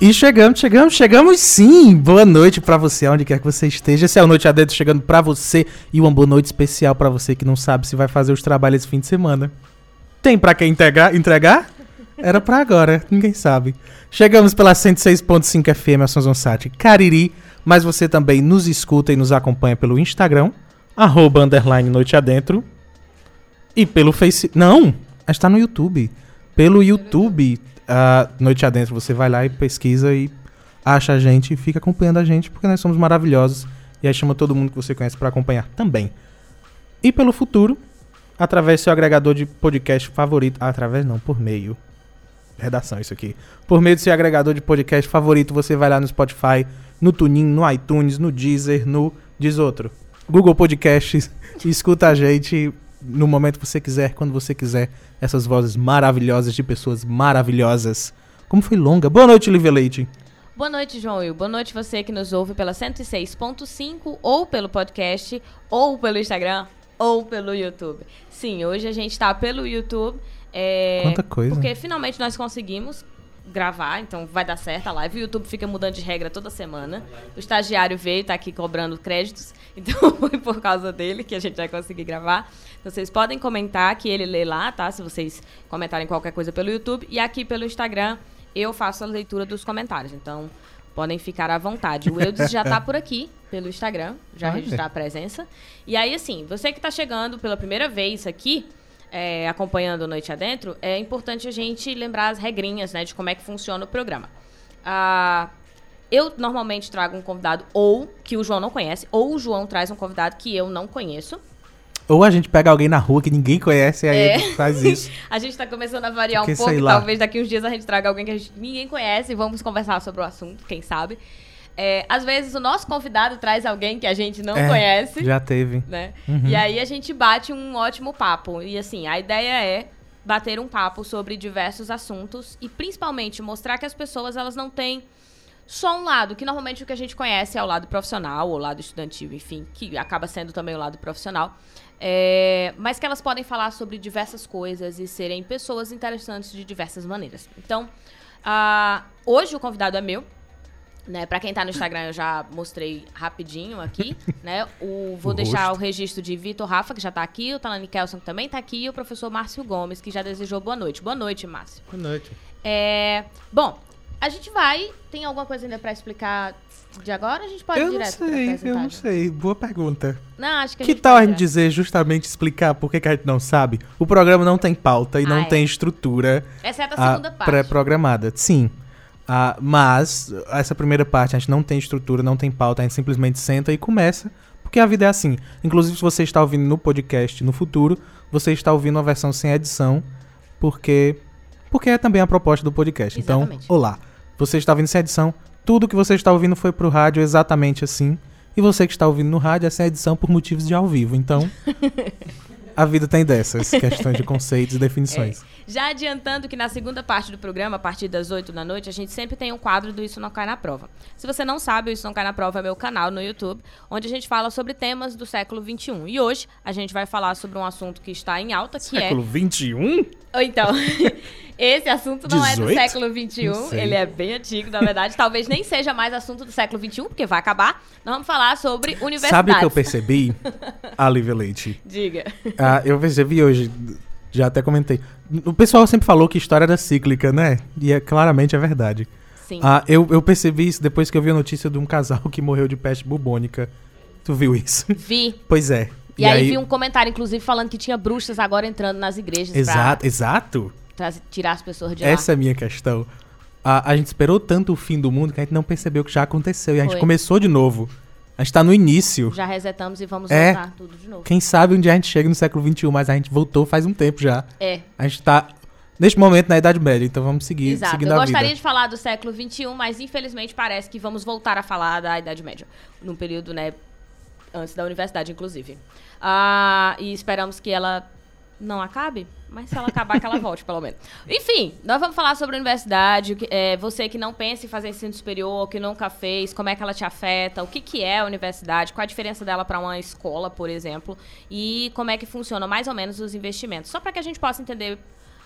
E chegamos, chegamos, chegamos sim. Boa noite pra você, onde quer que você esteja. Esse é o Noite Adentro chegando pra você e uma boa noite especial pra você que não sabe se vai fazer os trabalhos esse fim de semana. Tem pra quem entregar? entregar? Era pra agora, ninguém sabe. Chegamos pela 106.5 FM, Assunção Sat Cariri, mas você também nos escuta e nos acompanha pelo Instagram, arroba underline Noite Adentro, e pelo Face... Não, está no YouTube. Pelo YouTube, uh, Noite Adentro, você vai lá e pesquisa e acha a gente e fica acompanhando a gente, porque nós somos maravilhosos. E aí chama todo mundo que você conhece para acompanhar também. E pelo futuro, através do seu agregador de podcast favorito. Através não, por meio. Redação isso aqui. Por meio do seu agregador de podcast favorito, você vai lá no Spotify, no TuneIn, no iTunes, no Deezer, no. Diz outro. Google Podcasts. escuta a gente no momento que você quiser, quando você quiser. Essas vozes maravilhosas de pessoas maravilhosas. Como foi longa. Boa noite, Lívia Leite. Boa noite, João Will. Boa noite você que nos ouve pela 106.5 ou pelo podcast, ou pelo Instagram, ou pelo YouTube. Sim, hoje a gente está pelo YouTube. É, Quanta coisa. Porque finalmente nós conseguimos gravar, então vai dar certo a live. O YouTube fica mudando de regra toda semana. O estagiário veio, tá aqui cobrando créditos, então foi por causa dele que a gente vai conseguir gravar. Então vocês podem comentar que ele lê lá, tá? Se vocês comentarem qualquer coisa pelo YouTube. E aqui pelo Instagram eu faço a leitura dos comentários. Então podem ficar à vontade. O Eudes já tá por aqui pelo Instagram, já registrar a presença. E aí, assim, você que tá chegando pela primeira vez aqui, é, acompanhando Noite Adentro, é importante a gente lembrar as regrinhas, né, de como é que funciona o programa. Ah, eu normalmente trago um convidado ou que o João não conhece, ou o João traz um convidado que eu não conheço. Ou a gente pega alguém na rua que ninguém conhece e aí É. faz isso. a gente tá começando a variar Porque, um pouco, talvez daqui uns dias a gente traga alguém que gente, ninguém conhece e vamos conversar sobre o assunto, quem sabe. É, às vezes o nosso convidado traz alguém que a gente não É, conhece. Já teve. né? Uhum. E aí a gente bate um ótimo papo. E assim, a ideia é bater um papo sobre diversos assuntos e principalmente mostrar que as pessoas elas não têm só um lado, que normalmente o que a gente conhece é o lado profissional, ou o lado estudantil, enfim, que acaba sendo também o lado profissional. É, mas que elas podem falar sobre diversas coisas e serem pessoas interessantes de diversas maneiras. Então, ah, hoje o convidado é meu, né, para quem tá no Instagram, eu já mostrei rapidinho aqui, né? O, vou O deixar rosto. o registro de Vitor Rafa, que já tá aqui, o Talani Kelson, que também tá aqui, e o professor Márcio Gomes, que já desejou boa noite. Boa noite, Márcio. Boa noite. É, bom, a gente vai. Tem alguma coisa ainda pra explicar de agora? A gente pode ir Eu não direto pra sei, eu não sei. Boa pergunta. Não, acho que a Que gente tal a gente dizer justamente explicar por que, que a gente não sabe? O programa não tem pauta e Ah, não é. tem estrutura Exceto a ah, segunda parte. pré-programada. Sim. Ah, mas essa primeira parte a gente não tem estrutura, não tem pauta, a gente simplesmente senta e começa, porque a vida é assim. Inclusive, se você está ouvindo no podcast no futuro, você está ouvindo uma versão sem edição, porque porque é também a proposta do podcast. Exatamente. Então, olá. Você está ouvindo sem edição, tudo que você está ouvindo foi pro rádio exatamente assim. E você que está ouvindo no rádio é sem edição por motivos de ao vivo. Então, a vida tem dessas questões de conceitos e definições. Já adiantando que na segunda parte do programa, a partir das 8 da noite, a gente sempre tem um quadro do Isso Não Cai na Prova. Se você não sabe, o Isso Não Cai na Prova é meu canal no YouTube, onde a gente fala sobre temas do século XXI. E hoje a gente vai falar sobre um assunto que está em alta, que Século XXI? é... Ou então, esse assunto não é do 18? século XXI, ele é bem antigo, na verdade. Talvez nem seja mais assunto do século XXI, porque vai acabar. Nós vamos falar sobre universidades. Sabe o que eu percebi? A Lívia Leite. Diga. Ah, eu percebi hoje, já até comentei. O pessoal sempre falou que história era cíclica, né? E é, claramente é verdade. Sim. Ah, eu, eu percebi isso depois que eu vi a notícia de um casal que morreu de peste bubônica. Tu viu isso? Vi. Pois é. E, aí, vi um comentário, inclusive, falando que tinha bruxas agora entrando nas igrejas Exato, exato. pra tirar as pessoas de Essa é a minha questão. A, a gente esperou tanto o fim do mundo que a gente não percebeu que já aconteceu. E a gente Foi. começou de novo. A gente tá no início. Já resetamos e vamos É. voltar tudo de novo. Quem sabe um dia a gente chega no século XXI, mas a gente voltou faz um tempo já. É, A gente tá, neste momento, na Idade Média, então vamos seguir exato. seguindo Eu gostaria vida. de falar do século XXI, mas infelizmente parece que vamos voltar a falar da Idade Média. Num período, né, antes da universidade, inclusive. Ah, e esperamos que ela não acabe, mas se ela acabar, que ela volte, pelo menos. Enfim, nós vamos falar sobre a universidade. é, você que não pensa em fazer ensino superior, que nunca fez, como é que ela te afeta, o que, que é a universidade, qual a diferença dela para uma escola, por exemplo, e como é que funciona mais ou menos os investimentos. Só para que a gente possa entender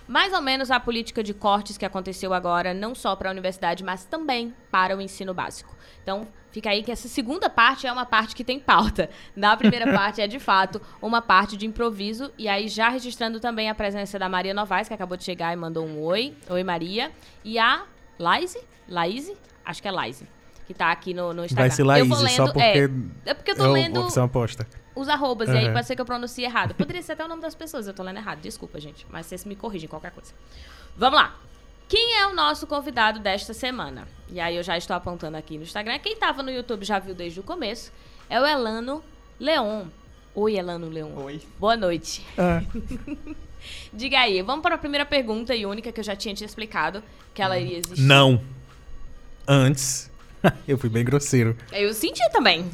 mais ou menos a política de cortes que aconteceu agora, não só para a universidade, mas também para o ensino básico. Então, fica aí que essa segunda parte é uma parte que tem pauta. Na primeira parte é, de fato, uma parte de improviso. E aí, já registrando também a presença da Maria Novaes, que acabou de chegar e mandou um oi. Oi, Maria. E a Laise? Laise? Acho que é Laise. Que tá aqui no, no Instagram. Vai ser lendo, só porque é, é porque eu tô eu, lendo opção aposta. os arrobas, e aí Uhum. pode ser que eu pronuncie errado. Poderia ser até o nome das pessoas, eu tô lendo errado. Desculpa, gente. Mas vocês me corrigem qualquer coisa. Vamos lá. Quem é o nosso convidado desta semana? E aí eu já estou apontando aqui no Instagram. Quem tava no YouTube já viu desde o começo. É o Elano Leon. Oi, Elano Leon. Oi. Boa noite. Ah, Diga aí, vamos para a primeira pergunta e única que eu já tinha te explicado que ela iria existir. não. Antes. eu fui bem grosseiro. Eu senti também.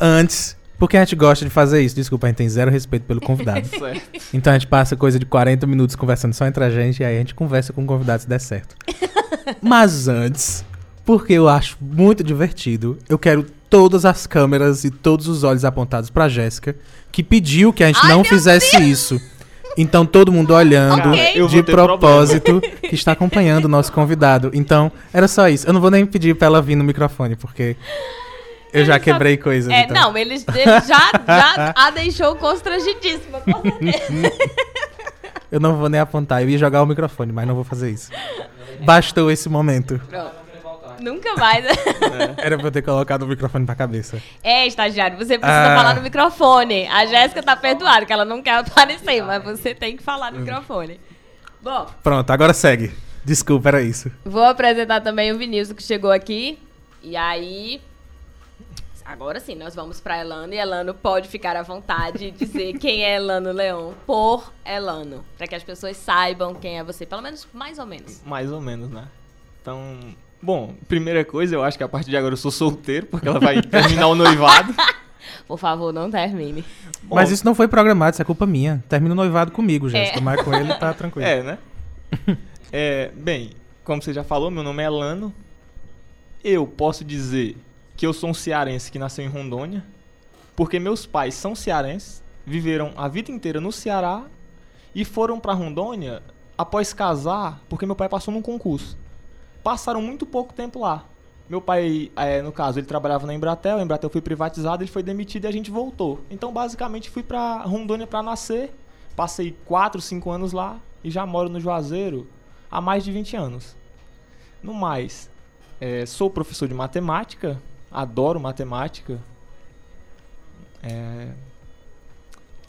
Antes. Porque a gente gosta de fazer isso. Desculpa, a gente tem zero respeito pelo convidado. Certo. Então a gente passa coisa de 40 minutos conversando só entre a gente e aí a gente conversa com o convidado se der certo. Mas antes, porque eu acho muito divertido, eu quero todas as câmeras e todos os olhos apontados pra Jéssica, que pediu que a gente Ai, não fizesse isso. Então todo mundo olhando de propósito que está acompanhando o nosso convidado. Então, era só isso. Eu não vou nem pedir pra ela vir no microfone, porque eu já quebrei coisas. É, então. não, ele, ele já, já a deixou constrangidíssima, com certeza. Eu não vou nem apontar. Eu ia jogar o microfone, mas não vou fazer isso. Bastou esse momento. Pronto. Nunca mais. Era pra eu ter colocado o microfone pra cabeça. É, estagiário, você precisa Ah. falar no microfone. A Jéssica tá perdoada, que ela não quer aparecer, mas você tem que falar no microfone. Bom, Pronto, agora segue. Desculpa, era isso. vou apresentar também o Vinícius que chegou aqui. E aí. Agora sim, nós vamos pra Elano e Elano pode ficar à vontade e dizer quem é Elano Leon por Elano. Pra que as pessoas saibam quem é você, pelo menos mais ou menos. Mais ou menos, né? Então, bom, primeira coisa, eu acho que a partir de agora eu sou solteiro, porque ela vai terminar o noivado. Por favor, não termine. Bom, Mas isso não foi programado, isso é culpa minha. Termina o noivado comigo, Jéssica. É. Mas com ele tá tranquilo. É, né? É, bem, como você já falou, meu nome é Elano. Eu posso dizer que eu sou um cearense que nasceu em Rondônia, porque meus pais são cearenses, viveram a vida inteira no Ceará e foram pra Rondônia após casar, porque meu pai passou num concurso. Passaram muito pouco tempo lá. Meu pai, é, no caso, ele trabalhava na Embratel, a Embratel foi privatizada, ele foi demitido e a gente voltou. Então, basicamente, fui pra Rondônia pra nascer, passei 4, 5 anos lá e já moro no Juazeiro há mais de 20 anos. No mais, é, sou professor de matemática, adoro matemática. É,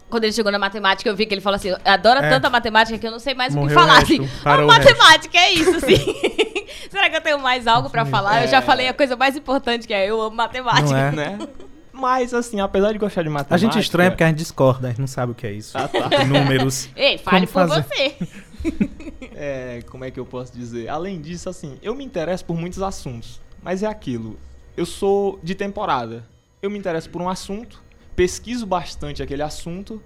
Quando ele chegou na matemática, eu vi que ele falou assim: eu adoro É. tanta matemática que eu não sei mais o que Morreu o falar. resto, Assim, "Ah, o resto." matemática é isso, sim. Será que eu tenho mais algo pra falar? Eu já É. falei a coisa mais importante que é eu amo matemática. Não é? né? Mas, assim, apesar de gostar de matemática... A gente estranha porque a gente discorda, a gente não sabe o que é isso. Ah, tá. Números. Ei, fale Como por fazer? você. É, como é que eu posso dizer? Além disso, assim, eu me interesso por muitos assuntos. Mas é aquilo. Eu sou de temporada. Eu me interesso por um assunto, pesquiso bastante aquele assunto,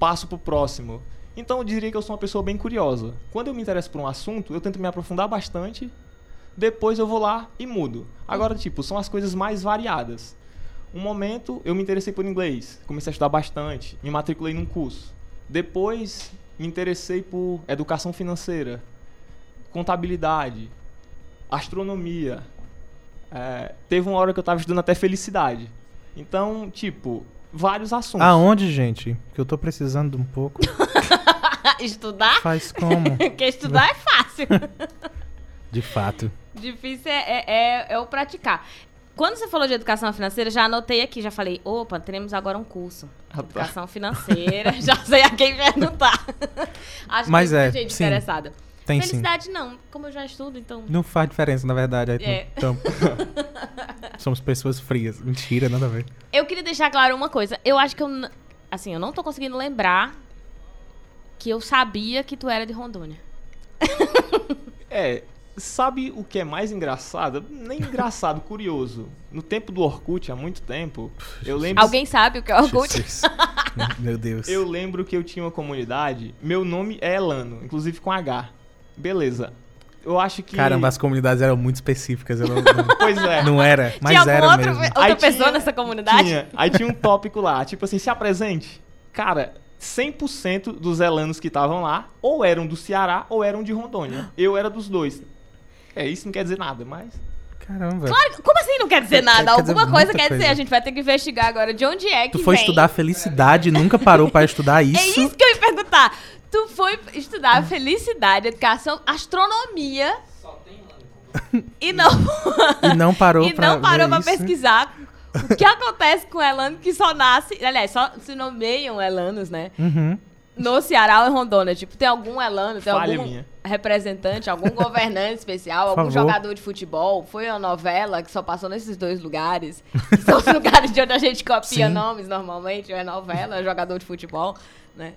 passo pro próximo. Então eu diria que eu sou uma pessoa bem curiosa. Quando eu me interesso por um assunto, eu tento me aprofundar bastante, depois eu vou lá e mudo. Agora, tipo, são as coisas mais variadas. Um momento eu me interessei por inglês, comecei a estudar bastante, me matriculei num curso. Depois me interessei por educação financeira, contabilidade, astronomia. É, teve uma hora que eu estava estudando até felicidade. Então, tipo, vários assuntos. Aonde, gente? Que eu tô precisando de um pouco. Estudar? Faz como? Porque estudar é fácil. De fato. Difícil é, é, é- é o praticar. Quando você falou de educação financeira, já anotei aqui, já falei, opa, teremos agora um curso. Ah, tá. Educação financeira, já sei a quem perguntar. Acho Mas que tem é, gente sim. interessada. Tem sim. Felicidade não, como eu já estudo, então... Não faz diferença, na verdade. É. Então, somos pessoas frias. Mentira, nada a ver. Eu queria deixar claro uma coisa. Eu acho que eu. Assim, eu não tô conseguindo lembrar que eu sabia que tu era de Rondônia. É, sabe o que é mais engraçado? Nem engraçado, curioso. No tempo do Orkut, há muito tempo, eu lembro. Alguém sabe o que é Orkut? Jesus. Meu Deus. Eu lembro que eu tinha uma comunidade. Meu nome é Elano, inclusive com H. Beleza. Eu acho que. Caramba, as comunidades eram muito específicas. Eu não, não, Pois é. não era, mas Tinha alguma era outra, mesmo. outra Aí pessoa tinha- nessa comunidade? Tinha. Aí tinha um tópico lá, tipo assim, se apresente. Cara, 100% dos elanos que estavam lá ou eram do Ceará ou eram de Rondônia. Eu era dos dois. É, isso não quer dizer nada, mas... Caramba. Claro, como assim não quer dizer Quer- nada? quer dizer Alguma coisa quer dizer. coisa. A gente vai ter que investigar agora de onde é que Tu foi vem. estudar felicidade, nunca parou pra estudar isso. É isso que eu ia perguntar. Tu foi estudar felicidade, educação, astronomia. E não, E não parou e pra não parou pra isso. pesquisar o que acontece com elano que só nasce. Aliás, só se nomeiam elanos, né? Uhum. No Ceará ou em Rondônia. Tipo, tem algum elano, tem Falha algum minha. representante, algum governante especial, algum jogador de futebol. Foi uma novela que só passou nesses dois lugares. São os lugares de onde a gente copia Sim. nomes normalmente. Ou é novela, é jogador de futebol, né?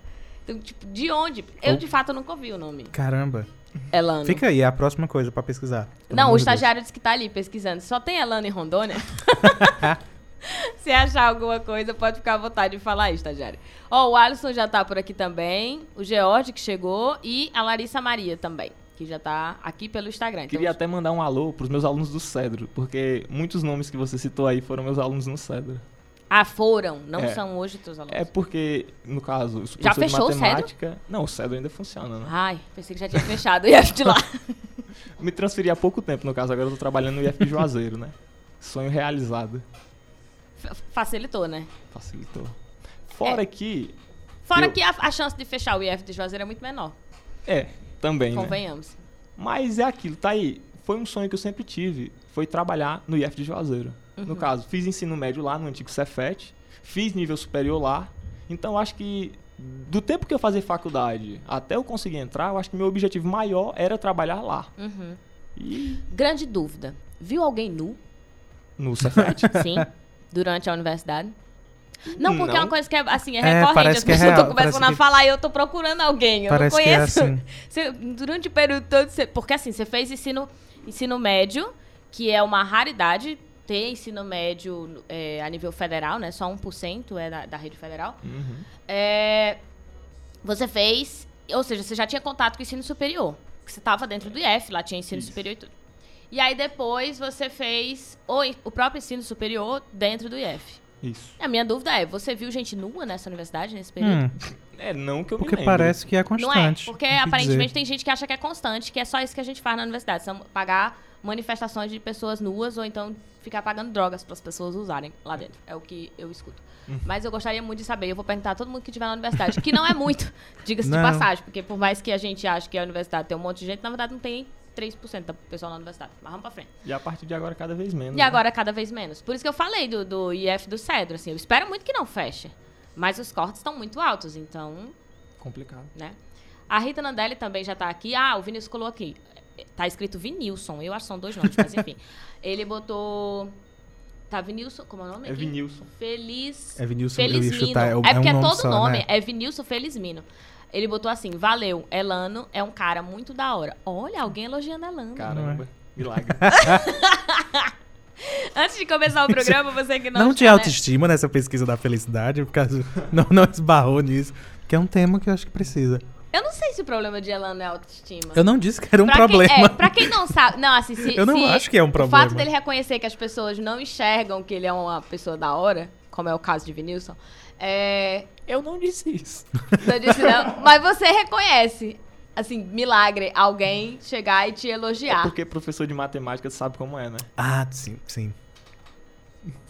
Então, tipo, de onde? Eu, de fato, nunca ouvi o nome. Caramba. Elano. Fica aí, é a próxima coisa pra pesquisar. Pelo Não, amor o de Deus. estagiário disse que tá ali pesquisando. Só tem Elano em Rondônia? Se achar alguma coisa, pode ficar à vontade de falar aí, estagiário. Ó, o Alisson já tá por aqui também. O George que chegou. E a Larissa Maria também, que já tá aqui pelo Instagram. Então, Queria até mandar um alô pros meus alunos do Cedro, porque muitos nomes que você citou aí foram meus alunos no Cedro. Ah, foram. Não É. são hoje teus alunos. É porque, no caso, sou Já professor de fechou o matemática. Não, o Cedro ainda funciona, né? Ai, pensei que já tinha fechado o IF de lá. Me transferi há pouco tempo, no caso, agora eu tô trabalhando no IF de Juazeiro, né? Sonho realizado. F- Facilitou, né? Facilitou. Fora É. que. Fora Eu- que a, a chance de fechar o IF de Juazeiro é muito menor. É, também, né? Convenhamos. Mas é aquilo, tá aí. Foi um sonho que eu sempre tive. Foi trabalhar no IF de Juazeiro. Uhum. No caso, fiz ensino médio lá no antigo Cefet, fiz nível superior lá. Então eu acho que do tempo que eu fazia faculdade até eu conseguir entrar, eu acho que meu objetivo maior era trabalhar lá. Uhum. E Grande dúvida. Viu alguém nu? no Cefet. Sim. durante a universidade? Não, porque é uma Não. coisa que é, assim, é, É, recorrente. parece As que é pessoas estão real, começando a que- falar e eu tô procurando alguém. Eu Parece não que é conheço. assim. Você- durante o período todo, você, porque assim, você fez ensino, ensino médio, que é uma raridade ter ensino médio é, a nível federal, né? Só 1% é da, da rede federal. Uhum. É, você fez, ou seja, você já tinha contato com o ensino superior. que Você estava dentro do IF, lá tinha ensino Isso. superior e tudo. E aí depois você fez o, o próprio ensino superior dentro do IF. Isso. A minha dúvida é, você viu gente nua nessa universidade, nesse período? Hum, É, não que eu porque me parece que é Não é, constante. porque tem que aparentemente dizer. tem gente que acha que é constante, que é só isso que a gente faz na universidade. São pagar manifestações de pessoas nuas ou então ficar pagando drogas para as pessoas usarem lá dentro. É o que eu escuto. Uhum. Mas eu gostaria muito de saber. Eu vou perguntar a todo mundo que estiver na universidade, que não é muito, diga-se de passagem, porque por mais que a gente ache que a universidade tem um monte de gente, na verdade não tem 3% do pessoal na universidade. Mas vamos pra frente. E a partir de agora, cada vez menos. E né? agora cada vez menos. Por isso que eu falei do, do IF do Cedro, assim. Eu espero muito que não feche. Mas os cortes estão muito altos, então Complicado. né? A Rita Nandelli também já tá aqui. Ah, o Vinícius colocou aqui. Tá escrito Vinilson. Eu acho que são dois nomes, mas enfim. Ele botou. Tá Vinilson. Como é o nome? É? Vinilson. Feliz. É Vinilson, Felizmino. chutar, é o- É é um porque é, nome todo só, nome. né? É Vinilson Felizmino. Ele botou assim: Valeu, Elano é um cara muito da hora. Olha, alguém elogiando Elano. Caramba. Milagre. Antes de começar o programa, você que não. Não, está, tinha né? autoestima nessa pesquisa da felicidade, por causa não, não esbarrou nisso. Que é um tema que eu acho que precisa. Eu não sei se o problema de Elano é autoestima. Eu não disse que era um Pra problema. Quem, é, pra quem não sabe. Não, assim, se, Eu não se acho que é um O problema. fato dele reconhecer que as pessoas não enxergam que ele é uma pessoa da hora, como é o caso de Vinilson, é. eu não disse isso. Não disse não, mas você reconhece. Assim, milagre, alguém chegar e te É elogiar. porque professor de matemática sabe como é, né? Ah, sim, sim.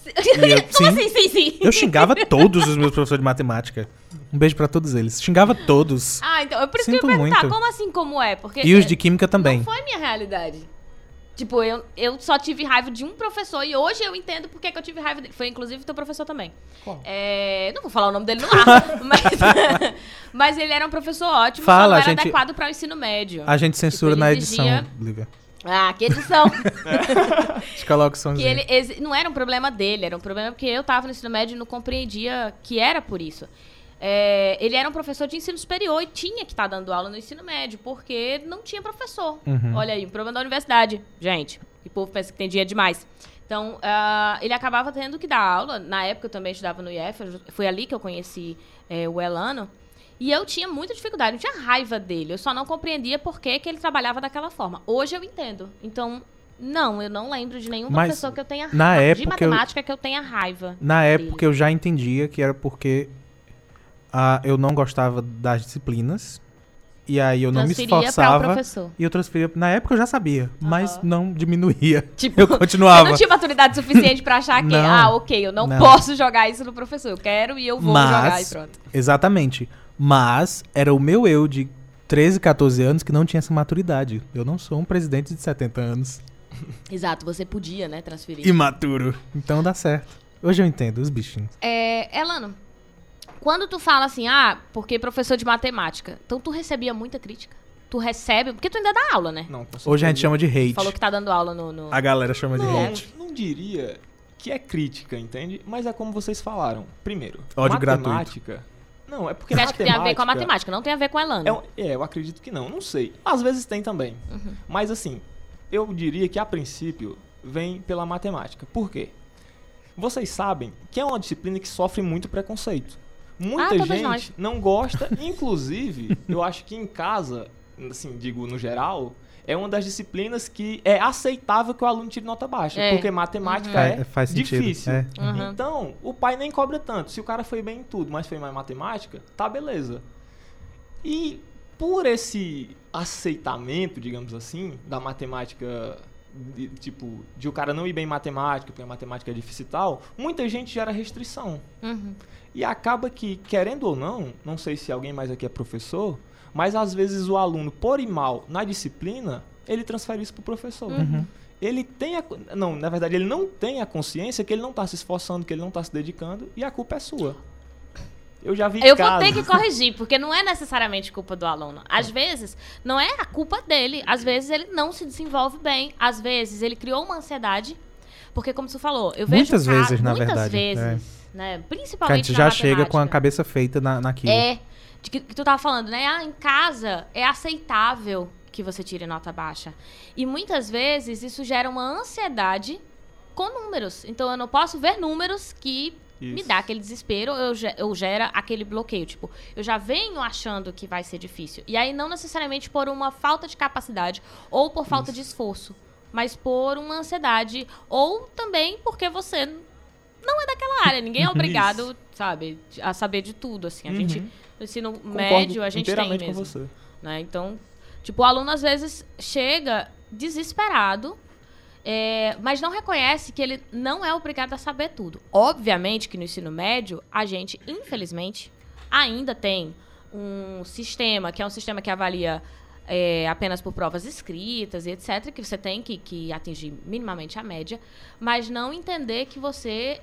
Como eu- sim. assim, sim, sim? Eu xingava todos os meus professores de matemática. Um beijo pra todos eles. Xingava todos. Ah, então, é por isso que eu Sinto ia perguntar, muito. como assim, como é? Porque E os é, de química também. Não foi minha realidade. Tipo, eu, eu só tive raiva de um professor e hoje eu entendo por que que eu tive raiva dele. Foi inclusive teu professor também. Qual? É, não vou falar o nome dele no ar, mas, mas ele era um professor ótimo, Fala, só não a era gente- adequado para o ensino médio. A gente censura Tipo, na ele edição, exigia- Lívia. Ah, que edição! Gente coloca o que ele não era um problema dele, era um problema porque eu tava no ensino médio e não compreendia que era por isso. É, ele era um professor de ensino superior e tinha que estar dando aula no ensino médio, porque não tinha professor. Uhum. Olha aí, um problema da universidade. Gente, o povo pensa que tem dinheiro demais. Então, ah, ele acabava tendo que dar aula. Na época eu também estudava no IF, eu- foi ali que eu conheci é, o Elano. E eu tinha muita dificuldade, eu tinha raiva dele. Eu só não compreendia por que, que ele trabalhava daquela forma. Hoje eu entendo. Então, não, eu não lembro de nenhum Mas, professor que eu tenha na de época, eu- matemática que eu tenha raiva. Na dele. época eu já entendia que era porque ah, eu não gostava das disciplinas. E aí eu não me para esforçava. professor. E eu transferia. Na época eu já sabia, mas Aham. não diminuía. Tipo, Eu continuava. Eu não tinha maturidade suficiente pra achar que, Não. ah, ok, eu não, Não. posso jogar isso no professor. Eu quero e eu vou Mas- jogar e pronto. Exatamente. Mas era o meu eu de 13, 14 anos que não tinha essa maturidade. Eu não sou um presidente de 70 anos. Exato, você podia, né, transferir. Imaturo. Então dá certo. Hoje eu entendo os bichinhos. É, Elano, quando tu fala assim, ah, porque professor de matemática, então tu recebia muita crítica? Tu recebe, porque tu ainda dá aula, né? Não, com Hoje a gente chama de hate. Falou que tá dando aula no... no- A galera chama de Não, hate. não diria que é crítica, entende? Mas é como vocês falaram. Primeiro, Ódio matemática. Não, é porque Você acha que tem a ver com a matemática- não tem a ver com a Elano. É, é, eu acredito que não. Não sei. Às vezes tem também. Uhum. Mas assim, eu diria que a princípio vem pela matemática. Por quê? Vocês sabem que é uma disciplina que sofre muito preconceito. Muita Ah, gente nós. não gosta, inclusive, eu acho que em casa, assim, digo no geral, é uma das disciplinas que é aceitável que o aluno tire nota baixa, É. porque matemática Uhum. é, É, faz sentido. difícil. É. Uhum. Então, o pai nem cobra tanto. Se o cara foi bem em tudo, mas foi mais matemática, tá beleza. E por esse aceitamento, digamos assim, da matemática, de- tipo, de o cara não ir bem em matemática, porque a matemática é difícil e tal, muita gente gera restrição. Uhum. E acaba que, querendo ou não, não sei se alguém mais aqui é professor, mas às vezes o aluno, por ir mal na disciplina, ele transfere isso pro professor. Uhum. Ele tem a, não, na verdade ele não tem a consciência que ele não tá se esforçando, que ele não tá se dedicando e a culpa é sua. Eu já vi Eu vou casos- ter que corrigir, porque não é necessariamente culpa do aluno. Às vezes, não é a culpa dele. Às vezes, ele não se desenvolve bem. Às vezes, ele criou uma ansiedade. Porque, como você falou, eu vejo... Muitas vezes, na muitas verdade, vezes, né? Que a Principalmente gente na já chega com a cabeça feita na, naquilo. É, de que, que tu tava falando, né? Ah, em casa é aceitável que você tire nota baixa. E muitas vezes isso gera uma ansiedade com números. Então eu não posso ver números que me Isso. dá aquele desespero ou, ge- ou gera aquele bloqueio. Tipo, eu já venho achando que vai ser difícil. E aí não necessariamente por uma falta de capacidade ou por falta de esforço, mas por uma ansiedade ou também porque você não é daquela área. Ninguém é obrigado, sabe, a saber de tudo, assim. A Uhum. gente no ensino Concordo médio a gente tem mesmo, com você. né? Então, tipo, o aluno às vezes chega desesperado, é, mas não reconhece que ele não é obrigado a saber tudo. Obviamente que no ensino médio, a gente, infelizmente, ainda tem um sistema, que é um sistema que avalia é, apenas por provas escritas e etc., que você tem que, que atingir minimamente a média, mas não entender que você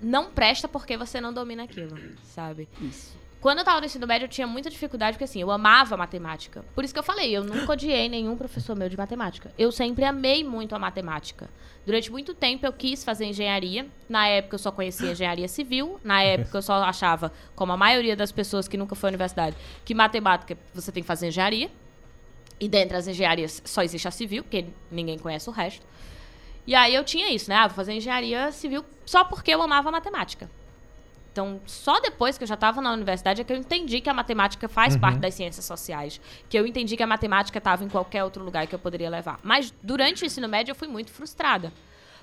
não presta porque você não domina aquilo, sabe? Isso. Quando eu tava no ensino médio, eu tinha muita dificuldade, porque assim, eu amava matemática. Por isso que eu falei, eu nunca odiei nenhum professor meu de matemática. Eu sempre amei muito a matemática. Durante muito tempo eu quis fazer engenharia. Na época eu só conhecia engenharia civil. Na época eu só achava, como a maioria das pessoas que nunca foi à universidade, que matemática você tem que fazer engenharia. E dentre as engenharias só existe a civil, porque ninguém conhece o resto. E aí eu tinha isso, né? Ah, vou fazer engenharia civil só porque eu amava matemática. Então, só depois que eu já estava na universidade é que eu entendi que a matemática faz Uhum. parte das ciências sociais. Que eu entendi que a matemática estava em qualquer outro lugar que eu poderia levar. Mas durante o ensino médio eu fui muito frustrada.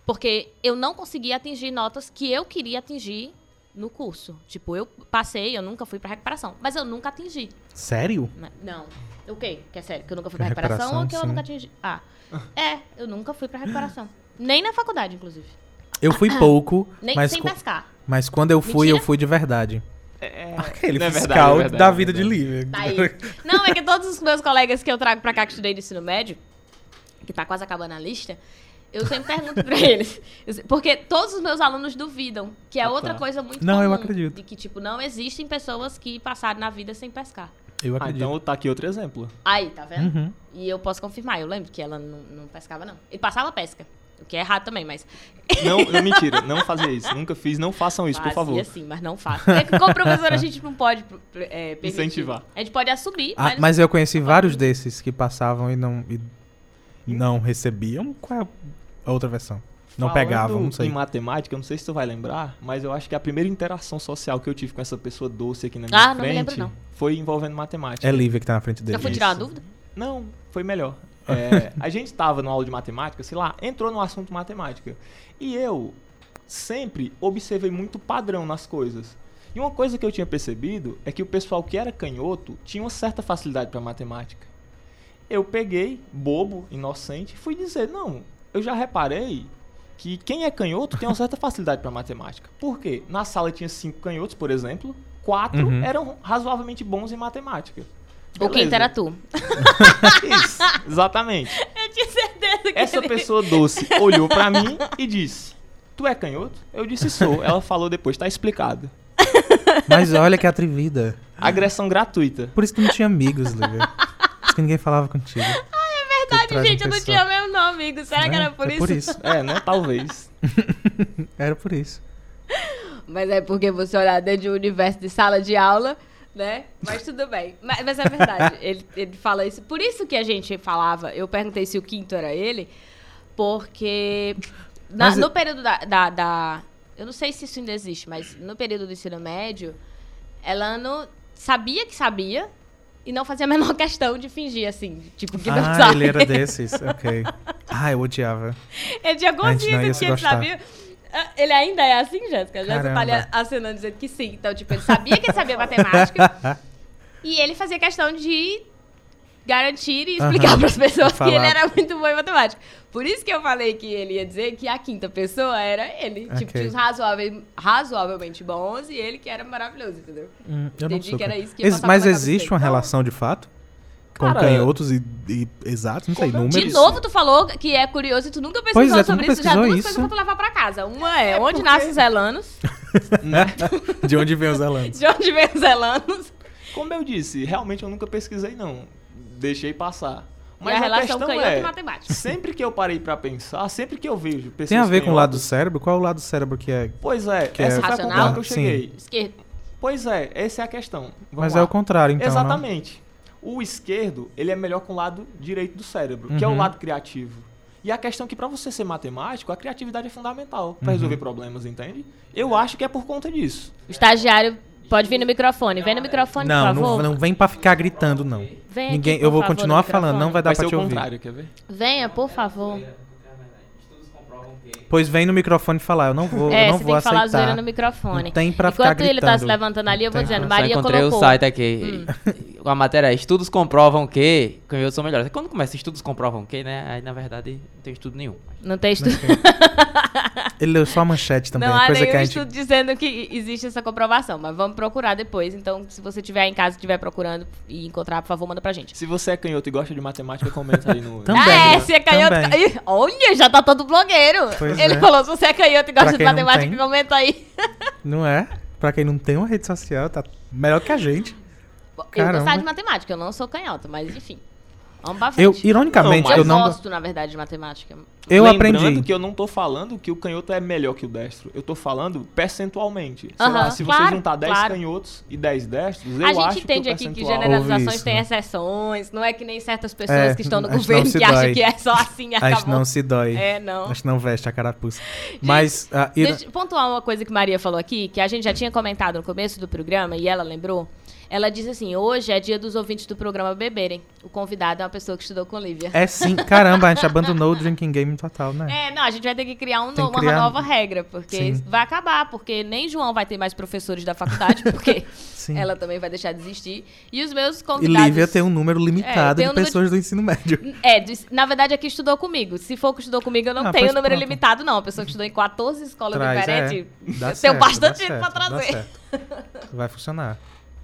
Porque eu não conseguia atingir notas que eu queria atingir no curso. Tipo, eu passei, eu nunca fui para recuperação. Mas eu nunca atingi. Sério? né? Não. O quê? Que é sério? Que eu nunca fui pra Recuperação, recuperação, ou que eu sim. nunca atingi? Ah. É, eu nunca fui pra recuperação. Nem na faculdade, inclusive. Eu fui pouco, Nem mas, sem co- pescar. mas quando eu fui, Mentira. eu fui de verdade. É, Aquele não é verdade, fiscal é verdade, da é vida de livre. Tá aí. Não, é que todos os meus colegas que eu trago pra cá que estudei no ensino médio, que tá quase acabando a lista, eu sempre pergunto pra eles. Porque todos os meus alunos duvidam, que é Ah, outra tá. coisa muito Não, eu comum, acredito. De que, tipo, não existem pessoas que passaram na vida sem pescar. Eu Ah, acredito. então tá aqui outro exemplo. Aí, tá vendo? Uhum. E eu posso confirmar, eu lembro que ela não, não pescava, não. Ele passava pesca. O que é errado também, mas. Não, não mentira, não fazer isso. Nunca fiz, não façam isso, por fazia favor. sim, mas não faça. É que como professor a gente não pode é. Incentivar. A gente pode assumir, Ah, mas. mas eu conheci vários desses que passavam e não, e não recebiam. Qual é a outra versão? Não Falando pegavam, não sei. Em matemática, eu não sei se tu vai lembrar, mas eu acho que a primeira interação social que eu tive com essa pessoa doce aqui na minha Ah, não me frente lembro, não. foi envolvendo matemática. É Lívia que tá na frente dele. Eu fui Isso. tirar uma dúvida? Não, foi melhor. É, a gente tava numa aula de matemática, sei lá, entrou no assunto matemática. E eu sempre observei muito padrão nas coisas. E uma coisa que eu tinha percebido é que o pessoal que era canhoto tinha uma certa facilidade para matemática. Eu peguei, bobo, inocente, e fui dizer: não, eu já reparei que quem é canhoto tem uma certa facilidade para matemática. Por quê? Na sala tinha cinco canhotos, por exemplo, quatro Uhum. eram razoavelmente bons em matemática. O quinto era tu. Isso, exatamente. Eu tinha certeza que Essa ele- pessoa doce olhou pra mim e disse: Tu é canhoto? Eu disse: Sou. Ela falou depois: Tá explicado. Mas olha que atrevida. Agressão gratuita. Por isso que não tinha amigos, Lívia. Por isso que ninguém falava contigo. Verdade, gente, eu não tinha mesmo não, amigo. Será que era por é isso? por isso. É, né? Talvez. Era por isso. Mas é porque você olhar dentro de um universo de sala de aula, né? Mas tudo bem. Mas, mas é verdade. ele, ele fala isso. Por isso que a gente falava, eu perguntei se o quinto era ele, porque na- Mas no eu- período da, da, da- Eu não sei se isso ainda existe, mas no período do ensino médio, Elano sabia que sabia e não fazia a menor questão de fingir assim. Tipo, que não Ah, sabe. ele era desses. Ok. Ah, eu odiava. Ele tinha consciência que ele sabia. Ah, Ele ainda é assim, Jéssica? Jéssica tá ali acenando dizendo que sim. Então, tipo, ele sabia que ele sabia matemática e ele fazia questão de garantir e explicar Aham. para as pessoas que ele era muito bom em matemática. Por isso que eu falei que ele ia dizer que a quinta pessoa era ele. Tipo, Ok. tinha os razoáveis, razoavelmente bons e ele que era maravilhoso, entendeu? Hum, eu Entendi que era isso que Ex- Mas existe uma relação de fato? Com canhotos e, e exatos? Não sei, eu números? De novo, tu falou que é curioso e tu nunca pesquisou Pois é, tu sobre isso. Já duas isso? coisas pra tu levar pra casa. Uma é, É onde porque- nascem os Zelanos, De onde vem os elantes? de onde vem os Zelanos. Como eu disse, realmente eu nunca pesquisei, não. Deixei passar. e Mas a a, relação canhoto é, e matemática. sempre que eu parei pra pensar, sempre que eu vejo pessoas Tem a ver com o lado do cérebro? Qual é o lado do cérebro que é... Pois é, que essa é foi a conclusão que eu Sim. cheguei. Esquerdo. Pois é, essa é a questão. Vamos Mas lá. é o contrário, então, não? Exatamente. O esquerdo, ele é melhor com o lado direito do cérebro, que é o Uhum. lado criativo. E a questão é que pra você ser matemático, a criatividade é fundamental pra Uhum. resolver problemas, entende? Eu acho que é por conta disso. O estagiário pode vir no microfone. Vem no microfone, Não, por favor. não, não vem pra ficar gritando, não. Vem aqui, Ninguém, por eu vou favor, continuar falando, não vai dar Vai pra ser te o ouvir. contrário, quer ver? Venha, por favor. Pois vem no microfone falar, eu não vou, é, eu não você vou tem que falar zoeira aceitar. no microfone. Não tem pra Enquanto ficar ele tá se gritando. levantando ali, eu vou dizendo, Maria encontrei colocou. o site aqui. Hum. A matéria é estudos comprovam que canhotos são melhores. Quando começa estudos comprovam que, né? Aí na verdade não tem estudo nenhum. Não tem estudo. Ele leu só a manchete também, Não há coisa nenhum que a gente... estudo dizendo que existe essa comprovação, mas vamos procurar depois. Então, se você estiver em casa e estiver procurando e encontrar, por favor, manda pra gente. Se você é canhoto e gosta de matemática, comenta aí no. Também, ah, é, se é canhoto. Olha, já tá todo blogueiro. Pois Ele é. falou: se você é canhoto e gosta de matemática, tem. comenta aí. Não é? Pra quem não tem uma rede social, tá melhor que a gente. Eu Caramba. gostava de matemática, eu não sou canhota, mas enfim. Vamos pra Eu, ironicamente, Não, eu eu não... gosto, na verdade, de matemática. Eu Lembrando aprendi. que eu não tô falando que o canhoto é melhor que o destro. Eu tô falando percentualmente. Sei lá, se você claro, juntar 10 claro. canhotos e 10 destros, eu a acho gente que o entende aqui que generalizações isso, têm né? exceções. Não é que nem certas pessoas É, que estão no a gente governo que acham dói. que é só assim e A acabou. gente não se dói. É, não. A gente não veste a carapuça. Mas... ah, iro- Deixa eu pontuar uma coisa que Maria falou aqui, que a gente já tinha comentado no começo do programa e ela lembrou. Ela disse assim: hoje é dia dos ouvintes do programa beberem. O convidado é uma pessoa que estudou com Lívia. É sim. Caramba, a gente abandonou o drinking game total, né? É, não, a gente vai ter que criar um no- que uma criar- nova regra, porque Sim. vai acabar, porque nem João vai ter mais professores da faculdade, porque ela também vai deixar de existir. E os meus E convidados. Lívia tem um número limitado tem um de número pessoas do ensino médio. É, de- na verdade, aqui estudou comigo. Se for que estudou comigo, eu não Ah, tenho pois número pronto. limitado, não. A pessoa que estudou em 14 escolas Traz, diferentes, é. eu Dá tenho certo, bastante dá gente pra certo, dá trazer. certo. Vai funcionar.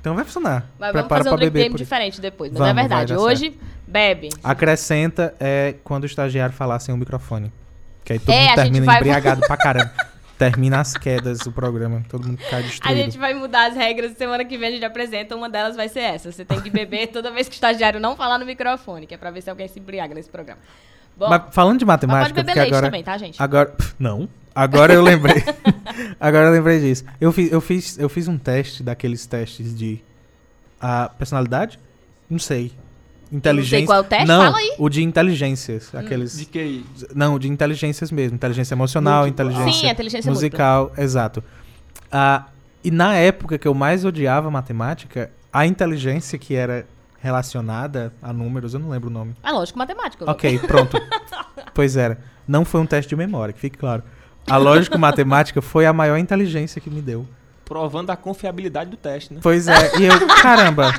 Então vai funcionar. Mas Prepara vamos fazer um drink beber game diferente depois. Mas Vamos, é verdade. Hoje, bebe. Acrescenta é quando o estagiário falar sem o microfone. Que aí todo É, a mundo termina vai- embriagado pra caramba. Termina as quedas o programa. Todo mundo cai A destruído. gente vai mudar as regras. Semana que vem a gente apresenta. Uma delas vai ser essa. Você tem que beber toda vez que o estagiário não falar no microfone, que é pra ver se alguém se embriaga nesse programa. Bom, Mas falando de mas pode matemática, beber leite agora. também, tá, gente? Agora. Não. Agora eu lembrei. agora eu lembrei disso. Eu fiz, eu, fiz, eu fiz um teste daqueles testes de. A personalidade? Não sei. Inteligência. qual é o teste, Não, fala aí. o de inteligências. Aqueles. De QI. Não, de inteligências mesmo. Inteligência emocional, Múltipla. inteligência, Sim, inteligência musical, exato. Ah, e na época que eu mais odiava matemática, a inteligência que era relacionada a números, eu não lembro o nome. É lógico, matemática. Ok, pronto. pois era. Não foi um teste de memória, que fique claro. A lógica matemática foi a maior inteligência que me deu. Provando a confiabilidade do teste, né? Pois é, e eu, caramba.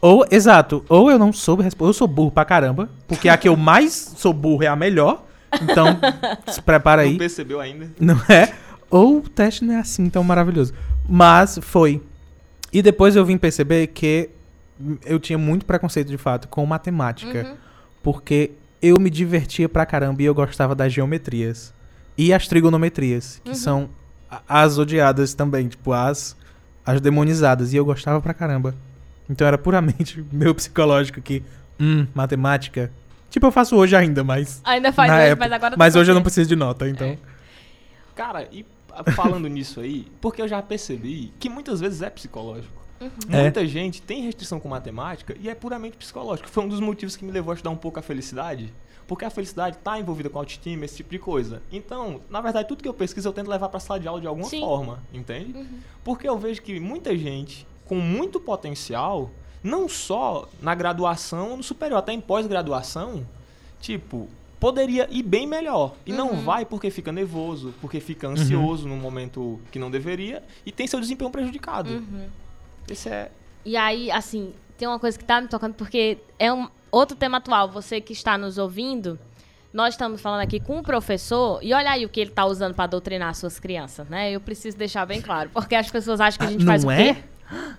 Ou, exato, ou eu não soube responder, eu sou burro pra caramba, porque a que eu mais sou burro é a melhor, então se prepara aí. Não percebeu ainda? Não é? Ou o teste não é assim tão maravilhoso. Mas foi. E depois eu vim perceber que eu tinha muito preconceito, de fato, com matemática. Uhum. Porque eu me divertia pra caramba e eu gostava das geometrias. E as trigonometrias, que Uhum. são as odiadas também, tipo, as, as demonizadas. E eu gostava pra caramba. Então era puramente meu psicológico que, hum, matemática. Tipo, eu faço hoje ainda, mas. Ainda faz hoje, época- mas agora mas hoje eu não preciso de nota, então. É. Cara, e ah, falando nisso aí, porque eu já percebi que muitas vezes é psicológico. É. Muita gente tem restrição com matemática e é puramente psicológico. Foi um dos motivos que me levou a estudar um pouco a felicidade. Porque a felicidade está envolvida com autoestima, esse tipo de coisa. Então, na verdade, tudo que eu pesquiso eu tento levar para a sala de aula de alguma Sim. forma, entende? Uhum. Porque eu vejo que muita gente com muito potencial, não só na graduação, no superior, até em pós-graduação, tipo, poderia ir bem melhor. E não Uhum. vai porque fica nervoso, porque fica ansioso num momento que não deveria e tem seu desempenho prejudicado. Uhum. Esse é. E aí, assim, tem uma coisa que tá me tocando, porque é um outro tema atual. Você que está nos ouvindo, nós estamos falando aqui com o professor, e olha aí o que ele tá usando para doutrinar suas crianças, né? Eu preciso deixar bem claro, porque as pessoas acham que a Ah, gente faz não o é? quê?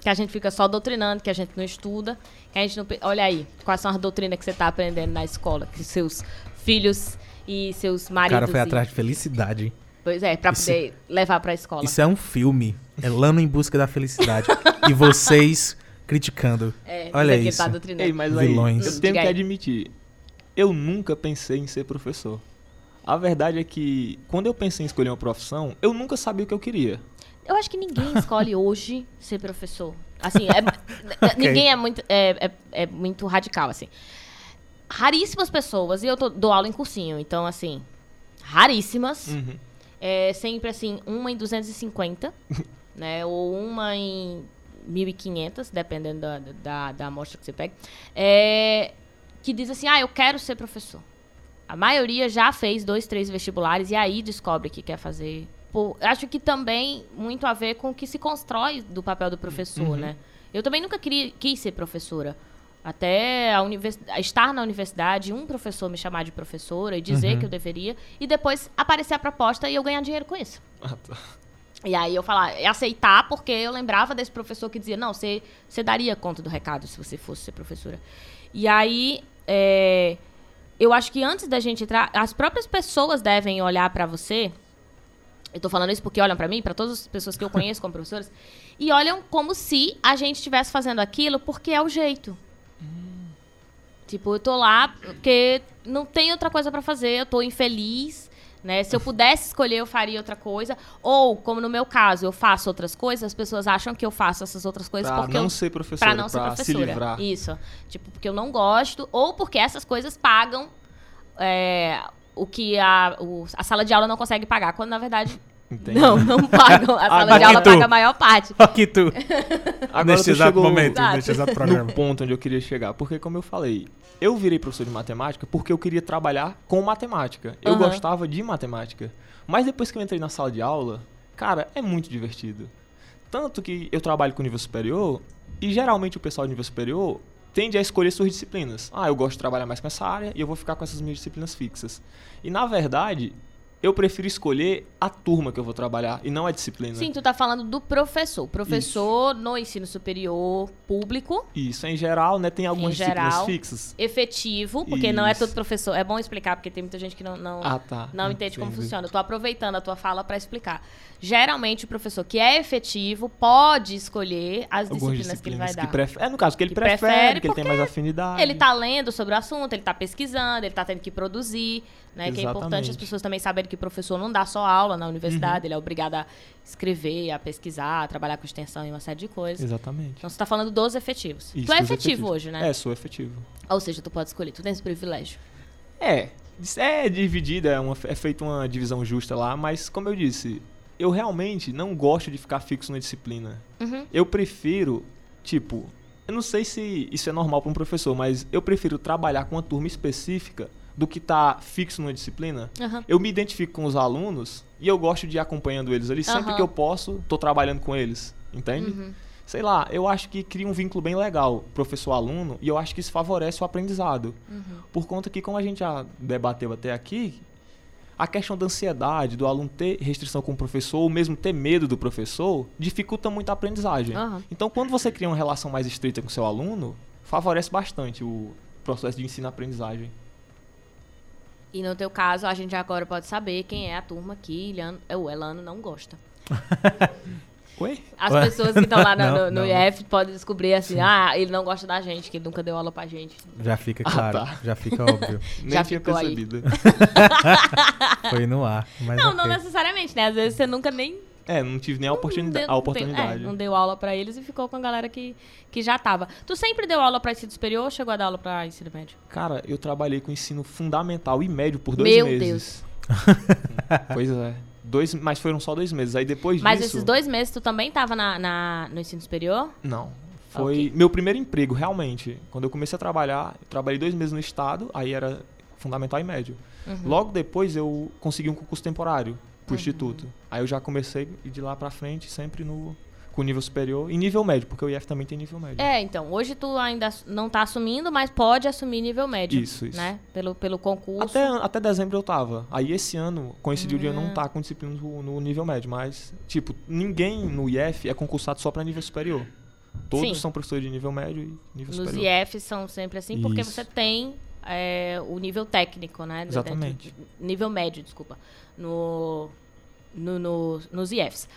Que a gente fica só doutrinando, que a gente não estuda, que a gente não... Olha aí, quais são as doutrinas que você tá aprendendo na escola, que seus filhos e seus O maridos... cara foi e- atrás de felicidade. Pois é, pra Isso- poder levar pra escola. Isso é um filme. É Lano em Busca da Felicidade. e vocês criticando. É, Olha ele isso. tá doutrinando. Ei, mas aí, Vilões. eu tenho que admitir, eu nunca pensei em ser professor. A verdade é que, quando eu pensei em escolher uma profissão, eu nunca sabia o que eu queria. Eu acho que ninguém escolhe hoje ser professor. Assim, é- ninguém é muito, é, é- é muito radical, assim. Raríssimas pessoas, e eu tô- dou aula em cursinho, então, assim, raríssimas. Uhum. É sempre, assim, uma em 250, né? Ou uma em 1.500, dependendo da, da, da amostra que você pega. É, que diz assim, ah, eu quero ser professor. A maioria já fez dois, três vestibulares e aí descobre que quer fazer. Pô, acho que também muito a ver com o que se constrói do papel do professor, Uhum. né? Eu também nunca queria, quis ser professora. Até a univers... estar na universidade, um professor me chamar de professora e dizer Uhum. que eu deveria, e depois aparecer a proposta e eu ganhar dinheiro com isso. Ah, tá. E aí eu falar, e aceitar, porque eu lembrava desse professor que dizia, não, você, você daria conta do recado se você fosse ser professora. E aí, é, eu acho que antes da gente entrar, as próprias pessoas devem olhar pra você. Eu tô falando isso porque olham pra mim, pra todas as pessoas que eu conheço como professoras, e olham como se a gente estivesse fazendo aquilo porque é o jeito. Tipo, eu tô lá porque não tem outra coisa pra fazer, eu tô infeliz, né? Se eu pudesse escolher, eu faria outra coisa. Ou, como no meu caso, eu faço outras coisas, as pessoas acham que eu faço essas outras coisas Pra porque não eu ser professora, Pra não ser pra se professora. livrar. Isso. Tipo, porque eu não gosto, ou porque essas coisas pagam é, o que a, o- a sala de aula não consegue pagar, quando na verdade. Entendi. Não, não pagam. A sala de aula tu. paga a maior parte. Aqui tu. Agora neste tu exato chegou momento, Exato. neste exato programa. no ponto onde eu queria chegar. Porque, como eu falei, eu virei professor de matemática porque eu queria trabalhar com matemática. Eu Aham. gostava de matemática. Mas depois que eu entrei na sala de aula, cara, é muito divertido. Tanto que eu trabalho com nível superior, e geralmente o pessoal de nível superior tende a escolher suas disciplinas. Ah, eu gosto de trabalhar mais com essa área e eu vou ficar com essas minhas disciplinas fixas. E na verdade, eu prefiro escolher a turma que eu vou trabalhar e não a disciplina. Sim, tu tá falando do professor. Professor no ensino superior público, Isso, em geral, né, tem algumas Em geral. disciplinas fixas. efetivo, porque não é Isso. todo professor. É bom explicar, porque tem muita gente que não, não, Ah, tá. não entende como funciona. Eu tô aproveitando a tua fala para explicar. Geralmente, o professor que é efetivo pode escolher as Algumas disciplinas, que ele vai dar. pref- É, no caso, que ele Que prefere, prefere que ele tem mais afinidade. Ele tá lendo sobre o assunto, ele tá pesquisando, ele tá tendo que produzir, né? Que é importante as pessoas também saberem que o professor não dá só aula na Uhum. universidade, ele é obrigado a escrever, a pesquisar, a trabalhar com extensão e uma série de coisas. Exatamente. Então você tá falando dos efetivos. Isso, tu é efetivo efetivos. hoje, né? É, sou efetivo. Ou seja, tu pode escolher, tu tem esse privilégio. É, é dividida, é, uma, é feita uma divisão justa lá, mas como eu disse, eu realmente não gosto de ficar fixo na disciplina. Uhum. Eu prefiro, tipo, eu não sei se isso é normal para um professor, mas eu prefiro trabalhar com uma turma específica do que tá fixo numa disciplina. Aham. Eu me identifico com os alunos e eu gosto de ir acompanhando eles ali. Sempre Aham. que eu posso, tô trabalhando com eles. Entende? Uhum. Sei lá, eu acho que cria um vínculo bem legal professor-aluno e eu acho que isso favorece o aprendizado. Uhum. Por conta que, como a gente já debateu até aqui, a questão da ansiedade, do aluno ter restrição com o professor, ou mesmo ter medo do professor, dificulta muito a aprendizagem. Aham. Então, quando você cria uma relação mais estreita com o seu aluno, favorece bastante o processo de ensino-aprendizagem. E no teu caso, a gente agora pode saber quem é a turma que Iliano, o Elano não gosta. Oi? As Ué? pessoas que estão lá no, Não, no, no não. IF podem descobrir assim, ah, ele não gosta da gente, que ele nunca deu aula pra gente. Já fica Ah, claro, tá. já fica óbvio. Nem Já tinha percebido. Foi no ar. Mas não, ok. não necessariamente, né? Às vezes você nunca nem É, não tive nem a, oportunida deu, a oportunidade. é, não deu aula pra eles e ficou com a galera que, que já tava. Tu sempre deu aula pra ensino superior ou chegou a dar aula pra ensino médio? Cara, eu trabalhei com ensino fundamental e médio por dois Meu meses. pois é. Dois, mas foram só dois meses. Aí depois Mas disso. esses dois meses tu também tava na, na- no ensino superior? Não. Foi Ok. meu primeiro emprego, realmente. Quando eu comecei a trabalhar, eu trabalhei dois meses no estado, aí era fundamental e médio. Uhum. Logo depois eu consegui um concurso temporário pro Uhum. instituto. Aí eu já comecei e de lá pra frente sempre no com nível superior e nível médio, porque o IF também tem nível médio. É, então, hoje tu ainda não tá assumindo, mas pode assumir nível médio. Isso, isso. Né? Pelo, pelo concurso. Até, até dezembro eu tava. Aí esse ano coincidiu de eu não Hum. estar com disciplina no, no nível médio, mas, tipo, ninguém no IF é concursado só pra nível superior. Todos Sim. são professores de nível médio e nível Nos superior. IFs são sempre assim, porque Isso. você tem é, o nível técnico, né? Exatamente. Nível médio, desculpa. No, no, no- nos IFs.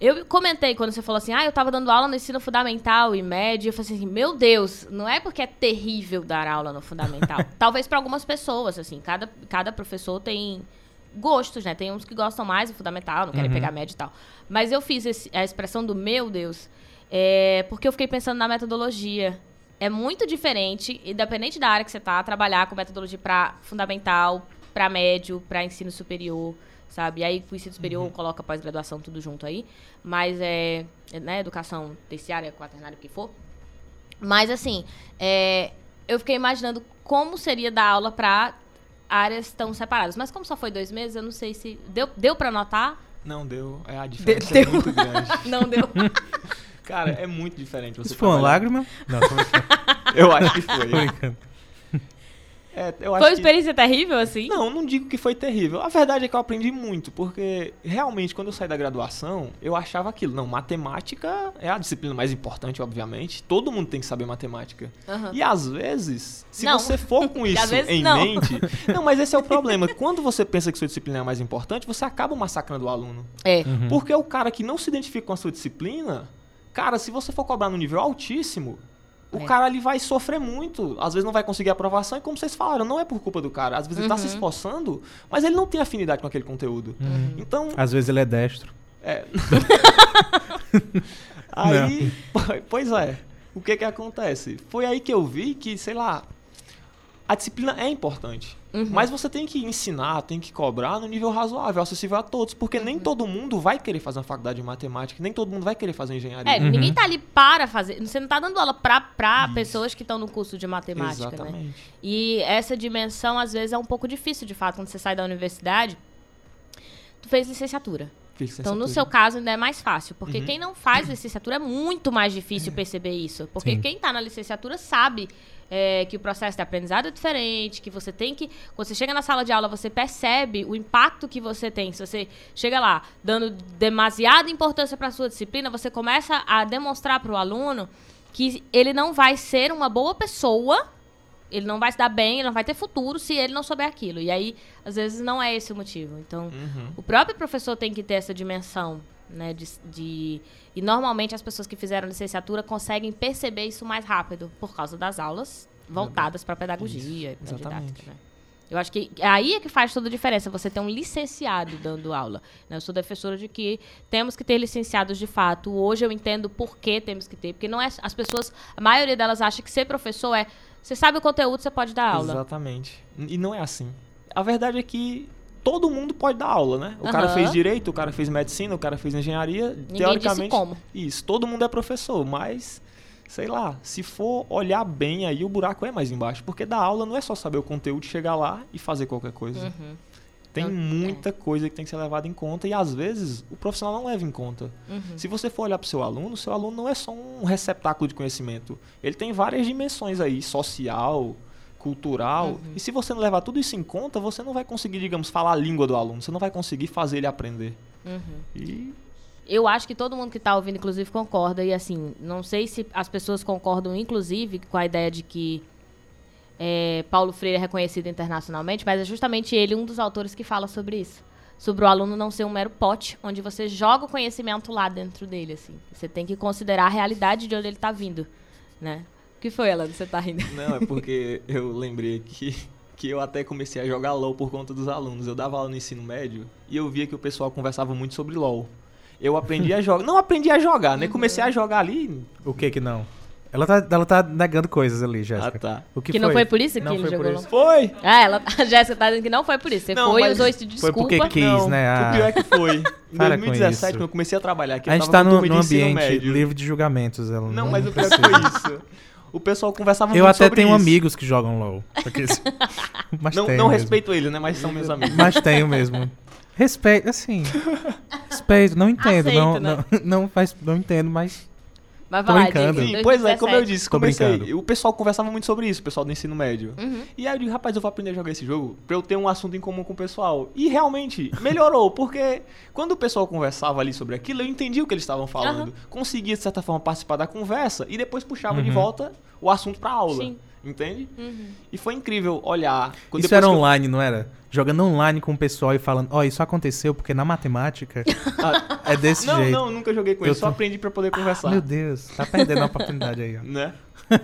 Eu comentei quando você falou assim, ah, eu tava dando aula no ensino fundamental e médio. Eu falei assim, meu Deus, não é porque é terrível dar aula no fundamental. Talvez para algumas pessoas, assim, cada, cada professor tem gostos, né? Tem uns que gostam mais do fundamental, não querem Uhum. pegar médio e tal. Mas eu fiz esse- a expressão do meu Deus é, porque eu fiquei pensando na metodologia. É muito diferente, independente da área que você tá, trabalhar com metodologia para fundamental, para médio, para ensino superior, sabe? E aí, o ensino superior coloca pós-graduação tudo junto aí. Mas é, é, né, educação terciária, quaternária, o que for. Mas assim, é, eu fiquei imaginando como seria dar aula para áreas tão separadas. Mas como só foi dois meses, eu não sei se. Deu, deu para notar? Não deu. É, a diferença deu. é muito grande. Não deu. Cara, é muito diferente você Isso foi uma lágrima? Não, tô brincando. Eu acho que tô foi. brincando. É, eu foi uma acho que... experiência terrível, assim? Não, não digo que foi terrível. A verdade é que eu aprendi muito, porque realmente quando eu saí da graduação, eu achava aquilo. Não, matemática é a disciplina mais importante, obviamente. Todo mundo tem que saber matemática. Aham. E às vezes, se Não. você for com isso vezes em não. mente. Não, mas esse é o problema. Quando você pensa que sua disciplina é a mais importante, você acaba massacrando o aluno. É. Uhum. Porque o cara que não se identifica com a sua disciplina, cara, se você for cobrar no nível altíssimo, o É. cara ali vai sofrer muito. Às vezes não vai conseguir aprovação, e como vocês falaram, não é por culpa do cara. Às vezes ele tá se Uhum. esforçando, mas ele não tem afinidade com aquele conteúdo. Uhum. Então, Às vezes ele é destro. é. aí, pois é. O que que acontece? Foi aí que eu vi que, sei lá, a disciplina é importante. Uhum. Mas você tem que ensinar, tem que cobrar no nível razoável, acessível a todos, porque nem Uhum. todo mundo vai querer fazer uma faculdade de matemática, nem todo mundo vai querer fazer engenharia. É, Uhum. ninguém tá ali para fazer. Você não tá dando aula pra, pra pessoas que estão no curso de matemática, né? Exatamente. E essa dimensão, às vezes, é um pouco difícil, de fato, quando você sai da universidade. Tu fez licenciatura. Fiz Então, no seu caso, ainda é mais fácil. Porque Uhum. quem não faz licenciatura é muito mais difícil perceber isso. Porque Sim. quem tá na licenciatura sabe é, que o processo de aprendizado é diferente, que você tem que. Quando você chega na sala de aula, você percebe o impacto que você tem. Se você chega lá dando demasiada importância para sua disciplina, você começa a demonstrar para o aluno que ele não vai ser uma boa pessoa. Ele não vai se dar bem, ele não vai ter futuro se ele não souber aquilo. E aí, às vezes, não é esse o motivo. Então, Uhum. o próprio professor tem que ter essa dimensão, né? De, de- E normalmente as pessoas que fizeram licenciatura conseguem perceber isso mais rápido por causa das aulas voltadas para pedagogia e pra didática, né? Eu acho que aí é que faz toda a diferença, você ter um licenciado dando aula. né? Eu sou defensora de que temos que ter licenciados de fato. Hoje eu entendo por que temos que ter, porque não é as pessoas, a maioria delas acha que ser professor é você sabe o conteúdo, você pode dar aula. Exatamente. E não é assim. A verdade é que todo mundo pode dar aula, né? O cara Aham. fez direito, o cara fez medicina, o cara fez engenharia. Ninguém teoricamente, como. isso. Todo mundo é professor, mas sei lá, se for olhar bem aí, o buraco é mais embaixo. Porque da aula não é só saber o conteúdo, chegar lá e fazer qualquer coisa. Uhum, Tem Eu- muita coisa que tem que ser levada em conta e às vezes o profissional não leva em conta. uhum. Se você for olhar para o seu aluno, seu aluno não é só um receptáculo de conhecimento. Ele tem várias dimensões aí, social, cultural. Uhum. E se você não levar tudo isso em conta, você não vai conseguir, digamos, falar a língua do aluno. Você não vai conseguir fazer ele aprender. Uhum. E Eu acho que todo mundo que tá ouvindo, inclusive, concorda. E assim, não sei se as pessoas concordam, inclusive, com a ideia de que é, Paulo Freire é reconhecido internacionalmente, mas é justamente ele um dos autores que fala sobre isso. Sobre o aluno não ser um mero pote, onde você joga o conhecimento lá dentro dele, assim. Você tem que considerar a realidade de onde ele tá vindo, né? O que foi, Alan? Você tá rindo? não, é porque eu lembrei que, que eu até comecei a jogar LOL por conta dos alunos. Eu dava aula no ensino médio e eu via que o pessoal conversava muito sobre LOL. Eu aprendi a jogar. Não aprendi a jogar, né? Comecei a jogar ali. O que que não? Ela tá, ela tá negando coisas ali, Ah, Jéssica. tá. O que, Que não foi por isso que Não ele foi por jogou isso. Foi! Ah, ela, a Jéssica tá dizendo que não foi por isso. Você Não, foi e usou isso de Foi desculpa. porque quis, Não, né? O a- pior é que foi. Em Para com 2017, isso. quando eu comecei a trabalhar aqui, A eu gente tava tá num ensino ambiente médio. livre de julgamentos. Ela Não, mas o pior que foi isso. O pessoal conversava Eu muito até sobre tenho isso. amigos que jogam LOL. Porque- mas Não, tenho não mesmo. respeito eles, né? Mas são meus amigos. Mas tenho mesmo. Respeito, assim. Respeito, não entendo. Aceito, não, né? não, não faz. Não entendo, mas. Mas vai lá, brincando. Sim, pois é, como eu 2017. disse, comecei. O pessoal conversava muito sobre isso, o pessoal do ensino médio. Uhum. E aí eu digo, rapaz, eu vou aprender a jogar esse jogo pra eu ter um assunto em comum com o pessoal. E realmente, melhorou, porque quando o pessoal conversava ali sobre aquilo, eu entendi o que eles estavam falando. Aham. Conseguia, de certa forma, participar da conversa e depois puxava de Uhum. volta o assunto pra aula. Sim. Entende? Uhum. E foi incrível olhar. quando Isso era que eu- online, não era? Jogando online com o pessoal e falando, ó, isso aconteceu porque na matemática Ah, é desse não, jeito. não, nunca joguei com Eu ele, só tô- aprendi pra poder conversar. Meu Deus, tá perdendo a oportunidade aí, ó. né?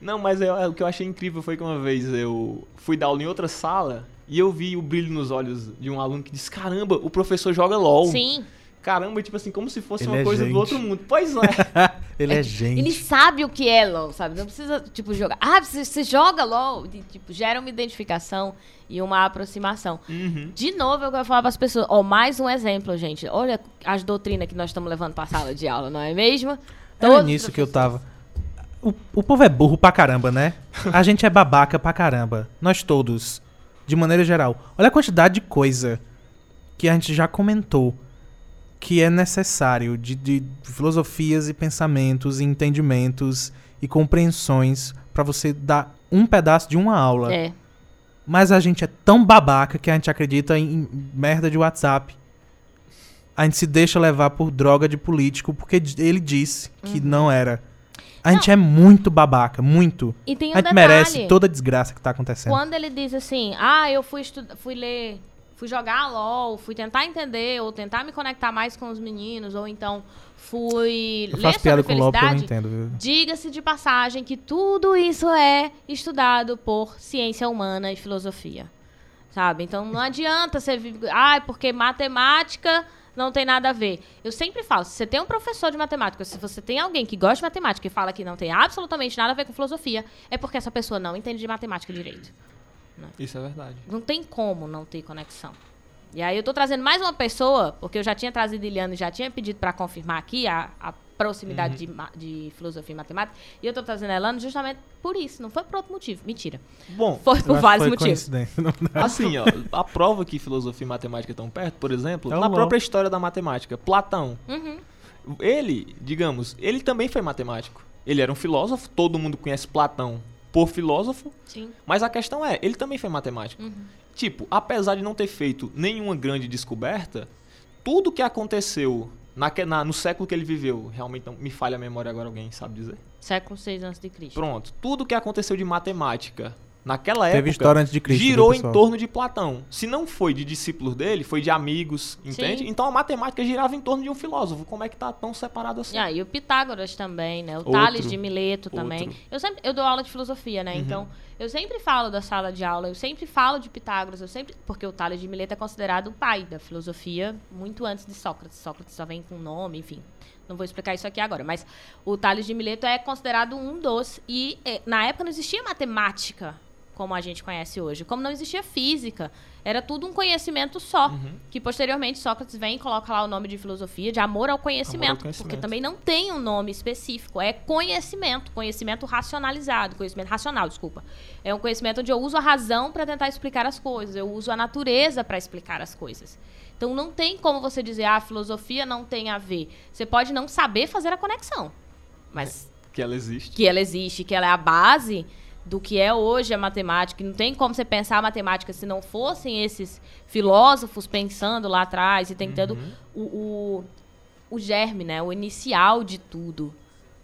Não, mas eu- o que eu achei incrível foi que uma vez eu fui dar aula em outra sala e eu vi o brilho nos olhos de um aluno que disse: Caramba, o professor joga LOL. Sim. Caramba, tipo assim, como se fosse Ele uma é coisa gente. do outro mundo. Pois é. Ele é gente. Ele sabe o que é LOL, sabe? Não precisa, tipo, jogar. Ah, você, você joga LOL. E, tipo, gera uma identificação e uma aproximação. Uhum. De novo, eu quero falar para as pessoas. Ó, mais um exemplo, gente. Olha as doutrinas que nós estamos levando para a sala de aula, não é mesmo? Era Todos nisso os que eu tava. O, o povo é burro pra caramba, né? A gente é babaca pra caramba. Nós todos. De maneira geral. Olha a quantidade de coisa que a gente já comentou que é necessário de, de filosofias e pensamentos e entendimentos e compreensões pra você dar um pedaço de uma aula. É. Mas a gente é tão babaca que a gente acredita em, merda de WhatsApp. A gente se deixa levar por droga de político porque ele disse que não era. A gente é muito babaca, muito. E tem um a gente detalhe. merece toda a desgraça que tá acontecendo. Quando ele diz assim, ah, eu fui, fui ler, fui jogar LOL, fui tentar entender, ou tentar me conectar mais com os meninos, ou então fui Eu ler sobre com LOL porque eu não felicidade. Diga-se de passagem que tudo isso é estudado por ciência humana e filosofia. Sabe? Então não adianta você. Ai, porque matemática não tem nada a ver. Eu sempre falo, se você tem um professor de matemática, se você tem alguém que gosta de matemática e fala que não tem absolutamente nada a ver com filosofia, é porque essa pessoa não entende de matemática direito. Isso é verdade. Não tem como não ter conexão. E aí eu tô trazendo mais uma pessoa, porque eu já tinha trazido Iliana e já tinha pedido para confirmar aqui a, a proximidade Uhum. de, de filosofia e matemática. E eu tô trazendo a Elana justamente por isso, não foi por outro motivo. Mentira. Bom, Foi por vários foi motivos. assim, ó, a prova que filosofia e matemática estão perto, por exemplo, É na própria história da matemática, Platão. Uhum. Ele, digamos, ele também foi matemático. Ele era um filósofo, todo mundo conhece Platão por filósofo, Sim. mas a questão é, ele também foi matemático. Uhum. Tipo, apesar de não ter feito nenhuma grande descoberta, tudo que aconteceu naque- na- no século que ele viveu, realmente não me falha a memória agora, alguém sabe dizer? Século 6 antes de Cristo. Pronto, tudo que aconteceu de matemática naquela Teve época história antes de Cristo. girou em torno de Platão. Se não foi de discípulos dele, foi de amigos, entende? Sim. Então a matemática girava em torno de um filósofo. Como é que tá tão separado assim? Ah, e o Pitágoras também, né? O Outro. Tales de Mileto também. Outro. Eu sempre eu dou aula de filosofia, né? Uhum. Então, eu sempre falo da sala de aula, eu sempre falo de Pitágoras, eu sempre porque o Tales de Mileto é considerado o pai da filosofia muito antes de Sócrates. Sócrates só vem com nome, enfim. Não vou explicar isso aqui agora, mas o Tales de Mileto é considerado um dos e eh, na época não existia matemática como a gente conhece hoje. Como não existia física, era tudo um conhecimento só. Uhum. Que posteriormente Sócrates vem e coloca lá o nome de filosofia, de amor ao conhecimento, Amor ao conhecimento. porque também não tem um nome específico, é conhecimento, conhecimento racionalizado, conhecimento racional, desculpa. É um conhecimento onde eu uso a razão para tentar explicar as coisas, eu uso a natureza para explicar as coisas. Então não tem como você dizer, ah, a filosofia não tem a ver. Você pode não saber fazer a conexão, mas Que ela existe. que ela existe, que ela é a base do que é hoje a matemática. E Não tem como você pensar a matemática se não fossem esses filósofos pensando lá atrás e tentando o, o, o germe, né? O inicial de tudo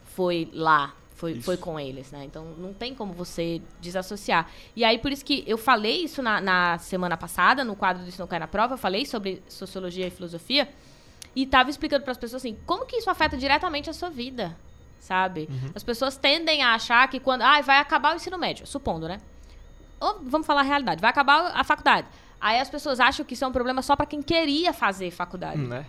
foi lá. Foi, Isso. foi com eles, né? Então não tem como você desassociar. E aí, por isso que eu falei isso na, na semana passada, no quadro do Isso Não Cai na Prova, eu falei sobre sociologia e filosofia. E tava explicando para as pessoas assim, como que isso afeta diretamente a sua vida, sabe? As pessoas tendem a achar que quando, ah, vai acabar o ensino médio, supondo, né? Ou vamos falar a realidade, vai acabar a faculdade. Aí as pessoas acham que isso é um problema só para quem queria fazer faculdade. Né?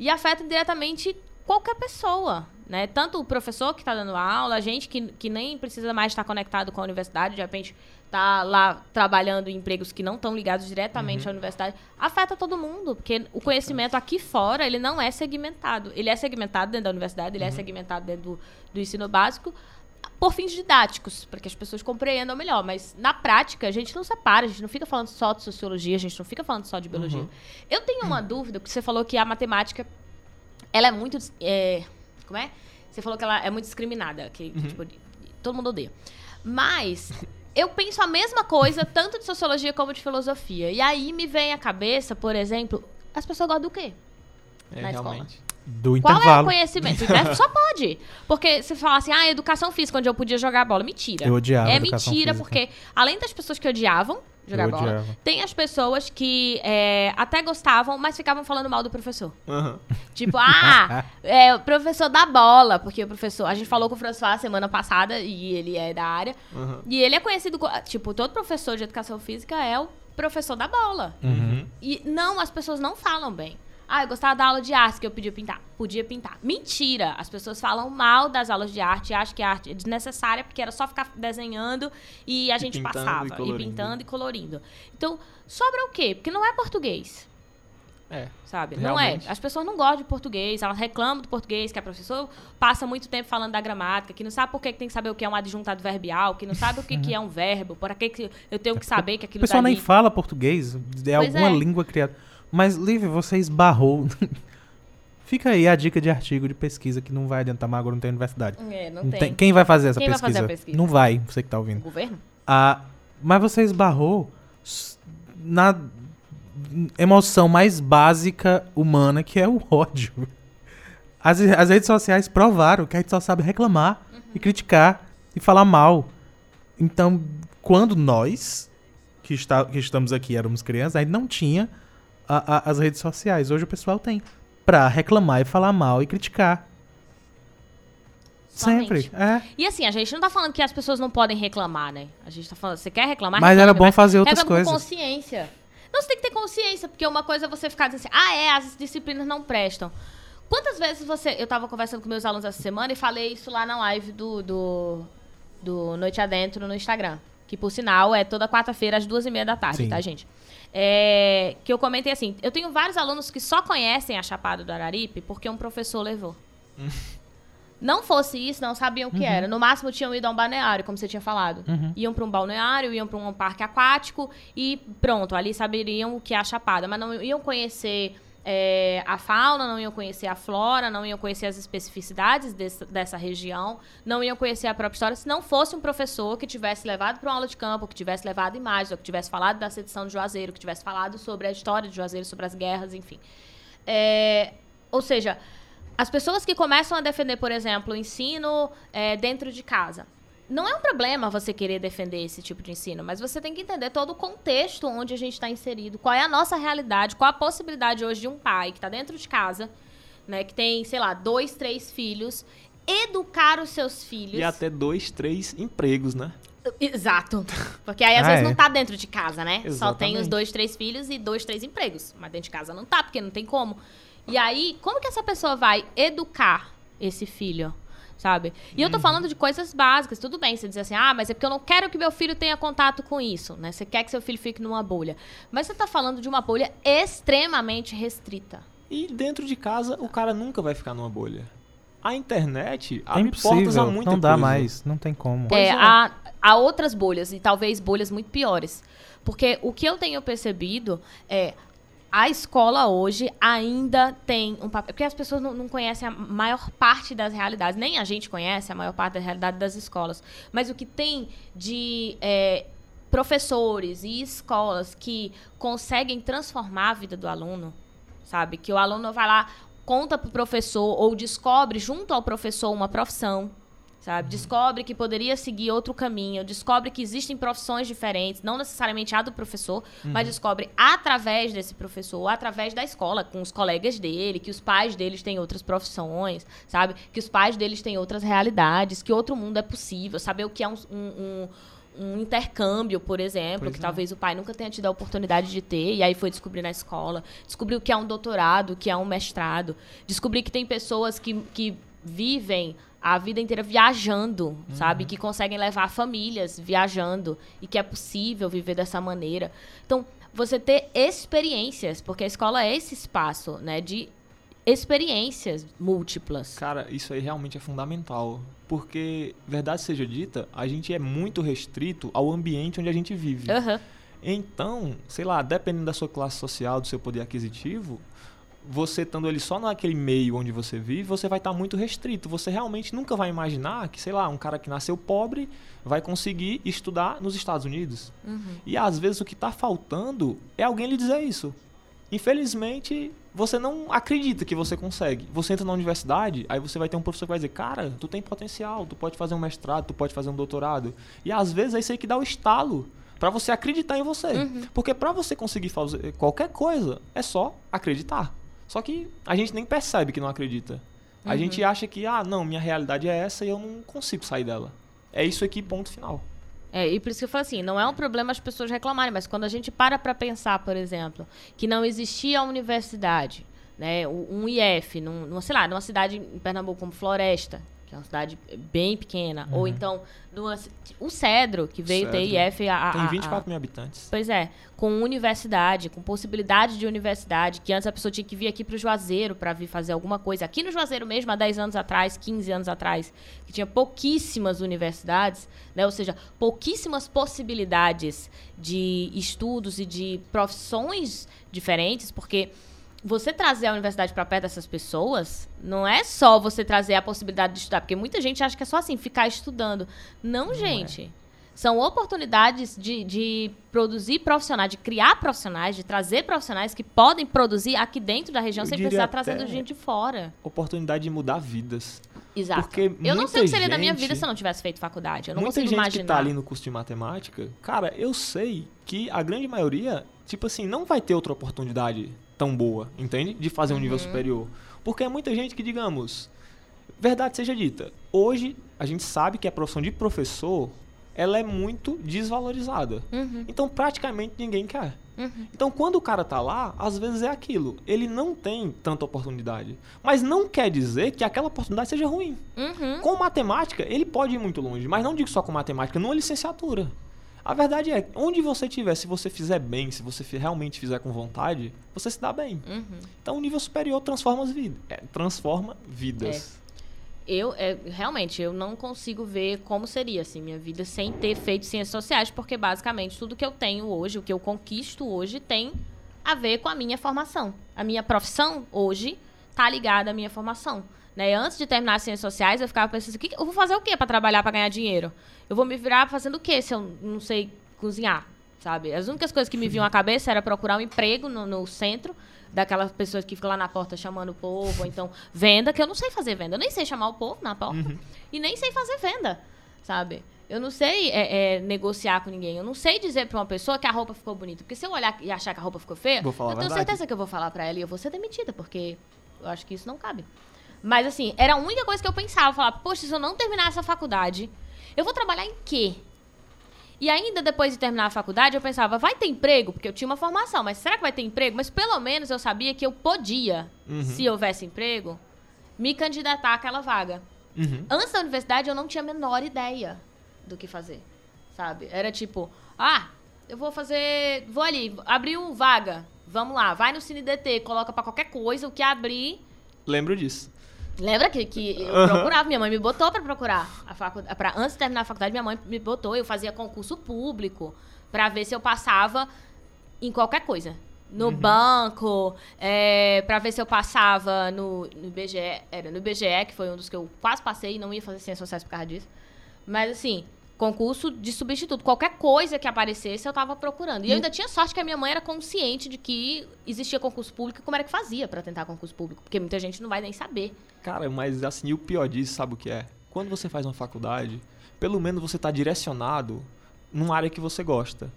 E afeta diretamente qualquer pessoa, né? Tanto o professor que está dando aula, a gente que, que nem precisa mais estar conectado com a universidade, de repente tá lá trabalhando em empregos que não estão ligados diretamente à universidade, afeta todo mundo, porque o conhecimento aqui fora, ele não é segmentado. Ele é segmentado dentro da universidade, ele é segmentado dentro do, do ensino básico, por fins didáticos, para que as pessoas compreendam melhor. Mas na prática, a gente não separa, a gente não fica falando só de sociologia, a gente não fica falando só de biologia. Eu tenho uma dúvida, porque você falou que a matemática ela é muito. é, como é? Você falou que ela é muito discriminada, que tipo, todo mundo odeia. Mas eu penso a mesma coisa, tanto de sociologia como de filosofia. E aí me vem à cabeça, por exemplo, as pessoas gostam do quê? É, Na escola. Do Qual é o intervalo. conhecimento? Né? Só pode. Porque se falar assim, ah, educação física, onde eu podia jogar bola. Mentira. Eu odiava É mentira, física. porque além das pessoas que odiavam jogar Eu bola, odiava. tem as pessoas que é, até gostavam, mas ficavam falando mal do professor. Aham. Tipo, ah, é o professor da bola, porque o professor. A gente falou com o François semana passada e ele é da área. Aham. E ele é conhecido. co- Tipo, todo professor de educação física é o professor da bola. Uhum. E não, as pessoas não falam bem. Ah, eu gostava da aula de arte que eu podia pintar. Podia pintar. Mentira! As pessoas falam mal das aulas de arte e acham que a arte é desnecessária porque era só ficar desenhando e a gente pintando passava. e E, pintando e colorindo. Então, sobra o quê? Porque não é português É. sabe? Realmente. Não é. As pessoas não gostam de português, elas reclamam do português, que a professora passa muito tempo falando da gramática, que não sabe por que tem que saber o que é um adjuntado verbial, que não sabe o que, que é um verbo, por que que eu tenho que saber que O aquilo pessoal dali... nem fala português, é Pois alguma é. língua criada. Mas, Liv, você esbarrou. Fica aí a dica de artigo de pesquisa que não vai adiantar mais agora, não tem universidade. É, não, Não tem. tem- Quem vai fazer essa Quem vai pesquisa? fazer a pesquisa? Não vai, você que tá O ouvindo. governo? Ah, mas você esbarrou na emoção mais básica humana, que é o ódio. As, as redes sociais provaram que a gente só sabe reclamar e criticar e falar mal. Então, quando nós, que, está, que estamos aqui, éramos crianças, a gente não tinha a- a- as redes sociais. Hoje o pessoal tem. Pra reclamar e falar mal e criticar. Somente. Sempre. É. E assim, a gente não tá falando que as pessoas não podem reclamar, né? A gente tá falando, você quer reclamar? Mas reclame, era bom fazer outras reclame com coisas. consciência. Não, você tem que ter consciência, porque uma coisa é você ficar dizendo assim, ah, é, as disciplinas não prestam. Quantas vezes você. Eu tava conversando com meus alunos essa semana e falei isso lá na live do, do, do Noite Adentro no Instagram. Que, por sinal, é toda quarta-feira às duas e meia da tarde, Sim. tá, gente? É, que eu comentei assim: eu tenho vários alunos que só conhecem a Chapada do Araripe porque um professor levou. Não fosse isso, não sabiam o que era. No máximo tinham ido a um balneário, como você tinha falado. Iam para um balneário, iam para um parque aquático e pronto, ali saberiam o que é a Chapada. Mas não iam conhecer é, a fauna, não iam conhecer a flora, não iam conhecer as especificidades dessa, dessa região, não iam conhecer a própria história se não fosse um professor que tivesse levado para uma aula de campo, que tivesse levado imagens, ou que tivesse falado da sedição de Juazeiro, que tivesse falado sobre a história de Juazeiro, sobre as guerras, enfim. É, ou seja, as pessoas que começam a defender, por exemplo, o ensino é, dentro de casa. Não é um problema você querer defender esse tipo de ensino, mas você tem que entender todo o contexto onde a gente está inserido, qual é a nossa realidade, qual a possibilidade hoje de um pai que está dentro de casa, né, que tem, sei lá, dois, três filhos, educar os seus filhos. E até dois, três empregos, né? Exato. Porque aí às Ah, vezes é? não tá dentro de casa, né? Só tem os Exatamente. dois, três filhos e dois, três empregos. Mas dentro de casa não tá, porque não tem como. E aí, como que essa pessoa vai educar esse filho? Sabe? E eu tô falando de coisas básicas, tudo bem, você dizer assim, ah, mas é porque eu não quero que meu filho tenha contato com isso, né? Você quer que seu filho fique numa bolha. Mas você tá falando de uma bolha extremamente restrita. E dentro de casa, o cara nunca vai ficar numa bolha. A internet É abre portas a impossível, muita não dá coisa. mais, não tem como. É, é. Há, há outras bolhas, e talvez bolhas muito piores. Porque o que eu tenho percebido é. A escola hoje ainda tem um papel. Porque as pessoas não, não conhecem a maior parte das realidades. Nem a gente conhece a maior parte da realidade das escolas. Mas o que tem de é, professores e escolas que conseguem transformar a vida do aluno, sabe? Que o aluno vai lá, conta pro professor ou descobre junto ao professor uma profissão, sabe? Descobre que poderia seguir outro caminho, descobre que existem profissões diferentes, não necessariamente a do professor, mas descobre através desse professor, através da escola, com os colegas dele, que os pais deles têm outras profissões, sabe? Que os pais deles têm outras realidades, que outro mundo é possível, saber o que é um- um- um um intercâmbio, por exemplo, Pois que é. talvez o pai nunca tenha tido a oportunidade de ter, e aí foi descobrir na escola. Descobrir o que é um doutorado, o que é um mestrado. Descobrir que tem pessoas que, que vivem a vida inteira viajando, sabe? Que conseguem levar famílias viajando e que é possível viver dessa maneira. Então, você ter experiências, porque a escola é esse espaço, né, de experiências múltiplas. Cara, isso aí realmente é fundamental. Porque, verdade seja dita, a gente é muito restrito ao ambiente onde a gente vive. Aham. Então, sei lá, dependendo da sua classe social, do seu poder aquisitivo, você estando ali só naquele meio onde você vive, você vai estar muito restrito. Você realmente nunca vai imaginar que, sei lá, um cara que nasceu pobre vai conseguir estudar nos Estados Unidos. E às vezes o que está faltando é alguém lhe dizer isso. Infelizmente, você não acredita que você consegue. Você entra na universidade, aí você vai ter um professor que vai dizer: Cara, tu tem potencial, tu pode fazer um mestrado, tu pode fazer um doutorado. E às vezes é isso aí que dá o estalo pra você acreditar em você. Porque pra você conseguir fazer qualquer coisa, é só acreditar. Só que a gente nem percebe que não acredita. A gente acha que, ah, não, minha realidade é essa e eu não consigo sair dela. É isso aqui, ponto final. É, e por isso que eu falo assim, não é um problema as pessoas reclamarem, mas quando a gente para para pensar, por exemplo, que não existia a universidade, né, um IF, num, numa, sei lá, numa cidade em Pernambuco como Floresta, que é uma cidade bem pequena, ou então numa, o Cedro, que veio ter Cedro. IF a, a- Tem a- 24 mil habitantes. Pois é, com universidade, com possibilidade de universidade, que antes a pessoa tinha que vir aqui para o Juazeiro para vir fazer alguma coisa. Aqui no Juazeiro mesmo, há 10 anos atrás, 15 anos atrás, que tinha pouquíssimas universidades, né? ou seja, pouquíssimas possibilidades de estudos e de profissões diferentes, porque você trazer a universidade para perto dessas pessoas não é só você trazer a possibilidade de estudar, porque muita gente acha que é só assim, ficar estudando. Não, é. gente. São oportunidades de, de produzir profissionais, de criar profissionais, de trazer profissionais que podem produzir aqui dentro da região Eu sem precisar trazendo gente de fora. Oportunidade de mudar vidas. Exato. Porque eu não sei o que seria da minha vida gente- se eu não tivesse feito faculdade. Eu não Muita consigo gente imaginar. que tá ali no curso de matemática, cara, eu sei que a grande maioria, tipo assim, não vai ter outra oportunidade tão boa, entende? De fazer um nível Uhum. superior. Porque é muita gente que, digamos, verdade seja dita, hoje a gente sabe que a profissão de professor, ela é muito desvalorizada. Uhum, Então praticamente ninguém quer. uhum. Então, quando o cara tá lá, às vezes é aquilo. Ele não tem tanta oportunidade. Mas não quer dizer que aquela oportunidade seja ruim. Uhum. Com matemática, ele pode ir muito longe. Mas não digo só com matemática, numa licenciatura. A verdade é, onde você estiver, se você fizer bem, se você realmente fizer com vontade, você se dá bem. Uhum. Então, o nível superior transforma as vidas. É, transforma vidas. Eu, é, realmente, eu não consigo ver como seria, assim, minha vida sem ter feito ciências sociais, porque basicamente tudo que eu tenho hoje, o que eu conquisto hoje, tem a ver com a minha formação. A minha profissão hoje tá ligada à minha formação. Né? Antes de terminar as ciências sociais, eu ficava pensando, o que que- eu vou fazer o quê para trabalhar, para ganhar dinheiro? Eu vou me virar fazendo o quê se eu não sei cozinhar, sabe? As únicas coisas que me vinham à cabeça era procurar um emprego no, no centro, daquelas pessoas que ficam lá na porta chamando o povo, ou então venda, que eu não sei fazer venda. Eu nem sei chamar o povo na porta e nem sei fazer venda, sabe? Eu não sei é, é, negociar com ninguém. Eu não sei dizer pra uma pessoa que a roupa ficou bonita. Porque se eu olhar e achar que a roupa ficou feia, eu tenho verdade. certeza que eu vou falar pra ela e eu vou ser demitida, porque eu acho que isso não cabe. Mas assim, era a única coisa que eu pensava. Eu falava, poxa, se eu não terminar essa faculdade, eu vou trabalhar em quê? E ainda depois de terminar a faculdade, eu pensava, vai ter emprego? Porque eu tinha uma formação, mas será que vai ter emprego? Mas pelo menos eu sabia que eu podia, Uhum. se houvesse emprego, me candidatar àquela vaga. Uhum. Antes da universidade, eu não tinha a menor ideia do que fazer, sabe? Era tipo, ah, eu vou fazer, vou ali, abriu vaga, vamos lá, vai no Cine DT, coloca pra qualquer coisa, o que abrir, Lembro disso. Lembra que, que eu procurava, minha mãe me botou pra procurar a faculdade, pra, antes de terminar a faculdade, minha mãe me botou, eu fazia concurso público pra ver se eu passava em qualquer coisa. No banco, é, pra ver se eu passava no, no IBGE, era no IBGE, que foi um dos que eu quase passei e não ia fazer ciências sociais por causa disso. Mas assim, concurso de substituto, qualquer coisa que aparecesse eu tava procurando. E eu ainda tinha sorte que a minha mãe era consciente de que existia concurso público e como era que fazia pra tentar concurso público, porque muita gente não vai nem saber. Cara, mas assim, o pior disso, sabe o que é? Quando você faz uma faculdade, pelo menos você tá direcionado numa área que você gosta.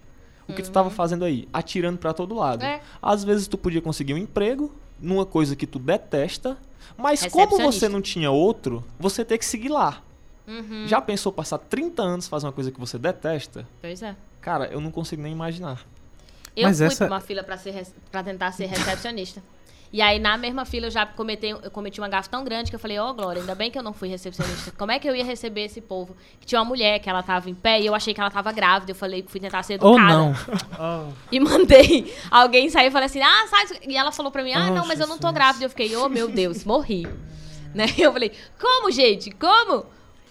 O que tu tava fazendo aí? Atirando pra todo lado. É. Às vezes tu podia conseguir um emprego numa coisa que tu detesta, mas como você não tinha outro, você tem que seguir lá. Uhum. Já pensou passar 30 anos fazer uma coisa que você detesta? Pois é. Cara, eu não consigo nem imaginar. Eu Mas fui essa- pra uma fila pra, ser, pra tentar ser recepcionista. E aí, na mesma fila, eu já cometi, eu cometi uma gafe tão grande que eu falei, ô, Glória, ainda bem que eu não fui recepcionista. Como é que eu ia receber esse povo? Que tinha uma mulher que ela tava em pé e eu achei que ela tava grávida. Eu falei que fui tentar ser Ou educada. não. E mandei alguém sair e falei assim, ah, sai. E ela falou pra mim, ah, Oh, não, mas eu não tô grávida. Eu fiquei, oh, meu Deus, morri. Né? Eu falei, como, gente? Como?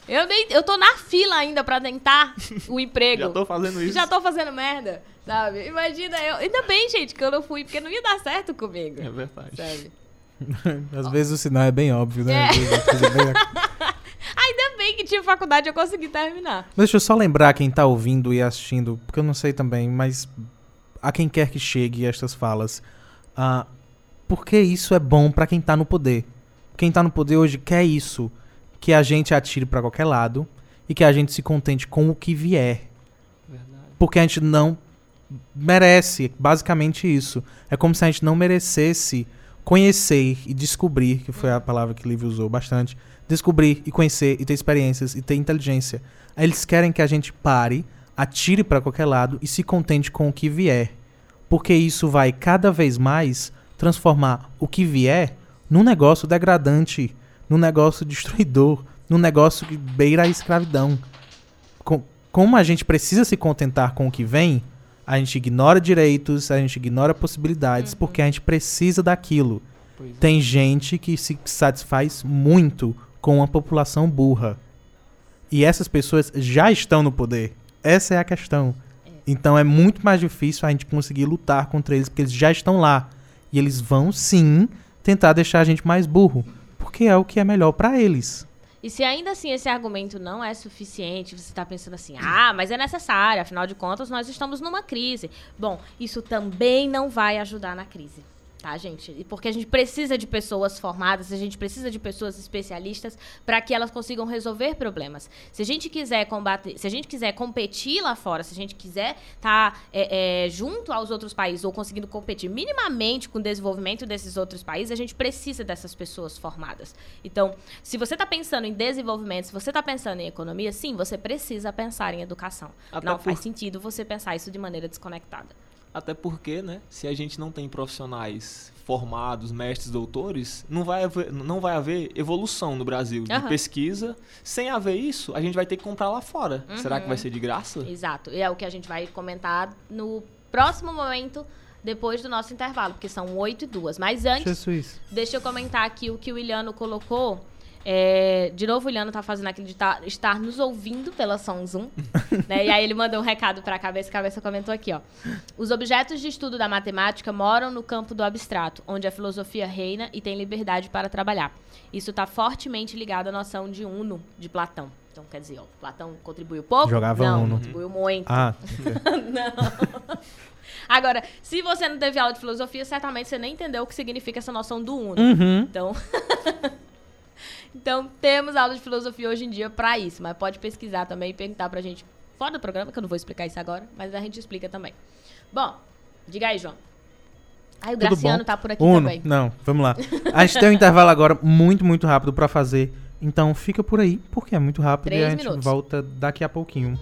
Eu, nem, eu tô na fila ainda pra tentar o emprego. Já tô fazendo isso. Já tô fazendo merda, sabe? Imagina, eu. Ainda bem, gente, que eu não fui, porque não ia dar certo comigo. É verdade. Sabe? Às vezes o sinal é bem óbvio, né? É. É bem- Ainda bem que tinha faculdade e eu consegui terminar. Mas deixa eu só lembrar quem tá ouvindo e assistindo, porque eu não sei também, mas a quem quer que chegue estas falas, ah, porque isso é bom pra quem tá no poder. Quem tá no poder hoje quer isso, que a gente atire pra qualquer lado e que a gente se contente com o que vier, Verdade. porque a gente não merece, basicamente isso. É como se a gente não merecesse conhecer e descobrir, que foi a palavra que o livro usou bastante, descobrir e conhecer e ter experiências e ter inteligência. Eles querem que a gente pare, atire pra qualquer lado e se contente com o que vier, porque isso vai cada vez mais transformar o que vier num negócio degradante, num negócio destruidor, num negócio que beira a escravidão. Com- como a gente precisa se contentar com o que vem, a gente ignora direitos, a gente ignora possibilidades, porque a gente precisa daquilo. É. Tem gente que se satisfaz muito com uma população burra. E essas pessoas já estão no poder. Essa é a questão. Então é muito mais difícil a gente conseguir lutar contra eles, porque eles já estão lá. E eles vão sim tentar deixar a gente mais burro. Porque é o que é melhor pra eles. E se ainda assim esse argumento não é suficiente, você está pensando assim, ah, mas é necessário, afinal de contas nós estamos numa crise. Bom, isso também não vai ajudar na crise. Tá, gente? Porque a gente precisa de pessoas formadas, a gente precisa de pessoas especialistas para que elas consigam resolver problemas. Se a gente quiser combater, se a gente quiser competir lá fora, se a gente quiser estar junto aos outros países ou conseguindo competir minimamente com o desenvolvimento desses outros países, a gente precisa dessas pessoas formadas. Então, se você está pensando em desenvolvimento, se você está pensando em economia, sim, você precisa pensar em educação. Até não por- faz sentido você pensar isso de maneira desconectada. Até porque, né, se a gente não tem profissionais formados, mestres, doutores, não vai haver, não vai haver evolução no Brasil de pesquisa. Sem haver isso, a gente vai ter que comprar lá fora. Será Uhum. que vai ser de graça? Exato. E é o que a gente vai comentar no próximo momento, depois do nosso intervalo, porque são 8 e 2. Mas antes, Jesus. deixa eu comentar aqui o que o Iliano colocou. É, de novo, o Iliano tá fazendo aquele de tá- estar nos ouvindo pela Samsung. né? E aí ele mandou um recado pra Cabeça. Cabeça comentou aqui, ó. Os objetos de estudo da matemática moram no campo do abstrato, onde a filosofia reina e tem liberdade para trabalhar. Isso está fortemente ligado à noção de uno de Platão. Então, quer dizer, ó, Platão contribuiu pouco? Jogava Não, Uno. contribuiu muito. Ah, Não. Agora, se você não teve aula de filosofia, certamente você nem entendeu o que significa essa noção do uno. uhum. Então, então temos aula de filosofia hoje em dia pra isso, mas pode pesquisar também e perguntar pra gente fora do programa, que eu não vou explicar isso agora, mas a gente explica também. Bom, diga aí, João. Aí o Tudo Graciano bom? tá por aqui Uno. também. Não, vamos lá. A gente tem um intervalo agora muito, muito rápido pra fazer. Então fica por aí, porque é muito rápido e Três a gente minutos. volta daqui a pouquinho.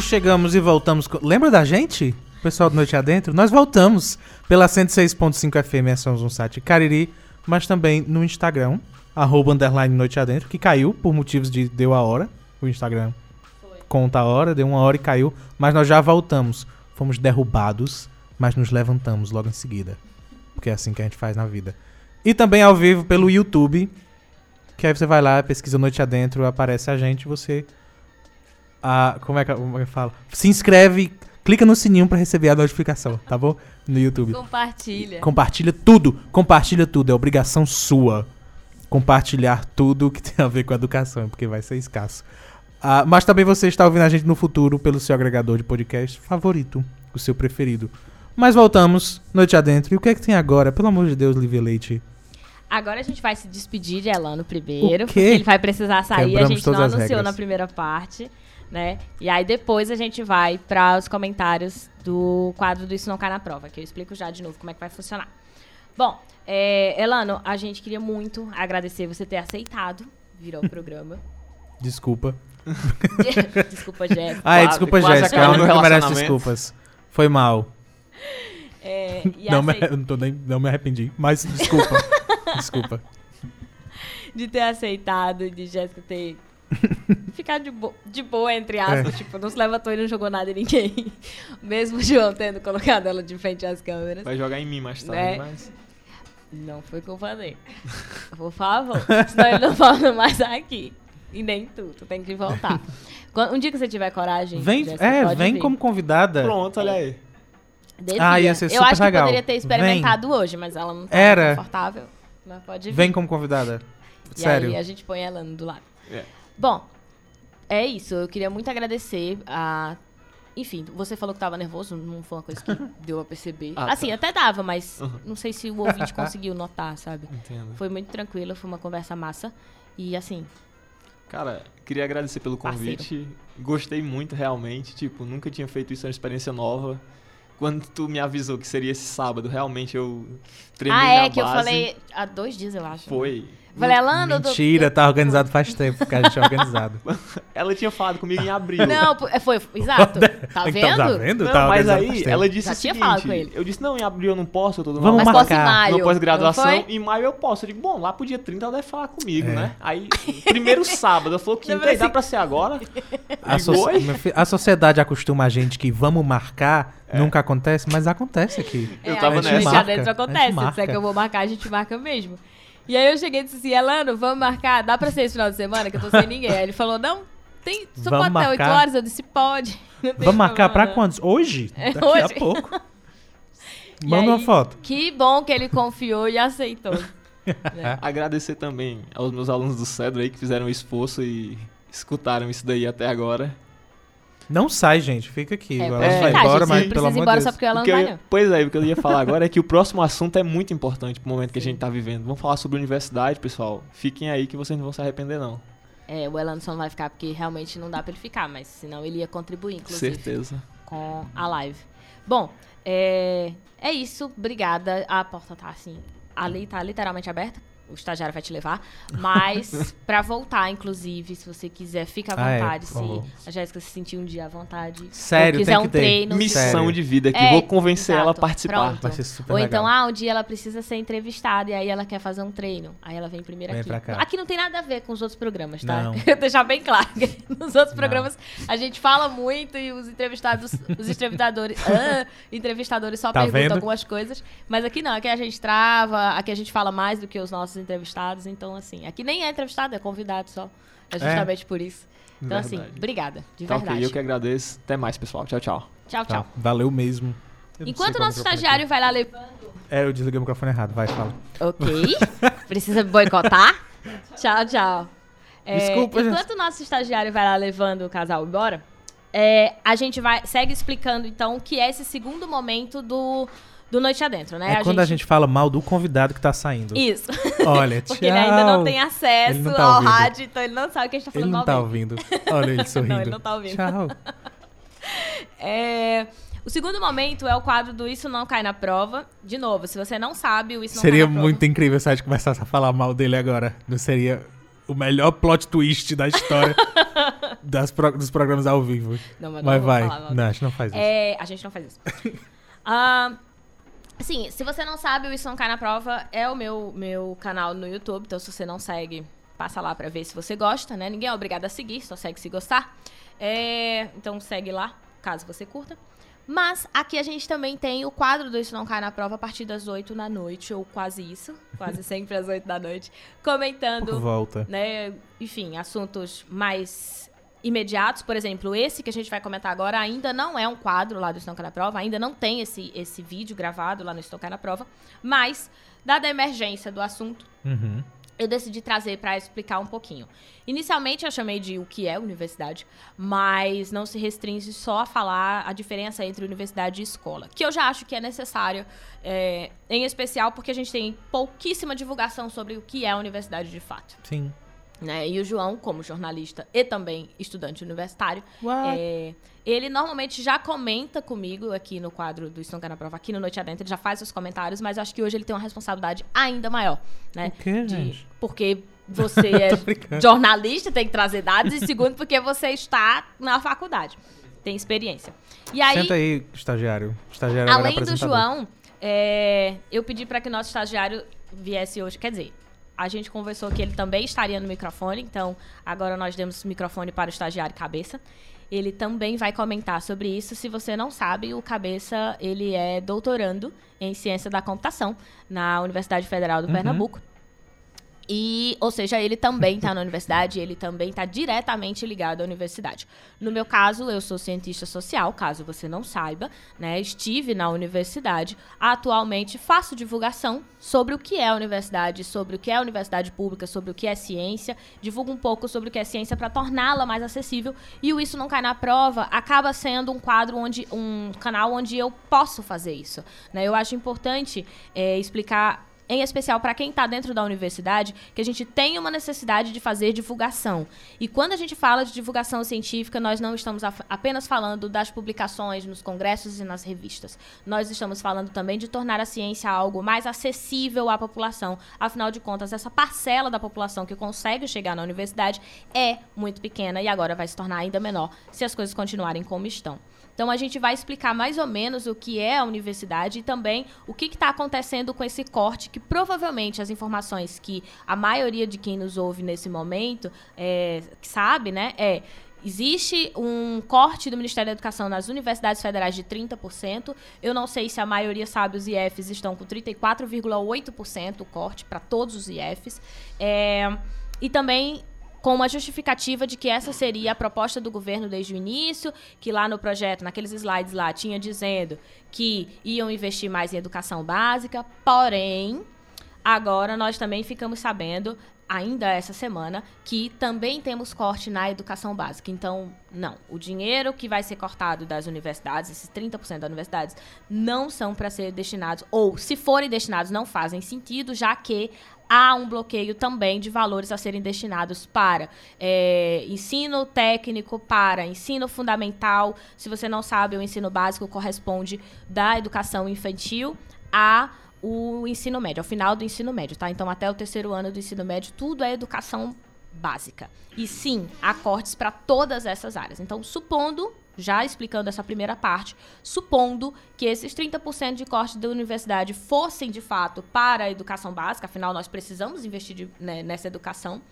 Chegamos e voltamos. com- Lembra da gente? Pessoal do Noite Adentro? Nós voltamos pela 106.5 FM, somos um site Cariri, mas também no Instagram, arroba underline Noite Adentro, que caiu por motivos de deu a hora. O Instagram conta a hora, deu uma hora e caiu, mas nós já voltamos. Fomos derrubados, mas nos levantamos logo em seguida. Porque é assim que a gente faz na vida. E também ao vivo pelo YouTube, que aí você vai lá, pesquisa Noite Adentro, aparece a gente, você a, como é que como é que fala? Se inscreve, clica no sininho pra receber a notificação, tá bom? No YouTube. Compartilha. Compartilha tudo, compartilha tudo, é obrigação sua. Compartilhar tudo que tem a ver com educação, porque vai ser escasso. Ah, mas também você está ouvindo a gente no futuro pelo seu agregador de podcast favorito, o seu preferido. Mas voltamos, noite adentro. E o que é que tem agora? Pelo amor de Deus, Lívia Leite. Agora a gente vai se despedir de Elano primeiro, porque ele vai precisar sair. Quebramos a gente não anunciou na primeira parte, né? E aí depois a gente vai para os comentários do quadro do Isso Não Cai na Prova, que eu explico já de novo como é que vai funcionar. Bom, é, Elano, a gente queria muito agradecer você ter aceitado vir ao programa. Desculpa. Desculpa, Jéssica. Ah, é, desculpa, Jéssica. É a acabando única o que merece desculpas. Foi mal. É, e Não me, não, tô nem, não me arrependi, mas desculpa. desculpa. de ter aceitado e de Jéssica ter ficado de, bo- de boa, entre aspas. É. Tipo, não se levantou e não jogou nada em ninguém. Mesmo o João tendo colocado ela de frente às câmeras. Vai jogar em mim mais tarde, Né? mas... Não foi o que eu falei. Por favor. Senão ele não volta mais aqui. E nem tu. Tu tem que voltar. Um dia que você tiver coragem. Vem, Jéssica, é, pode vem vir. como convidada. Pronto, olha aí. Devia. Ah, ia ser Eu super acho que legal. poderia ter experimentado hoje, mas ela não tá Era. confortável. Mas pode vir. Vem como convidada. E Sério. aí a gente põe ela do lado. É. Bom, é isso. Eu queria muito agradecer a. Enfim, você falou que tava nervoso, não foi uma coisa que deu a perceber. Ah, assim, tá. até dava, mas Uhum. não sei se o ouvinte conseguiu notar, sabe? Entendo. Foi muito tranquilo, foi uma conversa massa. E assim, Cara, queria agradecer pelo Parceiro. convite. Gostei muito, realmente. Tipo, nunca tinha feito isso, é uma experiência nova. Quando tu me avisou que seria esse sábado, realmente eu tremei ah, na é, que eu base. falei há dois dias, eu acho. Foi. Falei, Alana, eu tô- Mentira, tá organizado faz tempo que a gente é organizado. Ela tinha falado comigo em abril. Não, é, foi, exato. Tá vendo? Então, tá vendo? Não, Tá mas aí ela disse Já tinha seguinte, falado com ele. eu disse, não, em abril eu não posso, eu tô dando Vamos Mas aula posso em marcar. maio. no pós-graduação, em maio eu posso. Eu digo, bom, lá pro dia 30 ela deve falar comigo, É. né? Aí, primeiro sábado, ela falou, quinta, Lembra aí dá pra ser agora? A, so- a sociedade acostuma a gente que vamos marcar, nunca acontece, mas acontece aqui. Eu é, tava a gente nessa. Marca, dentro a gente acontece. Se disser que eu vou marcar, a gente marca mesmo. E aí eu cheguei e disse assim, Elano, vamos marcar, dá pra ser esse final de semana, que eu tô sem ninguém. Aí ele falou, não, tem, só Vamos pode até 8 marcar. horas. Eu disse, pode. Vamos marcar pra não. quantos? Hoje? É, Daqui hoje. a pouco. Manda aí, uma foto. Que bom que ele confiou e aceitou. né? Agradecer também aos meus alunos do Cedro aí que fizeram o esforço e escutaram isso daí até agora. Não sai, gente. Fica aqui. É, Ela pode vai ficar, embora, gente, mas pelo amor de embora Deus. só porque ela O não que eu pois é, o que eu ia falar agora é que o próximo assunto é muito importante pro momento que a gente tá vivendo. Vamos falar sobre universidade, pessoal. Fiquem aí que vocês não vão se arrepender, não. É, o não vai ficar porque realmente não dá pra ele ficar, mas senão ele ia contribuir, inclusive. Certeza. com a live. Bom, é, é isso. Obrigada. A porta tá assim. Ali tá literalmente aberta. O estagiário vai te levar. Mas, pra voltar, inclusive, se você quiser, fica à Ah, é, vontade. se a Jéssica se sentir um dia à vontade. Sério, ou quiser tem que um ter. treino. Missão Sério. de vida aqui. É, Vou convencer ela a exato. participar. Pronto. Vai ser super Ou legal. então, ah, um dia ela precisa ser entrevistada e aí ela quer fazer um treino. Aí ela vem primeiro Vem aqui. pra cá. Aqui não tem nada a ver com os outros programas, tá? Não. Deixar bem claro. que Nos outros Não. programas a gente fala muito e os entrevistados, os entrevistadores, ah, entrevistadores só Tá perguntam vendo? algumas coisas. Mas aqui não, aqui a gente trava, aqui a gente fala mais do que os nossos entrevistados. Então, assim, aqui nem é entrevistado, é convidado só. É justamente por isso. Então, assim, Verdade. obrigada, de Tá verdade. ok, eu que agradeço. Até mais, pessoal. Tchau, tchau. Tchau, Tá, tchau. valeu mesmo. Eu Enquanto o nosso estagiário vai lá levando. aqui. É, eu desliguei o microfone errado. Vai, fala. Ok. Precisa boicotar? tchau, tchau. É, Desculpa, gente. Enquanto o nosso estagiário vai lá levando o casal embora, é, a gente vai segue explicando, então, o que é esse segundo momento do, do Noite Adentro, né? É quando a gente fala mal do convidado que tá saindo. Isso. Olha, Porque ele ainda não tem acesso Ele não tá ao ouvindo. rádio, então ele não sabe o que a gente tá Ele falando não mal tá ouvindo. Olha ele sorrindo. Não, ele não tá ouvindo. Tchau. É, o segundo momento é o quadro do Isso Não Cai na Prova. De novo, se você não sabe, o Isso Não Seria Cai na Prova... muito incrível se a gente começasse a falar mal dele agora. Não seria O melhor plot twist da história das pro- dos programas ao vivo. Não, mas Mas não vai. falar Não, a gente não faz isso. É, a gente não faz isso. Ah, sim, se você não sabe, o Isso Não Cai na Prova é o meu, meu canal no YouTube. Então, se você não segue, passa lá pra ver se você gosta, né? Ninguém é obrigado a seguir, só segue se gostar. É, então, segue lá, caso você curta. Mas aqui a gente também tem o quadro do Isso Não Cai na Prova a partir das 8 da noite, ou quase isso, quase sempre às 8 da noite, comentando Por volta. né, enfim, assuntos mais imediatos, por exemplo, esse que a gente vai comentar agora ainda não é um quadro lá do Estão na Prova, ainda não tem esse, esse vídeo gravado lá no Estão na Prova, mas, dada a emergência do assunto, Uhum. eu decidi trazer para explicar um pouquinho. Inicialmente eu chamei de o que é universidade, mas não se restringe só a falar a diferença entre universidade e escola, que eu já acho que é necessário, é, em especial porque a gente tem pouquíssima divulgação sobre o que é a universidade de fato Sim. Né? E o João, como jornalista e também estudante universitário, é, ele normalmente já comenta comigo aqui no quadro do Estão na Prova, aqui no Noite Adentro, ele já faz os comentários, mas eu acho que hoje ele tem uma responsabilidade ainda maior, né? O quê, De- gente? porque você é jornalista, tem que trazer dados, e segundo, porque você está na faculdade, tem experiência. E aí, Senta aí, estagiário. Estagiário Além do. João, é, eu pedi para que o nosso estagiário viesse hoje. Quer dizer, a gente conversou que ele também estaria no microfone, então agora nós demos microfone para o estagiário Cabeça. Ele também vai comentar sobre isso. Se você não sabe, o Cabeça ele é doutorando em ciência da computação na Universidade Federal do Uhum. Pernambuco. E, ou seja, ele também está na universidade, ele também está diretamente ligado à universidade. No meu caso, eu sou cientista social, caso você não saiba, né? Estive na universidade. Atualmente faço divulgação sobre o que é a universidade, sobre o que é a universidade pública, sobre o que é ciência. Divulgo um pouco sobre o que é ciência para torná-la mais acessível. E o Isso Não Cai na Prova acaba sendo um quadro onde. um canal onde eu posso fazer isso. Né? Eu acho importante é, explicar em especial para quem está dentro da universidade, que a gente tem uma necessidade de fazer divulgação. E quando a gente fala de divulgação científica, nós não estamos apenas falando das publicações nos congressos e nas revistas. Nós estamos falando também de tornar a ciência algo mais acessível à população. Afinal de contas, essa parcela da população que consegue chegar na universidade é muito pequena e agora vai se tornar ainda menor se as coisas continuarem como estão. Então a gente vai explicar mais ou menos o que é a universidade e também o que está acontecendo com esse corte, que provavelmente as informações que a maioria de quem nos ouve nesse momento é, sabe, né, é Existe um corte do Ministério da Educação nas universidades federais de 30%. Eu não sei se a maioria sabe, os IFs estão com 34,8% o corte para todos os IFs. É, e também com uma justificativa de que essa seria a proposta do governo desde o início, que lá no projeto, naqueles slides lá, tinha dizendo que iam investir mais em educação básica, porém, agora nós também ficamos sabendo, ainda essa semana, que também temos corte na educação básica. Então, não, o dinheiro que vai ser cortado das universidades, esses 30% das universidades, não são para ser destinados, ou se forem destinados, não fazem sentido, já que há um bloqueio também de valores a serem destinados para é, ensino técnico, para ensino fundamental. Se você não sabe, o ensino básico corresponde da educação infantil a o ensino médio, ao final do ensino médio, tá? Então, até o terceiro ano do ensino médio, tudo é educação básica. E sim, há cortes para todas essas áreas. Então, supondo, já explicando essa primeira parte, supondo que esses 30% de corte da universidade fossem de fato para a educação básica, afinal, nós precisamos investir de, né, nessa educação.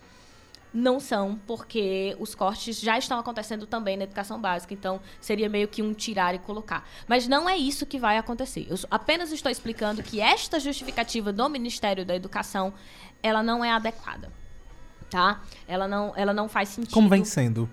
Não são, porque os cortes já estão acontecendo também na educação básica, então seria meio que um tirar e colocar. Mas não é isso que vai acontecer. Eu apenas estou explicando que esta justificativa do Ministério da Educação, ela não é adequada, tá? Ela não, ela não faz sentido. Como vem sendo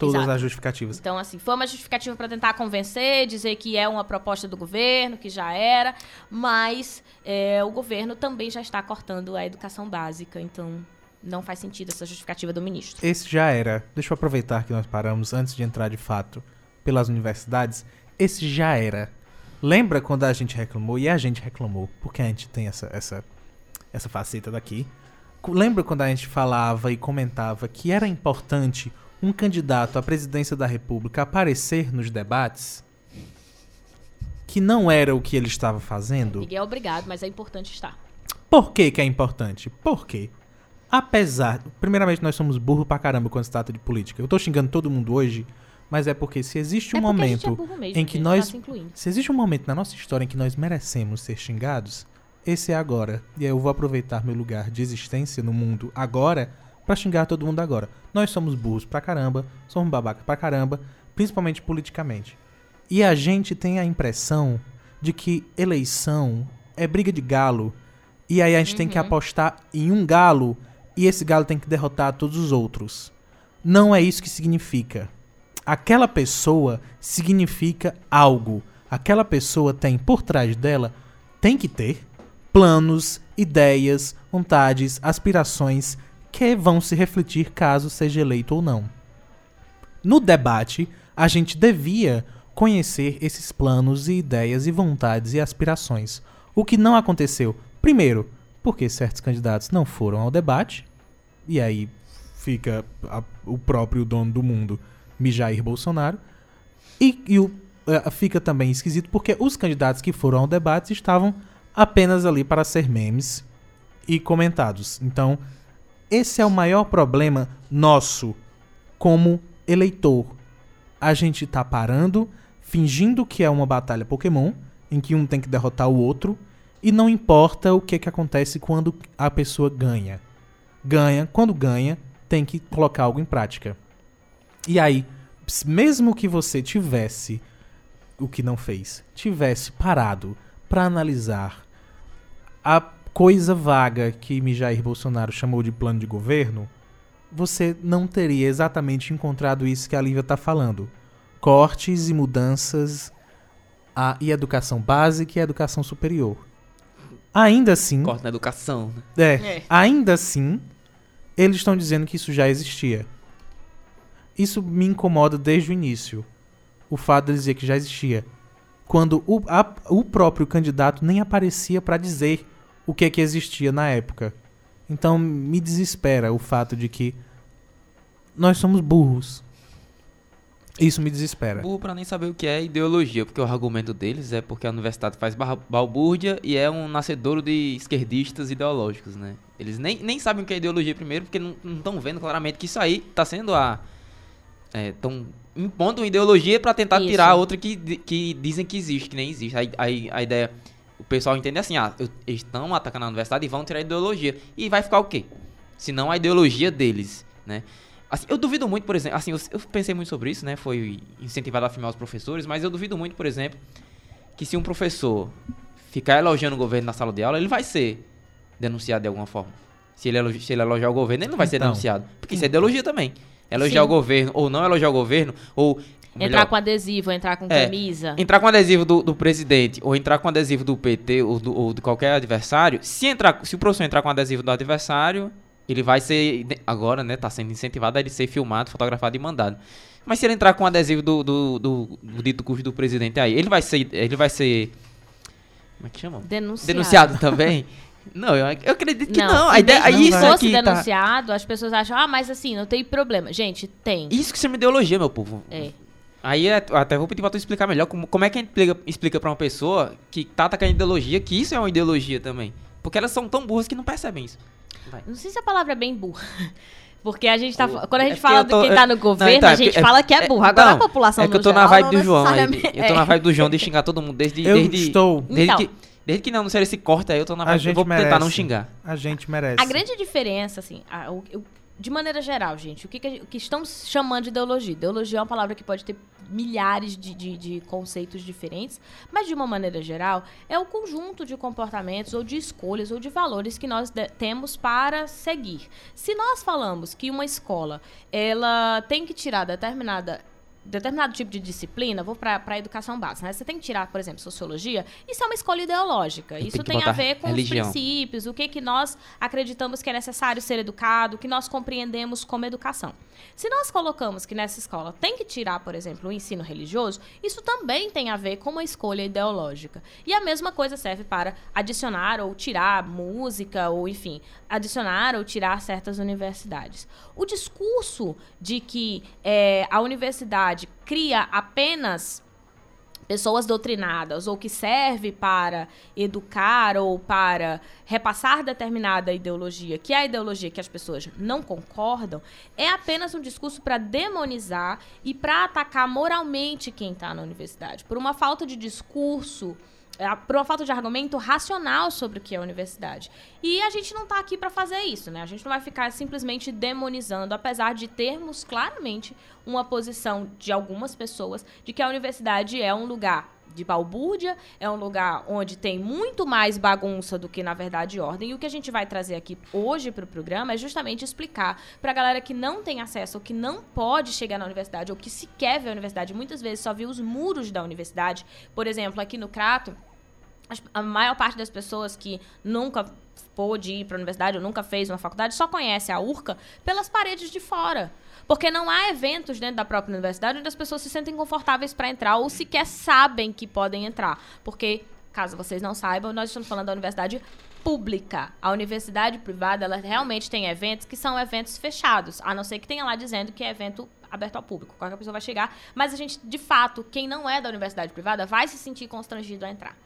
todas Exato. as justificativas. Então, assim, foi uma justificativa para tentar convencer, dizer que é uma proposta do governo, que já era, mas é, o governo também já está cortando a educação básica, então não faz sentido essa justificativa do ministro. Esse já era. Deixa eu aproveitar que nós paramos antes de entrar de fato pelas universidades. Esse já era. Lembra quando a gente reclamou? E a gente reclamou, porque a gente tem essa, essa, essa faceta daqui. Lembra quando a gente falava e comentava que era importante um candidato à presidência da República aparecer nos debates? Que não era o que ele estava fazendo? É obrigado, mas é importante estar. Por que, que é importante? Por quê? Apesar. Primeiramente, nós somos burro pra caramba quando se trata de política. Eu tô xingando todo mundo hoje, mas é porque se existe um é gente momento. é burro mesmo, em que gente, nós- tá se. Se existe um momento na nossa história em que nós merecemos ser xingados, esse é agora. E aí eu vou aproveitar meu lugar de existência no mundo agora pra xingar todo mundo agora. Nós somos burros pra caramba, somos babaca pra caramba, principalmente politicamente. E a gente tem a impressão de que eleição é briga de galo. E aí a gente tem que Uhum. apostar em um galo e esse galo tem que derrotar todos os outros. Não é isso que significa. Aquela pessoa significa algo. Aquela pessoa tem por trás dela, tem que ter planos, ideias, vontades, aspirações que vão se refletir caso seja eleito ou não. No debate, a gente devia conhecer esses planos e ideias e vontades e aspirações. O que não aconteceu, primeiro, porque certos candidatos não foram ao debate, e aí fica a- o próprio dono do mundo, Mijair Bolsonaro, e, e o- eh, fica também esquisito porque os candidatos que foram ao debate estavam apenas ali para ser memes e comentados. Então, esse é o maior problema nosso como eleitor. A gente tá parando, fingindo que é uma batalha Pokémon, em que um tem que derrotar o outro, e não importa o que, que acontece quando a pessoa ganha. Ganha, quando ganha, tem que colocar algo em prática. E aí, mesmo que você tivesse o que não fez, tivesse parado para analisar a coisa vaga que Mijair Bolsonaro chamou de plano de governo, você não teria exatamente encontrado isso que a Lívia está falando. Cortes e mudanças a, e educação básica e educação superior. Ainda assim, Corte na educação. né? é, É. ainda assim, eles estão dizendo que isso já existia. Isso me incomoda desde o início. O fato de dizer que já existia. Quando o, a- o próprio candidato nem aparecia para dizer o que é que existia na época. Então me desespera o fato de que nós somos burros. Isso me desespera. Burro pra nem saber o que é ideologia, porque o argumento deles é porque a universidade faz barra- balbúrdia e é um nascedouro de esquerdistas ideológicos, né? Eles nem, nem sabem o que é ideologia primeiro, porque não estão vendo claramente que isso aí tá sendo a... Estão impondo uma ideologia pra tentar Isso. tirar outra que, que dizem que existe, que nem existe. Aí, aí a ideia... O pessoal entende assim, ah, eles estão atacando a universidade e vão tirar a ideologia. E vai ficar o quê? Se não a ideologia deles, né? Assim, eu duvido muito, por exemplo, assim, eu, eu pensei muito sobre isso, né? Foi incentivado a filmar os professores, mas eu duvido muito, por exemplo, que se um professor ficar elogiando o governo na sala de aula, ele vai ser denunciado de alguma forma. Se ele, elogi- se ele elogiar o governo, ele não vai ser Então. denunciado. Porque isso é ideologia também. Elogiar Sim. o governo ou não elogiar o governo, ou. Entrar com adesivo, entrar com É. camisa. Entrar com adesivo do, do presidente ou entrar com adesivo do PT ou, do, ou de qualquer adversário, se entrar, se o professor entrar com adesivo do adversário, ele vai ser agora, né, tá sendo incentivado a ele ser filmado, fotografado e mandado. Mas se ele entrar com adesivo do, do, do, do dito cujo do presidente aí, ele vai ser ele vai ser como é que chama? Denunciado. Denunciado também? Não, eu, eu acredito que não. Não, A se ideia, bem- aí se isso fosse tá, denunciado, as pessoas acham, ah, mas assim, não tem problema. Gente, tem. isso que chama ideologia, meu povo. É. Aí é- até vou pedir pra tu explicar melhor como, como é que a gente explica, explica pra uma pessoa que tá atacando ideologia que isso é uma ideologia também. Porque elas são tão burras que não percebem isso. Vai. Não sei se a palavra é bem burra. Porque a gente tá. O- quando a é gente porque fala eu tô- de quem tá no Não, governo, então, é a gente porque- fala que é burra. Agora não, a população É que eu tô na vibe não do João aí. necessariamente- Eu tô na é. vibe do João de xingar todo mundo desde. Eu desde estou. Desde, Então. que, desde que não anunciaram esse corte aí, eu tô na A vibe. Eu gente vou tentar merece. não xingar. A gente merece. A grande diferença, assim, a- o- o- de maneira geral, gente, o que, que, que estamos chamando de ideologia? Ideologia é uma palavra que pode ter milhares de, de- de conceitos diferentes, mas de uma maneira geral, é o conjunto de comportamentos ou de escolhas ou de valores que nós temos para seguir. Se nós falamos que uma escola ela tem que tirar determinada determinado tipo de disciplina, vou para a educação básica, né? Você tem que tirar, por exemplo, sociologia, isso é uma escolha ideológica. E tem Isso tem a ver com religião. os princípios, o que, que nós acreditamos que é necessário ser educado, o que nós compreendemos como educação. Se nós colocamos que nessa escola tem que tirar, por exemplo, o ensino religioso, isso também tem a ver com uma escolha ideológica. E a mesma coisa serve para adicionar ou tirar música, ou enfim, adicionar ou tirar certas universidades. O discurso de que eh, a universidade cria apenas pessoas doutrinadas ou que serve para educar ou para repassar determinada ideologia, que é a ideologia que as pessoas não concordam, é apenas um discurso para demonizar e para atacar moralmente quem está na universidade, por uma falta de discurso é, por uma falta de argumento racional sobre o que é a universidade. E a gente não está aqui para fazer isso, né? A gente não vai ficar simplesmente demonizando, apesar de termos claramente uma posição de algumas pessoas de que a universidade é um lugar de balbúrdia, é um lugar onde tem muito mais bagunça do que, na verdade, ordem. E o que a gente vai trazer aqui hoje para o programa é justamente explicar para a galera que não tem acesso ou que não pode chegar na universidade ou que se quer ver a universidade, muitas vezes só vê os muros da universidade. Por exemplo, aqui no Crato, a maior parte das pessoas que nunca pôde ir para a universidade ou nunca fez uma faculdade só conhece a URCA pelas paredes de fora. Porque não há eventos dentro da própria universidade onde as pessoas se sentem confortáveis para entrar ou sequer sabem que podem entrar. Porque, caso vocês não saibam, nós estamos falando da universidade pública. A universidade privada, ela realmente tem eventos que são eventos fechados, a não ser que tenha lá dizendo que é evento aberto ao público. Qualquer pessoa vai chegar, mas a gente, de fato, quem não é da universidade privada vai se sentir constrangido a entrar.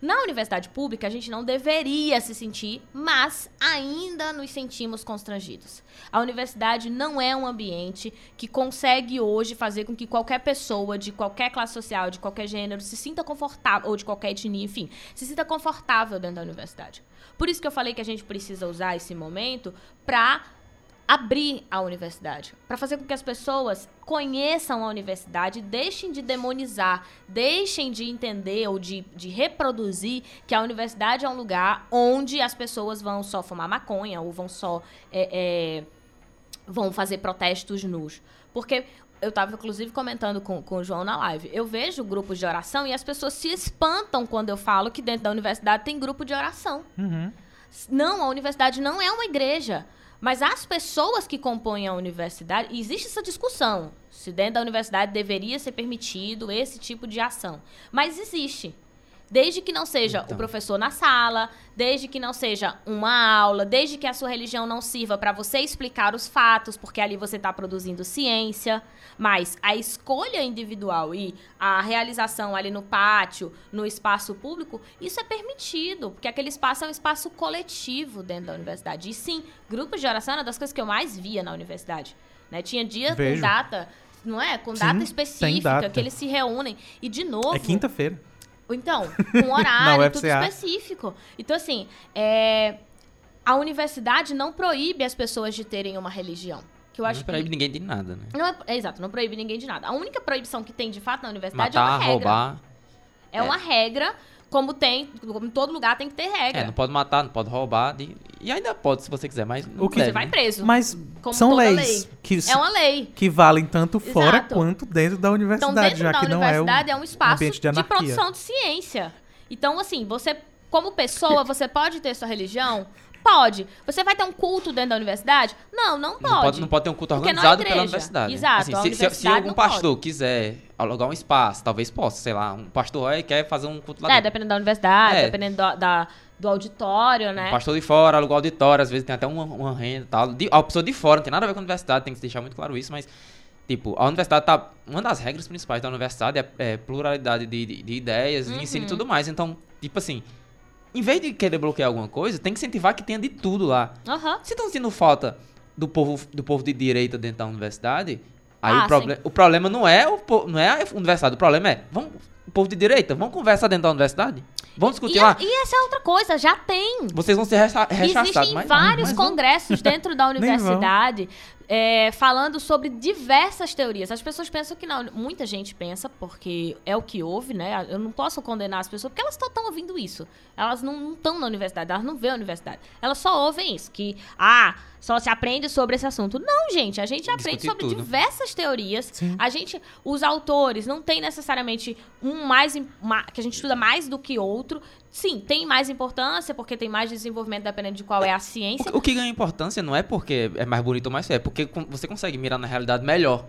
Na universidade pública, a gente não deveria se sentir, mas ainda nos sentimos constrangidos. A universidade não é um ambiente que consegue hoje fazer com que qualquer pessoa de qualquer classe social, de qualquer gênero, se sinta confortável, ou de qualquer etnia, enfim, se sinta confortável dentro da universidade. Por isso que eu falei que a gente precisa usar esse momento para abrir a universidade, para fazer com que as pessoas conheçam a universidade, deixem de demonizar, deixem de entender ou de, de reproduzir que a universidade é um lugar onde as pessoas vão só fumar maconha ou vão só é, é, vão fazer protestos nus. Porque eu estava, inclusive, comentando com, com o João na live. Eu vejo grupos de oração e as pessoas se espantam quando eu falo que dentro da universidade tem grupo de oração. Uhum. Não, a universidade não é uma igreja. Mas as pessoas que compõem a universidade, existe essa discussão se dentro da universidade deveria ser permitido esse tipo de ação. Mas existe. Desde que não seja então. o professor na sala, desde que não seja uma aula, desde que a sua religião não sirva para você explicar os fatos, porque ali você está produzindo ciência. Mas a escolha individual e a realização ali no pátio, no espaço público, isso é permitido, porque aquele espaço é um espaço coletivo dentro da universidade. E sim, grupos de oração é uma das coisas que eu mais via na universidade. Né? Tinha dia Vejo. com data, não é? Com data Sim, específica, data. que eles se reúnem. E, de novo. É quinta-feira. Então, com horário, tudo específico. Então, assim, é, a universidade não proíbe as pessoas de terem uma religião. Que eu acho Não que. proíbe ninguém de nada, né? Não é, é exato, não proíbe ninguém de nada. A única proibição que tem de fato na universidade é Matar, uma regra. roubar. É uma regra, como tem, como em todo lugar tem que ter regra. É, não pode matar, não pode roubar. E ainda pode, se você quiser, mas não O que- Você deve, vai né? preso. Mas Como são leis lei. que, É uma lei. que valem tanto fora Exato. quanto dentro da Então, universidade, dentro já da que não é o universidade é, um espaço de de, produção de ciência. Então, assim, você, como pessoa, você pode ter sua religião? Pode. Você vai ter um culto dentro da universidade? Não, não pode. Não pode, não pode ter um culto é organizado pela igreja. universidade. Exato, Assim, se, se- se, algum pastor quiser alugar um espaço, talvez possa, sei lá, um pastor aí quer fazer um culto lá É, dentro. dependendo da universidade, É. dependendo do, da, do auditório, né? Um pastor de fora, alugar auditório, às vezes tem até uma, uma renda e tal. De, a pessoa de fora, não tem nada a ver com a universidade, tem que deixar muito claro isso, mas, tipo, a universidade tá. Uma das regras principais da universidade é, é pluralidade de, de, de ideias, de ensino e Uhum. tudo mais. Então, tipo assim, em vez de querer bloquear alguma coisa, tem que incentivar que tenha de tudo lá. Aham. Se estão sentindo falta do povo, do povo de direita dentro da universidade, aí Ah, o, proble o problema não é, o, não é a universidade, o problema é, vamos, o povo de direita, vamos conversar dentro da universidade? Vamos discutir E, lá? e essa é outra coisa, já tem. Vocês vão ser recha rechaçados, Existem mas vários mas congressos dentro da universidade é, falando sobre diversas teorias. As pessoas pensam que não. Muita gente pensa, porque é o que houve, né? Eu não posso condenar as pessoas, porque elas estão ouvindo isso. Elas não estão na universidade, elas não vêem a universidade. Elas só ouvem isso, que, ah, só se aprende sobre esse assunto. Não, gente, a gente aprende Discutir sobre tudo. diversas teorias. Sim. A gente, os autores, não tem necessariamente um mais, que a gente estuda mais do que outro. Sim, tem mais importância, porque tem mais desenvolvimento dependendo de qual é a ciência. O, o que ganha importância não é porque é mais bonito ou mais feio, é porque você consegue mirar na realidade melhor,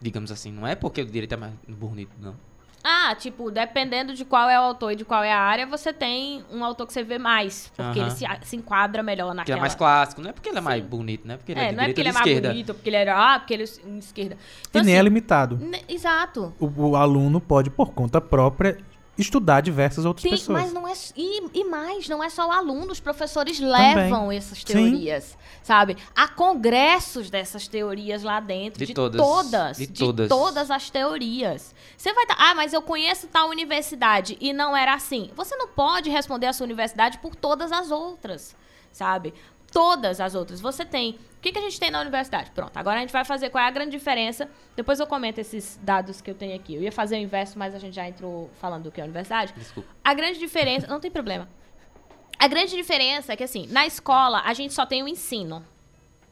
digamos assim. Não é porque o direito é mais bonito, não. Ah, tipo, dependendo de qual é o autor e de qual é a área, você tem um autor que você vê mais. Porque ele se, se enquadra melhor Porque ele naquela... é mais clássico, não é porque ele é mais bonito, não é porque ele é, É, de não é porque ele é mais esquerda. bonito, porque ele era... Ah, porque ele é esquerda. E Então, nem é assim, limitado. Exato. O, o aluno pode, por conta própria, estudar diversas outras Sim, pessoas. mas não é. E, e mais, não é só o aluno, os professores levam essas Sim. teorias, sabe? Há congressos dessas teorias lá dentro. De De, todas, todas. de De, todas. todas as teorias. Você vai. Ah, mas eu conheço tal universidade e não era assim. Você não pode responder a sua universidade por todas as outras, sabe? Todas as outras. Você tem. O que, que a gente tem na universidade? Pronto, agora a gente vai fazer qual é a grande diferença. Depois eu comento esses dados que eu tenho aqui. Eu ia fazer o inverso, mas a gente já entrou falando do que é a universidade. Desculpa. A grande diferença. Não tem problema. A grande diferença é que, assim, na escola a gente só tem o ensino,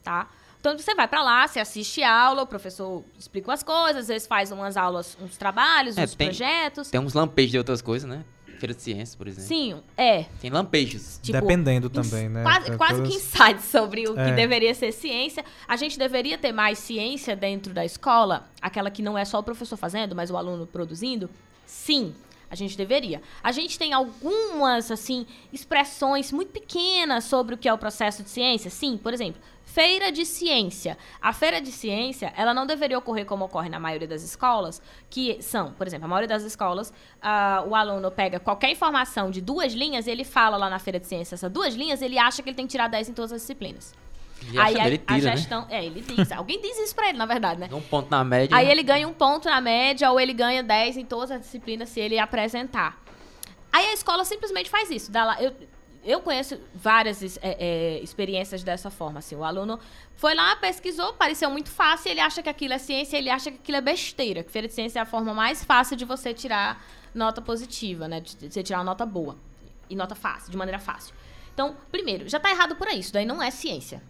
tá? Então você vai pra lá, você assiste aula, o professor explica umas coisas, às vezes faz umas aulas, uns trabalhos, É, uns tem- projetos. Tem uns lampejos de outras coisas, né? Feira de ciências, por exemplo. Sim, é. Tem lampejos. Tipo, Dependendo também, né? Quase, Pra quase todas- que insights sobre o É. que deveria ser ciência. A gente deveria ter mais ciência dentro da escola, aquela que não é só o professor fazendo, mas o aluno produzindo? Sim, a gente deveria. A gente tem algumas, assim, expressões muito pequenas sobre o que é o processo de ciência. Sim, por exemplo, feira de ciência. A feira de ciência, ela não deveria ocorrer como ocorre na maioria das escolas, que são, por exemplo, a maioria das escolas, ah, o aluno pega qualquer informação de duas linhas e ele fala lá na feira de ciência essas duas linhas, ele acha que ele tem que tirar 10 em todas as disciplinas. E Aí a, dele a tira, né? gestão, é, ele diz, alguém diz isso pra ele, na verdade, né? Um ponto na média. Aí né? ele ganha um ponto na média ou ele ganha 10 em todas as disciplinas se ele apresentar. Aí a escola simplesmente faz isso. Dá lá, eu, eu conheço várias é, é, experiências dessa forma. Assim, o aluno foi lá, pesquisou, pareceu muito fácil, ele acha que aquilo é ciência, ele acha que aquilo é besteira. Que feira de ciência é a forma mais fácil de você tirar nota positiva, né? De você tirar uma nota boa. E nota fácil, de maneira fácil. Então, primeiro, já tá errado por aí. Isso daí não é ciência.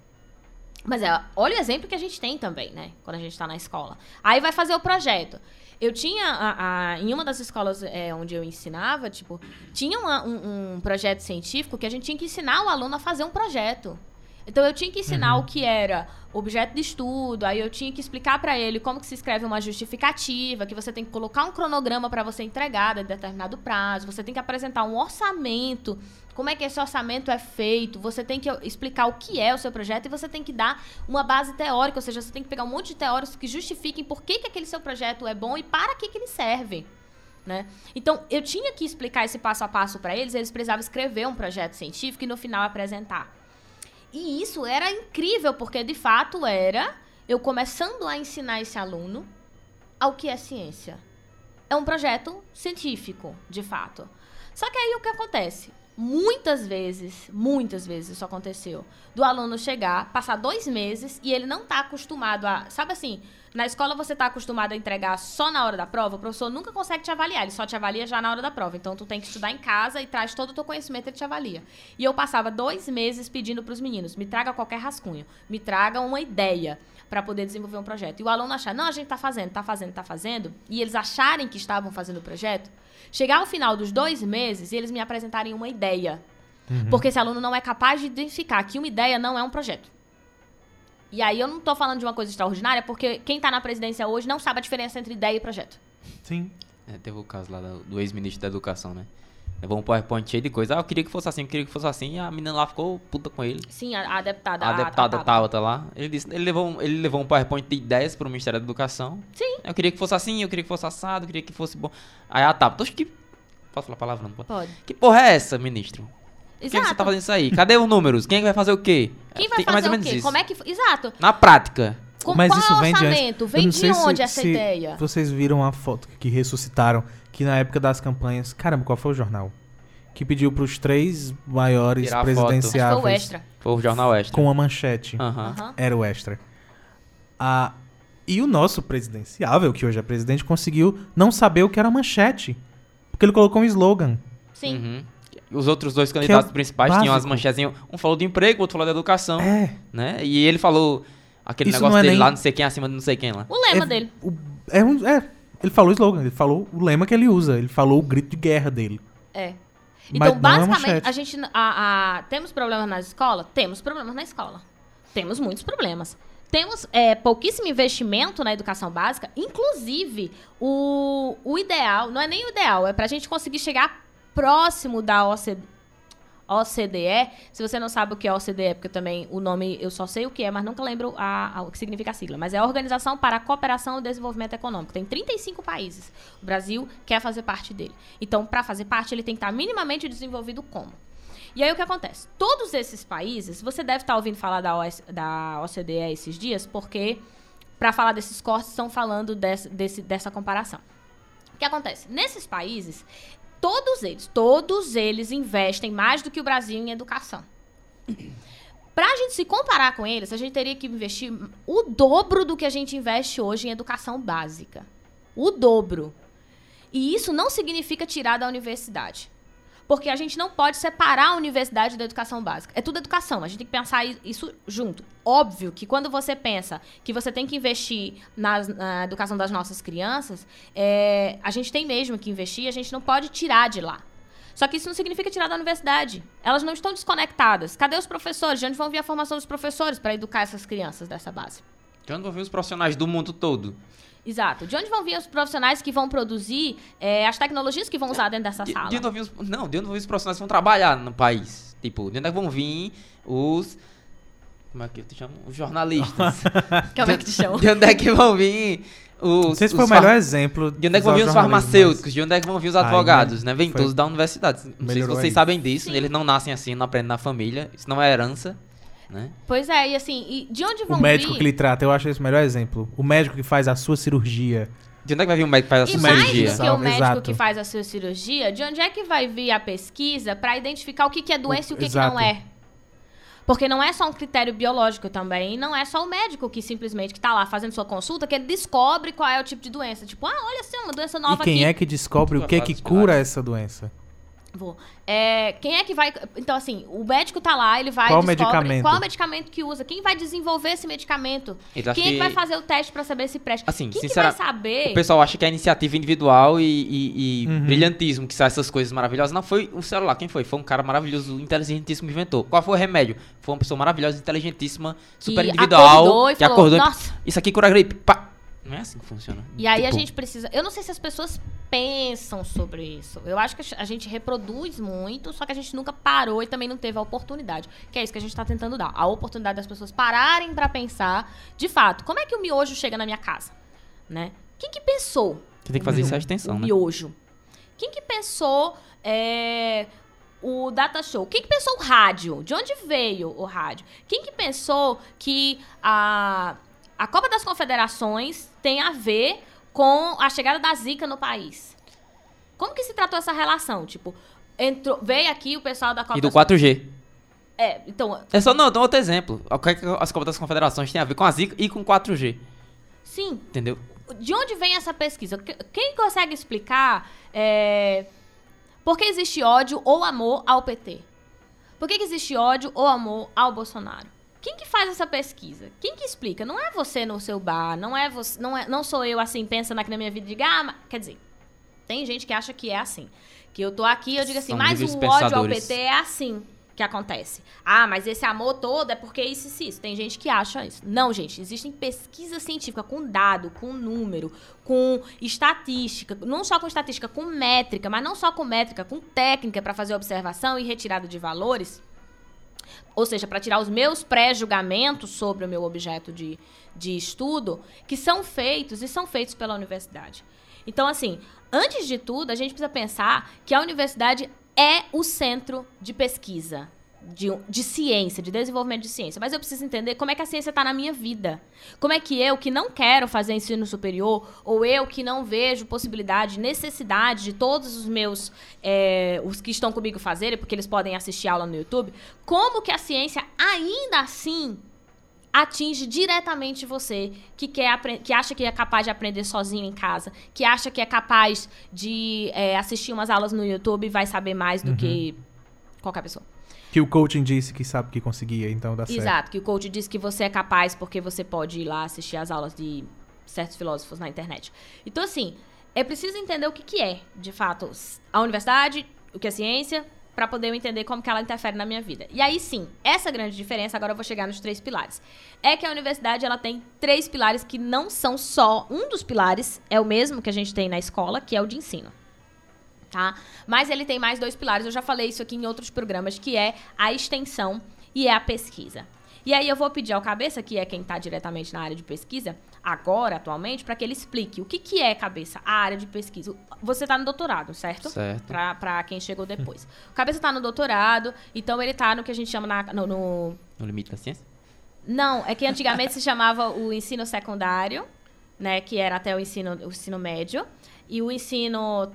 Mas é, olha o exemplo que a gente tem também, né? Quando a gente está na escola. Aí vai fazer o projeto. Eu tinha, a- a- em uma das escolas é, onde eu ensinava, tipo, tinha uma- um, um projeto científico que a gente tinha que ensinar o aluno a fazer um projeto. Então eu tinha que ensinar o que era objeto de estudo, aí eu tinha que explicar para ele como que se escreve uma justificativa, que você tem que colocar um cronograma para você entregar em determinado prazo, você tem que apresentar um orçamento, como é que esse orçamento é feito, você tem que explicar o que é o seu projeto e você tem que dar uma base teórica, ou seja, você tem que pegar um monte de teóricos que justifiquem por que, que aquele seu projeto é bom e para que, que ele serve. Né? Então, eu tinha que explicar esse passo a passo para eles, eles precisavam escrever um projeto científico e no final apresentar. E isso era incrível, porque de fato era eu começando a ensinar esse aluno ao que é ciência. É um projeto científico, de fato. Só que aí o que acontece? Muitas vezes, muitas vezes isso aconteceu. Do aluno chegar, passar dois meses e ele não tá acostumado a. Sabe assim, na escola você tá acostumado a entregar só na hora da prova, o professor nunca consegue te avaliar, ele só te avalia já na hora da prova. Então tu tem que estudar em casa e traz todo o teu conhecimento, ele te avalia. E eu passava dois meses pedindo pros meninos: me traga qualquer rascunho, me traga uma ideia para poder desenvolver um projeto. E o aluno achar, não, a gente tá fazendo, tá fazendo, tá fazendo, e eles acharem que estavam fazendo o projeto, chegar ao final dos dois meses e eles me apresentarem uma ideia. Porque esse aluno não é capaz de identificar que uma ideia não é um projeto. E aí eu não tô falando de uma coisa extraordinária, porque quem tá na presidência hoje não sabe a diferença entre ideia e projeto. Sim. É, teve o caso lá do, ex-ministro da Educação, né? Levou um PowerPoint cheio de coisa. Ah, eu queria que fosse assim, eu queria que fosse assim. E a menina lá ficou puta com ele. Sim, a, a deputada. A deputada Tabata. Tabata lá. Ele disse, ele levou, um- ele levou um PowerPoint de ideias pro Ministério da Educação. Sim. Eu queria que fosse assim, eu queria que fosse assado, eu queria que fosse bom. Aí a Tabata, que... Posso falar palavra? Não pode? Pode. Que porra é essa, ministro? Por que, que Exato. você tá fazendo isso aí? Cadê os números? Quem é que vai fazer o quê? Quem vai Tem mais fazer ou o menos quê? isso. Como é que. Exato. Na prática. Com Mas qual isso vem de orçamento? Eu Vem de sei se- onde essa se ideia? Vocês viram a foto que ressuscitaram, que na época das campanhas. Caramba, qual foi o jornal? Que pediu pros três maiores Tirar a que foi o presidenciáveis extra. Foi o Jornal Extra. com uma manchete. Era o extra. Ah, e o nosso presidenciável, que hoje é presidente, conseguiu não saber o que era manchete. Porque ele colocou um slogan. Sim. Uhum. Os outros dois candidatos é principais tinham as básico. manchezinhas. Um falou do emprego, o outro falou da educação. É. Né? E ele falou aquele Isso negócio é dele nem- lá, não sei quem, acima de não sei quem lá. O lema é, dele. o- é, um- é, ele falou o slogan, ele falou o lema que ele usa, ele falou o grito de guerra dele. É. Mas Então, é basicamente, a gente. A, a- temos problemas na escola? Temos problemas na escola. Temos muitos problemas. temos é, pouquíssimo investimento na educação básica. Inclusive, o, o ideal, não é nem o ideal, é para a gente conseguir chegar próximo da OCDE. OCDE, se você não sabe o que é OCDE, porque também o nome eu só sei o que é, mas nunca lembro a, a, o que significa a sigla. Mas é a Organização para a Cooperação e Desenvolvimento Econômico. Tem 35 países. O Brasil quer fazer parte dele. Então, para fazer parte, ele tem que estar minimamente desenvolvido como? E aí o que acontece? Todos esses países, você deve estar ouvindo falar da, OS, da OCDE esses dias, porque para falar desses cortes estão falando desse, desse, dessa comparação. O que acontece? Nesses países, todos eles, todos eles investem mais do que o Brasil em educação. Para a gente se comparar com eles, a gente teria que investir o dobro do que a gente investe hoje em educação básica. O dobro. E isso não significa tirar da universidade. Porque a gente não pode separar a universidade da educação básica. É tudo educação, a gente tem que pensar isso junto. Óbvio que quando você pensa que você tem que investir nas, na educação das nossas crianças, é, a gente tem mesmo que investir, a gente não pode tirar de lá. Só que isso não significa tirar da universidade. Elas não estão desconectadas. Cadê os professores? De onde vão vir a formação dos professores para educar essas crianças dessa base? De onde vão vir os profissionais do mundo todo? Exato. De onde vão vir os profissionais que vão produzir é, as tecnologias que vão usar dentro dessa de, sala? De onde vão vir os, não, de onde vão vir os profissionais que vão trabalhar no país? Tipo, de onde é vão vir os. Como é que eu te chamo? Os jornalistas. Como é que te chama? De onde é que vão vir os. Não sei se foi o far... melhor exemplo. De onde é que vão vir os farmacêuticos? Mas... De onde é que vão vir os advogados, né? Vem foi... todos da universidade. Não sei se vocês sabem disso. Sim. Eles não nascem assim, não aprendem na família. Isso não é herança. Né? Pois é, e assim, e de onde vão O médico vir... que lhe trata, eu acho esse o melhor exemplo. O médico que faz a sua cirurgia. De onde é que vai vir o médico que faz a sua e cirurgia? mais do que o médico Exato. que faz a sua cirurgia, de onde é que vai vir a pesquisa para identificar o que, que é doença o, e o que, que não é? Porque não é só um critério biológico também, não é só o médico que simplesmente que tá lá fazendo sua consulta que ele descobre qual é o tipo de doença. Tipo, ah, olha assim, uma doença nova E quem aqui. é que descobre o que que cura essa doença? Vou. É, quem é que vai. Então, assim, o médico tá lá, ele vai. Qual descobre medicamento? Qual medicamento que usa? Quem vai desenvolver esse medicamento? Então, quem é que que- vai fazer o teste pra saber se presta? Assim, quem que sincera- vai saber? O pessoal acha que é iniciativa individual e, e- e Uhum. brilhantismo, que são essas coisas maravilhosas. Não, foi o celular. Quem foi? Foi um cara maravilhoso, inteligentíssimo que inventou. Qual foi o remédio? Foi uma pessoa maravilhosa, inteligentíssima, super que individual. acordou e que falou, acordou. Nossa. Isso aqui cura gripe. Pá. Não é assim que funciona. E aí a Tipo, gente precisa. Eu não sei se as pessoas pensam sobre isso. Eu acho que a gente reproduz muito, só que a gente nunca parou e também não teve a oportunidade. Que é isso que a gente tá tentando dar. A oportunidade das pessoas pararem pra pensar, de fato, como é que o miojo chega na minha casa? Né? Quem que pensou? Você tem que fazer isso à extensão, o né? miojo. Quem que pensou é, o data show? Quem que pensou o rádio? De onde veio o rádio? Quem que pensou que a, a Copa das Confederações tem a ver com a chegada da Zika no país? Como que se tratou essa relação? Tipo, entrou, veio aqui o pessoal da Copa E do das 4G. É, então, É só, não, dá outro exemplo. O que é que as Copas das Confederações têm a ver com a Zika e com 4G? sim, Entendeu? de onde vem essa pesquisa? Que- Quem consegue explicar é, por que existe ódio ou amor ao PT? Por que, que existe ódio ou amor ao Bolsonaro? Quem que faz essa pesquisa? Quem que explica? Não é você no seu bar, não é você, não, é, não sou eu assim pensando aqui na minha vida e diga, ah, mas-" quer dizer, tem gente que acha que é assim. Que eu tô aqui e eu digo assim, São mas o ódio ao. PT é assim que acontece. Ah, mas esse amor todo é porque isso e isso. Tem gente que acha isso. Não, gente, existem pesquisa científica com dado, com número, com estatística, não só com estatística, com métrica, mas não só com métrica, com técnica para fazer observação e retirada de valores. Ou seja, para tirar os meus pré-julgamentos sobre o meu objeto de, de estudo, que são feitos e são feitos pela universidade. Então, assim, antes de tudo, a gente precisa pensar que a universidade é o centro de pesquisa, de, de ciência, de desenvolvimento de ciência. Mas eu preciso entender como é que a ciência está na minha vida. Como é que eu, que não quero fazer ensino superior, ou eu que não vejo possibilidade, necessidade de todos os meus, é, os que estão comigo fazerem, porque eles podem assistir aula no YouTube, como que a ciência ainda assim atinge diretamente você que quer que acha que é capaz de aprender sozinho em casa, que acha que é capaz de é, assistir umas aulas no YouTube e vai saber mais do que qualquer pessoa. Que o coaching disse que sabe que conseguia, então dá certo. Exato, que o coach diz que você é capaz porque você pode ir lá assistir as aulas de certos filósofos na internet. Então, assim, é preciso entender o que, que é, de fato, a universidade, o que é ciência, pra poder eu entender como que ela interfere na minha vida. E aí sim, essa grande diferença, agora eu vou chegar nos três pilares. É que a universidade ela tem três pilares que não são só um dos pilares, é o mesmo que a gente tem na escola, que é o de ensino. Tá? Mas ele tem mais dois pilares, eu já falei isso aqui em outros programas, que é a extensão e é a pesquisa. E aí eu vou pedir ao Cabeça, que é quem está diretamente na área de pesquisa, agora, atualmente, para que ele explique o que, que é, Cabeça, a área de pesquisa. Você está no doutorado, certo? Certo. Para quem chegou depois. O Cabeça está no doutorado, então ele está no que a gente chama na- no- no No limite da ciência? não, é que antigamente se chamava o ensino secundário, né, que era até o ensino, o ensino médio, e o ensino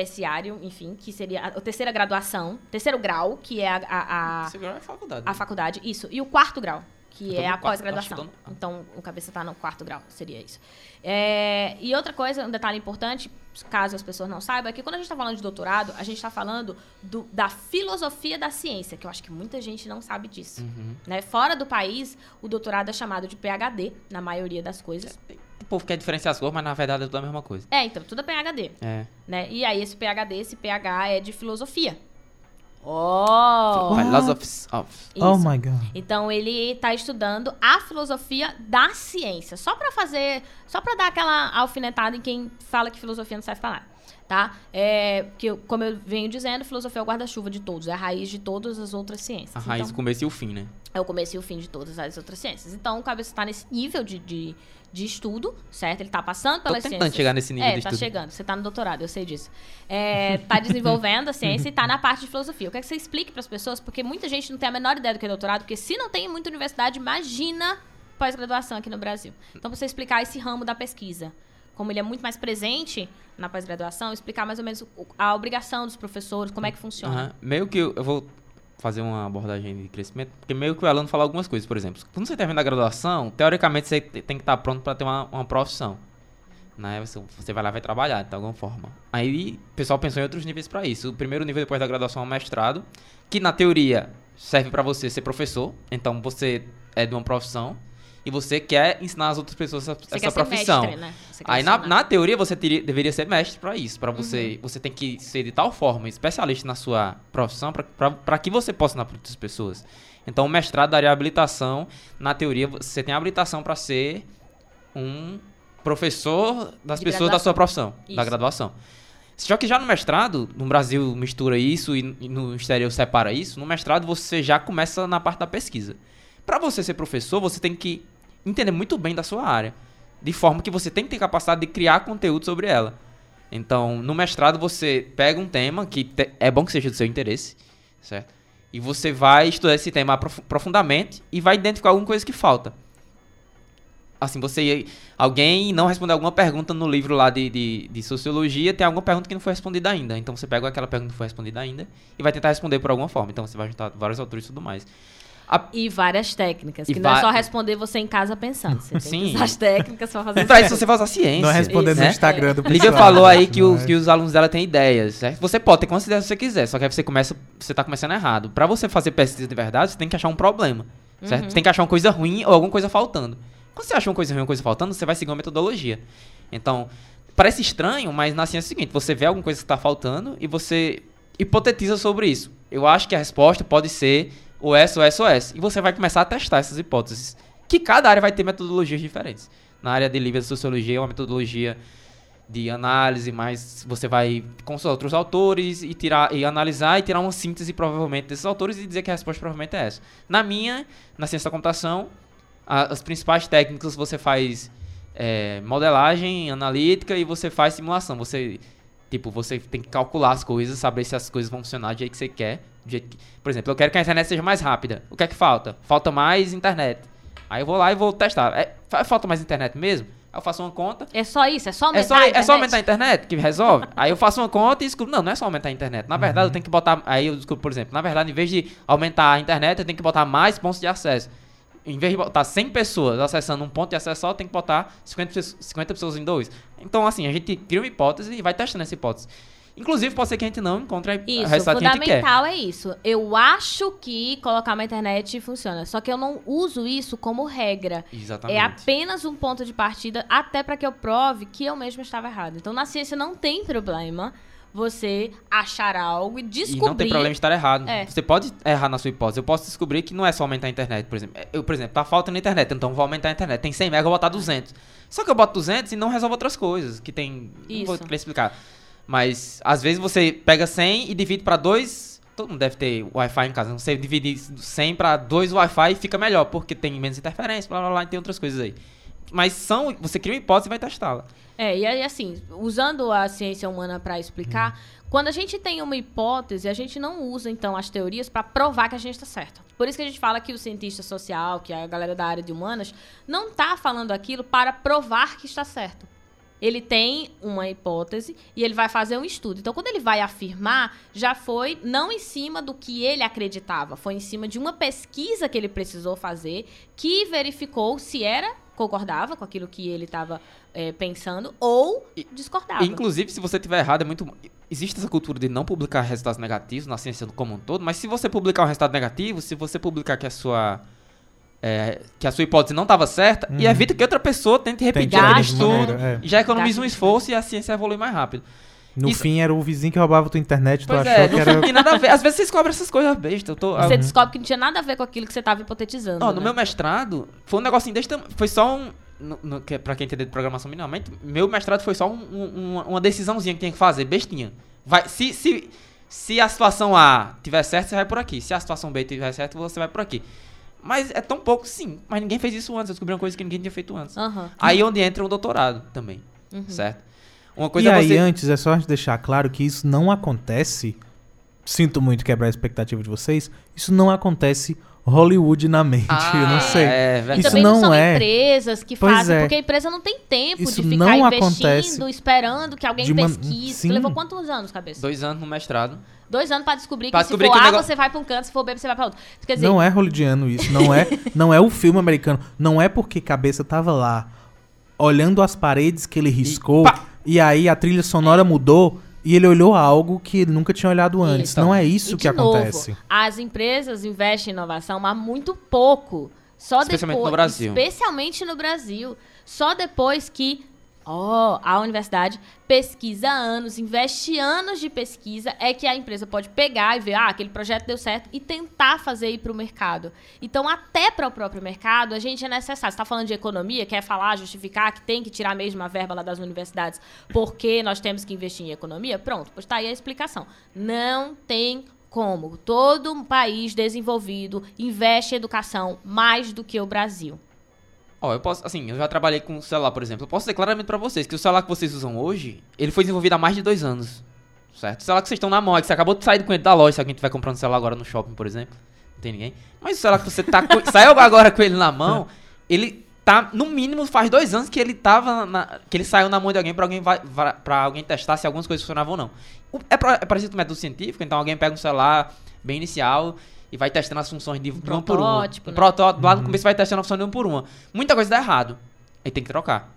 terciário, enfim, que seria a, a terceira graduação, terceiro grau, que é a, a, a, Você é faculdade. a faculdade, isso, e o quarto grau, que é a pós-graduação. Então, o cabeça tá no quarto grau, seria isso. É, e outra coisa, um detalhe importante, caso as pessoas não saibam, é que quando a gente está falando de doutorado, a gente está falando do- da filosofia da ciência, que eu acho que muita gente não sabe disso. Uhum. Né? Fora do país, o doutorado é chamado de PhD, na maioria das coisas. O povo quer diferenciar as cores, mas na verdade é tudo a mesma coisa. É, então, tudo é PhD. É. Né? E aí, esse PhD, esse PH é de filosofia. Oh! What? Philosophy of. Oh Isso. my god. Então ele está estudando a filosofia da ciência, só para fazer, só para dar aquela alfinetada em quem fala que filosofia não serve para nada, tá? É, que como eu venho dizendo, filosofia é o guarda-chuva de todos, é a raiz de todas as outras ciências. A raiz, Então, o começo e o fim, né? é o começo e o fim de todas as outras ciências. Então o cabeça está nesse nível de, de, de estudo, certo? Ele está passando Tô pelas tentando ciências. chegar nesse nível é, de tá estudo. chegando. Você tá no doutorado, eu sei disso. É, tá desenvolvendo a ciência e tá na parte de filosofia. Eu quero que você explique para as pessoas, porque muita gente não tem a menor ideia do que é doutorado, porque se não tem muita universidade, imagina pós-graduação aqui no Brasil. Então, você explicar esse ramo da pesquisa. Como ele é muito mais presente na pós-graduação, explicar mais ou menos a obrigação dos professores, como é que funciona. Aham. Meio que eu vou fazer uma abordagem de crescimento, porque meio que o aluno fala algumas coisas, por exemplo. Quando você termina a graduação, teoricamente você te- tem que estar pronto para ter uma, uma profissão. Né? Você, você vai lá e vai trabalhar de alguma forma. Aí o pessoal pensou em outros níveis para isso. O primeiro nível depois da graduação é o mestrado, que na teoria serve para você ser professor. Então você é de uma profissão e você quer ensinar as outras pessoas essa, Você essa quer profissão. mestre, né? Você Aí na, na teoria você teria- deveria ser mestre pra isso, Pra Uhum. você, você tem que ser de tal forma especialista na sua profissão pra que você possa ensinar para outras pessoas. Então o mestrado daria habilitação, na teoria você tem habilitação pra ser um professor das De pessoas da graduação. sua profissão, Isso. da graduação. Só que já no mestrado, no Brasil mistura isso e, e no exterior separa isso, no mestrado você já começa na parte da pesquisa. Pra você ser professor, você tem que entender muito bem da sua área, de forma que você tem que ter capacidade de criar conteúdo sobre ela. Então, no mestrado você pega um tema que te- é bom que seja do seu interesse, certo? E você vai estudar esse tema aprof- profundamente e vai identificar alguma coisa que falta. Assim, você. Alguém não respondeu alguma pergunta no livro lá de, de, de sociologia, tem alguma pergunta que não foi respondida ainda. Então você pega aquela pergunta que não foi respondida ainda e vai tentar responder por alguma forma. Então você vai juntar vários autores e tudo mais. A- E várias técnicas, E que não é va- só responder você em casa pensando. Você tem Sim. que usar as técnicas pra fazer Pra isso você vai usar ciência. Não é respondendo né? no Instagram do Lívia falou aí né? que os, é. que os alunos dela têm ideias, certo? Você pode ter quantas ideias você quiser, só que aí você começa, você tá começando errado. Pra você fazer pesquisa de verdade, você tem que achar um problema, certo? Uhum. Você tem que achar uma coisa ruim ou alguma coisa faltando. Quando você acha uma coisa ruim ou uma coisa faltando, você vai seguir uma metodologia. Então, parece estranho, mas na ciência é o seguinte, você vê alguma coisa que tá faltando e você hipotetiza sobre isso. Eu acho que a resposta pode ser o S, o S. E você vai começar a testar essas hipóteses. Que cada área vai ter metodologias diferentes. Na área de de Sociologia é uma metodologia de análise, mas você vai consultar outros autores e tirar e analisar e tirar uma síntese provavelmente desses autores e dizer que a resposta provavelmente é essa. Na minha, na ciência da computação, a- as principais técnicas você faz é, modelagem analítica e você faz simulação. Você tipo, você tem que calcular as coisas, saber se as coisas vão funcionar do jeito que você quer. do jeito que- Por exemplo, eu quero que a internet seja mais rápida. O que é que falta? Falta mais internet. Aí eu vou lá e vou testar. É, fa- falta mais internet mesmo? Aí eu faço uma conta. É só isso? É só aumentar É só, a é só internet? aumentar a internet que resolve? aí eu faço uma conta e descubro, não, não é só aumentar a internet. Na verdade, eu tenho que botar. Aí eu descubro, por exemplo, na verdade, em vez de aumentar a internet, eu tenho que botar mais pontos de acesso. Em vez de botar 100 pessoas acessando um ponto de acesso só, tenho que botar 50, pessoas- 50 pessoas em dois. Então, assim, a gente cria uma hipótese e vai testando essa hipótese. Inclusive, pode ser que a gente não encontre a a Isso, o resultado que a gente quer. fundamental é isso. Eu acho que colocar uma internet funciona. Só que eu não uso isso como regra. Exatamente. É apenas um ponto de partida, até para que eu prove que eu mesmo estava errado. Então, na ciência não tem problema você achar algo e E descobrir. não tem problema de estar errado. É. Você pode errar na sua hipótese. Eu posso descobrir que não é só aumentar a internet, por exemplo. Eu, por exemplo, tá falta na internet, então vou aumentar a internet. Tem 100 mega, eu vou botar 200. Só que eu boto 200 e não resolve outras coisas, que tem... Não vou Isso. explicar. Mas, às vezes, você pega 100 e divide pra dois... Todo mundo deve ter Wi-Fi em casa. Então, Você divide 100 pra dois Wi-Fi e fica melhor, porque tem menos interferência, blá, blá, blá, e tem outras coisas aí. Mas são... Você cria uma hipótese e vai testá-la. É, e aí assim, usando a ciência humana para explicar, Hum. quando a gente tem uma hipótese, a gente não usa então as teorias para provar que a gente está certo. Por isso que a gente fala que o cientista social, que a galera da área de humanas, não está falando aquilo para provar que está certo. Ele tem uma hipótese e ele vai fazer um estudo. Então, quando ele vai afirmar, já foi não em cima do que ele acreditava, foi em cima de uma pesquisa que ele precisou fazer que verificou se era concordava com aquilo que ele estava pensando ou E- discordava. Inclusive, se você tiver errado, é muito. Existe essa cultura de não publicar resultados negativos na ciência como um todo, mas se você publicar um resultado negativo, se você publicar que a sua. É, que a sua hipótese não estava certa, e Uhum. evita que outra pessoa tente repetir aquele mesma estudo, maneira, é. e já economiza um esforço e a ciência evolui mais rápido. No Isso- fim, era o vizinho que roubava tua internet, tu Pois achou é, que não era... tem nada a ver. Às vezes vocês cobram essas coisas bestas. Eu tô, Você Uhum. descobre que não tinha nada a ver com aquilo que você estava hipotetizando. Ó, né? no meu mestrado, foi um negocinho desse tamanho. Foi só um. No, no, que, é pra quem entender de programação minimamente, meu mestrado foi só um- um- uma, uma decisãozinha que tinha que fazer, bestinha. Vai, se, se, se a situação A tiver certo, você vai por aqui. Se a situação B tiver certo, você vai por aqui. Mas é tão pouco, sim. Mas ninguém fez isso antes. Eu descobri uma coisa que ninguém tinha feito antes. Aham. Aí é onde entra o doutorado também. Certo? Uma E coisa é aí, você. antes, é só a gente deixar claro que isso não acontece. Sinto muito quebrar a expectativa de vocês. Isso não acontece Hollywood na mente. eu não sei. É, E verdade. Isso também não são é. empresas que Pois fazem, é. porque a empresa não tem tempo Isso de ficar não investindo, acontece esperando que alguém uma- pesquise. Sim. Tu levou quantos anos, cabeça? Dois anos no mestrado. Dois anos pra descobrir Pra que descobrir se for que A, negócio- você vai pra um canto, se for B, você vai pra outro. Quer dizer, Não é hollywoodiano isso. Não é, não é o filme americano. Não é porque cabeça tava lá olhando as paredes que ele riscou pá! e, aí a trilha sonora mudou e ele olhou algo que ele nunca tinha olhado antes. Então, não é isso E, que de novo, acontece. as empresas investem em inovação, mas muito pouco. Só Especialmente depois, no Brasil. Especialmente no Brasil. Só depois que ó, a universidade pesquisa anos, investe anos de pesquisa, é que a empresa pode pegar e ver, ah, aquele projeto deu certo e tentar fazer ir para o mercado. Então, até para o próprio mercado, a gente é necessário. Você está falando de economia, quer falar, justificar que tem que tirar mesmo a verba lá das universidades porque nós temos que investir em economia? Pronto, pois está aí a explicação. Não tem como. Todo um país desenvolvido investe em educação mais do que o Brasil. Ó, eu posso, assim, eu já trabalhei com celular, por exemplo. Eu posso dizer claramente pra vocês que o celular que vocês usam hoje, ele foi desenvolvido há mais de dois anos. Certo? O celular que vocês estão na mão, é que você acabou de sair com ele da loja, se alguém estiver comprando celular agora no shopping, por exemplo. Não tem ninguém. Mas o celular que você tá com, saiu agora com ele na mão, ele tá, no mínimo, faz dois anos que ele tava na- que ele saiu na mão de alguém pra alguém, vai, pra alguém testar se algumas coisas funcionavam ou não. É, pra- é parecido com o método científico, então alguém pega um celular bem inicial e vai testando as funções de, uma por uma. protótipo, Um né? protótipo, lá no começo vai testando a função de uma por uma. Muita coisa dá errado. Aí tem que trocar.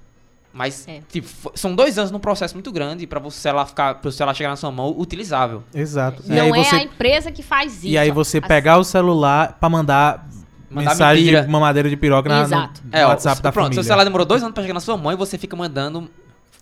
Mas, É. tipo, são dois anos num processo muito grande pra o celular ficar, pro celular chegar na sua mão utilizável. Exato. E Não aí é a você, empresa que faz isso. e aí você As- pegar o celular pra mandar, Mandar mensagem mentira. de mamadeira de piroca na, no, Exato. no É, ó, WhatsApp o- da pronto, família. seu celular demorou dois anos pra chegar na sua mão e você fica mandando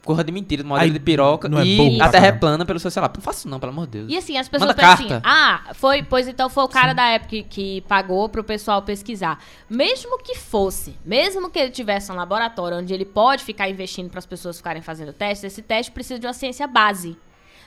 corra de mentira, de modelo de piroca não é e a terra é plana pelo seu celular. Não faça isso não, pelo amor de Deus. E assim, as pessoas Manda pensam assim, ah, foi, pois então foi o cara da época que, que pagou pro pessoal pesquisar. Mesmo que fosse, mesmo que ele tivesse um laboratório onde ele pode ficar investindo para as pessoas ficarem fazendo testes, esse teste precisa de uma ciência base.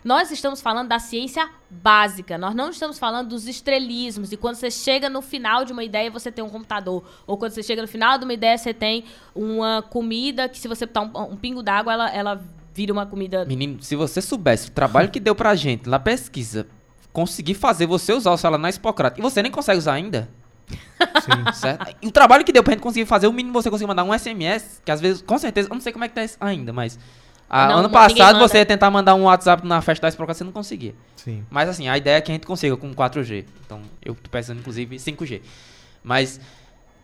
Nós estamos falando da ciência básica, nós não estamos falando dos estrelismos, de quando você chega no final de uma ideia você tem um computador, ou quando você chega no final de uma ideia você tem uma comida que se você botar um, um pingo d'água ela, ela vira uma comida. Menino, se você soubesse o trabalho que deu pra gente na pesquisa, conseguir fazer você usar o celular na Hipócrata, e você nem consegue usar ainda, Sim. certo? E o trabalho que deu pra gente conseguir fazer, o mínimo você conseguir mandar um SMS, que às vezes, com certeza, eu não sei como é que tá isso ainda, mas... ah, Não, ano passado você ia tentar mandar um WhatsApp na festa da Hipócrata, você não conseguia. Sim. Mas assim, a ideia é que a gente consiga com 4G. Então, eu tô pensando, inclusive, 5G. Mas.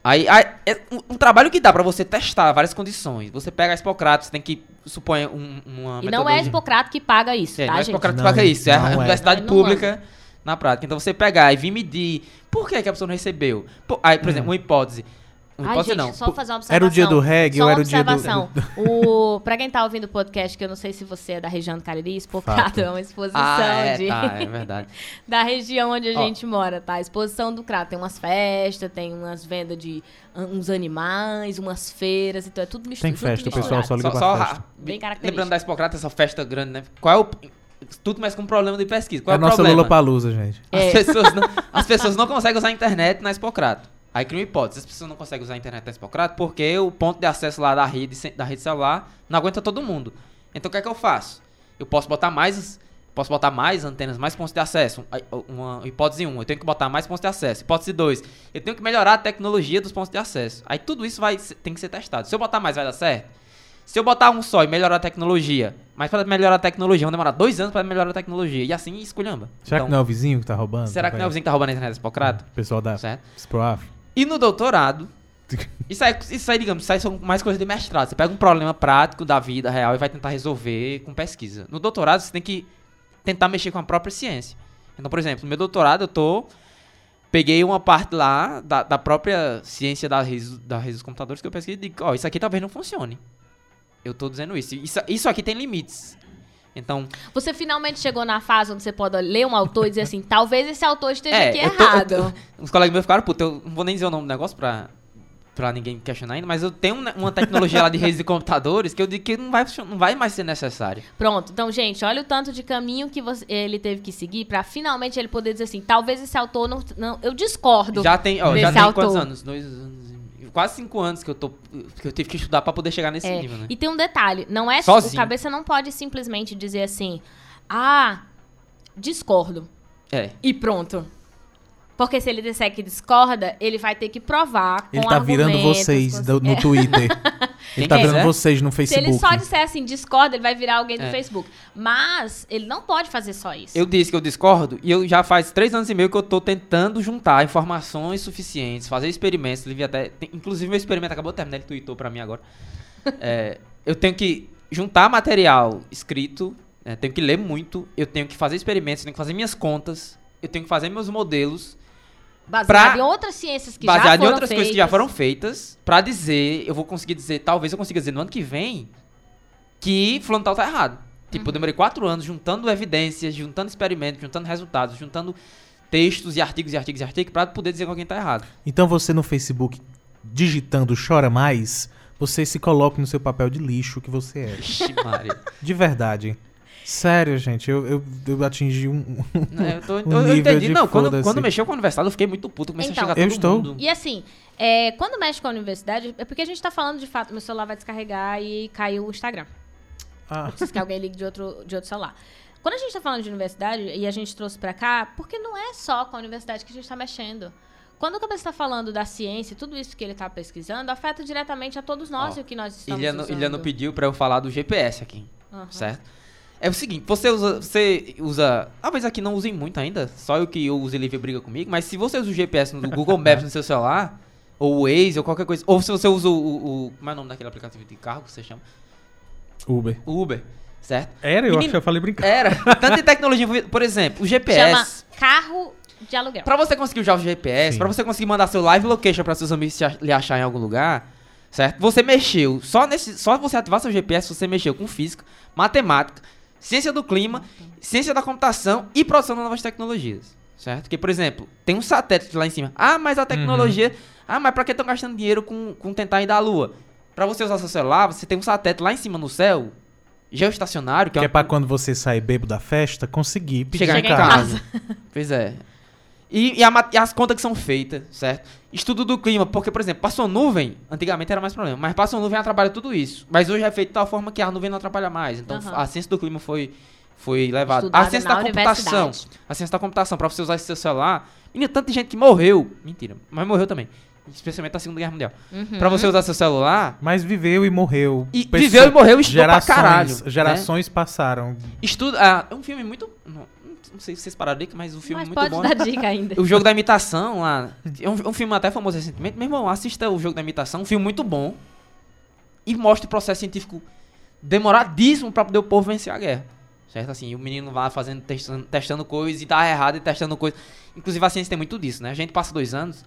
Aí, aí, é um, um trabalho que dá pra você testar várias condições. Você pega a Hipócrates, tem que, supõe, um, uma E não é a Hipocrata que paga isso, É, tá, não é a gente? Que paga isso, é a não é. universidade Não pública na prática. Então, você pegar e vir medir por que, que a pessoa não recebeu. Por- aí, por exemplo, uma hipótese. Não Ai, pode gente, ser não. só fazer uma observação. Era o dia do reggae ou era o dia do- observação. O, pra quem tá ouvindo o podcast, que eu não sei se você é da região do Cariri, Espocado é uma exposição Ah, é, de, tá, é verdade. da região onde a Ó. gente mora, tá? Exposição do Crato. Tem umas festas, tem umas vendas de uns animais, umas feiras, então é tudo Tem misturado. festa, o pessoal só liga Só, pra só festa. Bem característico. Lembrando da Expocrata, essa festa grande, né? Qual é o. Tudo começa com um problema de pesquisa. Qual É é, a o nossa problema? Lula Palusa, gente. As, É. pessoas não, as pessoas não conseguem usar a internet na Expocrato. Aí cria uma hipótese. As pessoas não conseguem usar a internet Expocrato porque o ponto de acesso lá da rede, da rede celular não aguenta todo mundo. Então o que é que eu faço? Eu posso botar mais. Posso botar mais antenas, mais pontos de acesso. Aí, Uma hipótese 1, eu tenho que botar mais pontos de acesso. Hipótese 2, eu tenho que melhorar a tecnologia dos pontos de acesso. Aí tudo isso vai, tem que ser testado. Se eu botar mais, vai dar certo? Se eu botar um só e melhorar a tecnologia, mas para melhorar a tecnologia, vão demorar dois anos para melhorar a tecnologia. E assim esculhamba. Será que não é o vizinho que tá roubando? Será que não é o vizinho que tá roubando a internet do Hipocrato? O pessoal da Certo? Sproaf. E no doutorado, isso aí, isso aí, digamos, isso aí são mais coisas de mestrado. Você pega um problema prático da vida real e vai tentar resolver com pesquisa. No doutorado, você tem que tentar mexer com a própria ciência. Então, por exemplo, no meu doutorado, eu tô. Peguei uma parte lá da, da própria ciência da rede, da rede dos computadores que eu pesquisei e digo, ó, isso aqui talvez não funcione. Eu tô dizendo isso. Isso, isso aqui tem limites. Então, Você finalmente chegou na fase onde você pode ler um autor e dizer assim, talvez esse autor esteja É, aqui tô- errado. tô- os colegas meus ficaram, puta, eu não vou nem dizer o nome do negócio pra, pra ninguém questionar ainda, mas eu tenho uma- tecnologia lá de redes de computadores que eu digo que não vai, não vai mais ser necessária. Pronto, então, gente, olha o tanto de caminho que você- ele teve que seguir pra finalmente ele poder dizer assim, talvez esse autor não... não eu discordo. Já tem, ó, já tem autor. quantos anos? Dois anos. e- Quase cinco anos que eu, tô, que eu tive que estudar pra poder chegar nesse É, nível, né? E tem um detalhe, não é Sozinho. o cabeça não pode simplesmente dizer assim, ah, discordo É. e pronto. Porque se ele disser que discorda, ele vai ter que provar com Ele tá virando vocês do- no É. Twitter. Ele Quem tá virando vocês no Se Facebook. ele só disser assim, discorda, ele vai virar alguém do É. Facebook. Mas ele não pode fazer só isso. Eu disse que eu discordo e eu já faz três anos e meio que eu tô tentando juntar informações suficientes, fazer experimentos. Até, tem- inclusive meu experimento acabou de terminar, ele tweetou pra mim agora. É, eu tenho que juntar material escrito, né, tenho que ler muito, eu tenho que fazer experimentos, tenho que fazer minhas contas, eu tenho que fazer meus modelos Baseado pra- em outras ciências que já baseado foram em outras coisas que já feitas. foram feitas pra dizer, eu vou conseguir dizer, talvez eu consiga dizer no ano que vem que fulano tal tá errado. Tipo, eu demorei quatro anos juntando evidências, juntando experimentos, juntando resultados, juntando textos e artigos e artigos e artigos pra poder dizer que alguém tá errado. Então você no Facebook, digitando Chora Mais, você se coloca no seu papel de lixo que você é. Ixi, Maria. De verdade. Sério, gente, eu, eu, eu atingi um... Não, eu, tô, Um eu- eu entendi. de Não, quando, quando mexeu com a universidade, eu fiquei muito puto. Comecei Então, a chegar Eu todo estou. mundo. E assim, é, quando mexe com a universidade, é porque a gente tá falando de fato, meu celular vai descarregar e caiu o Instagram. Ah, Preciso que alguém ligue de outro, de outro celular. Quando a gente tá falando de universidade e a gente trouxe pra cá, porque não é só com a universidade que a gente tá mexendo. Quando o cabeça tá falando da ciência, tudo isso que ele tá pesquisando, afeta diretamente a todos nós Ó, e o que nós estamos Ilhano, usando. Ilhano pediu pra eu falar do GPS aqui, Aham. certo? É o seguinte, você usa, você usa, talvez aqui não usem muito ainda, só eu que uso ele briga comigo, mas se você usa o GPS no Google Maps no seu celular, ou o Waze, ou qualquer coisa, ou se você usa o, o, o- como é o nome daquele aplicativo de carro que você chama? Uber. Uber, certo? Era, eu Menino- acho que eu falei brincando. Era, tanta tecnologia envolvida, por exemplo, o Chama GPS... carro de aluguel. Pra você conseguir usar o GPS, Sim. pra você conseguir mandar seu live location pra seus amigos lhe achar em algum lugar, certo? Você mexeu, só nesse, só você ativar seu GPS, você mexeu com física, matemática, ciência do clima, ciência da computação e produção de novas tecnologias, certo? Porque, por exemplo, tem um satélite lá em cima. Ah, mas a tecnologia... Ah, mas pra que estão gastando dinheiro com, com tentar ir da Lua? Pra você usar seu celular, você tem um satélite lá em cima no céu, geoestacionário, que, Que é uma- pra quando você sair bebo da festa, conseguir pedir chegar em Chegar em casa. Pois é. E, e a e as contas que são feitas, certo? Estudo do clima, porque, por exemplo, passou nuvem, antigamente era mais problema, mas passou nuvem atrapalha tudo isso. Mas hoje é feito de tal forma que a nuvem não atrapalha mais. Então Aham. a ciência do clima foi, foi levada. A ciência na da computação. A ciência da computação, pra você usar esse seu celular. Menina, tanta gente que morreu. Mentira, mas morreu também. Especialmente na Segunda Guerra Mundial. Uhum. Pra você usar seu celular. Mas viveu e morreu. E Pessoa- viveu e morreu e estudou pra gerações, caralho. né? Gerações passaram. Estuda. Ah, é um filme muito. Não, não sei se vocês pararam aí, mas o filme Mas é muito pode bom. dar dica ainda. O jogo da imitação lá. É um, um filme até famoso recentemente. Meu irmão, assista o jogo da imitação, um filme muito bom. E mostra o processo científico demoradíssimo pra poder o povo vencer a guerra. Certo? Assim, o menino vai fazendo, testando, testando coisas e dá errado e testando coisas. Inclusive a ciência tem muito disso, né? A gente passa dois anos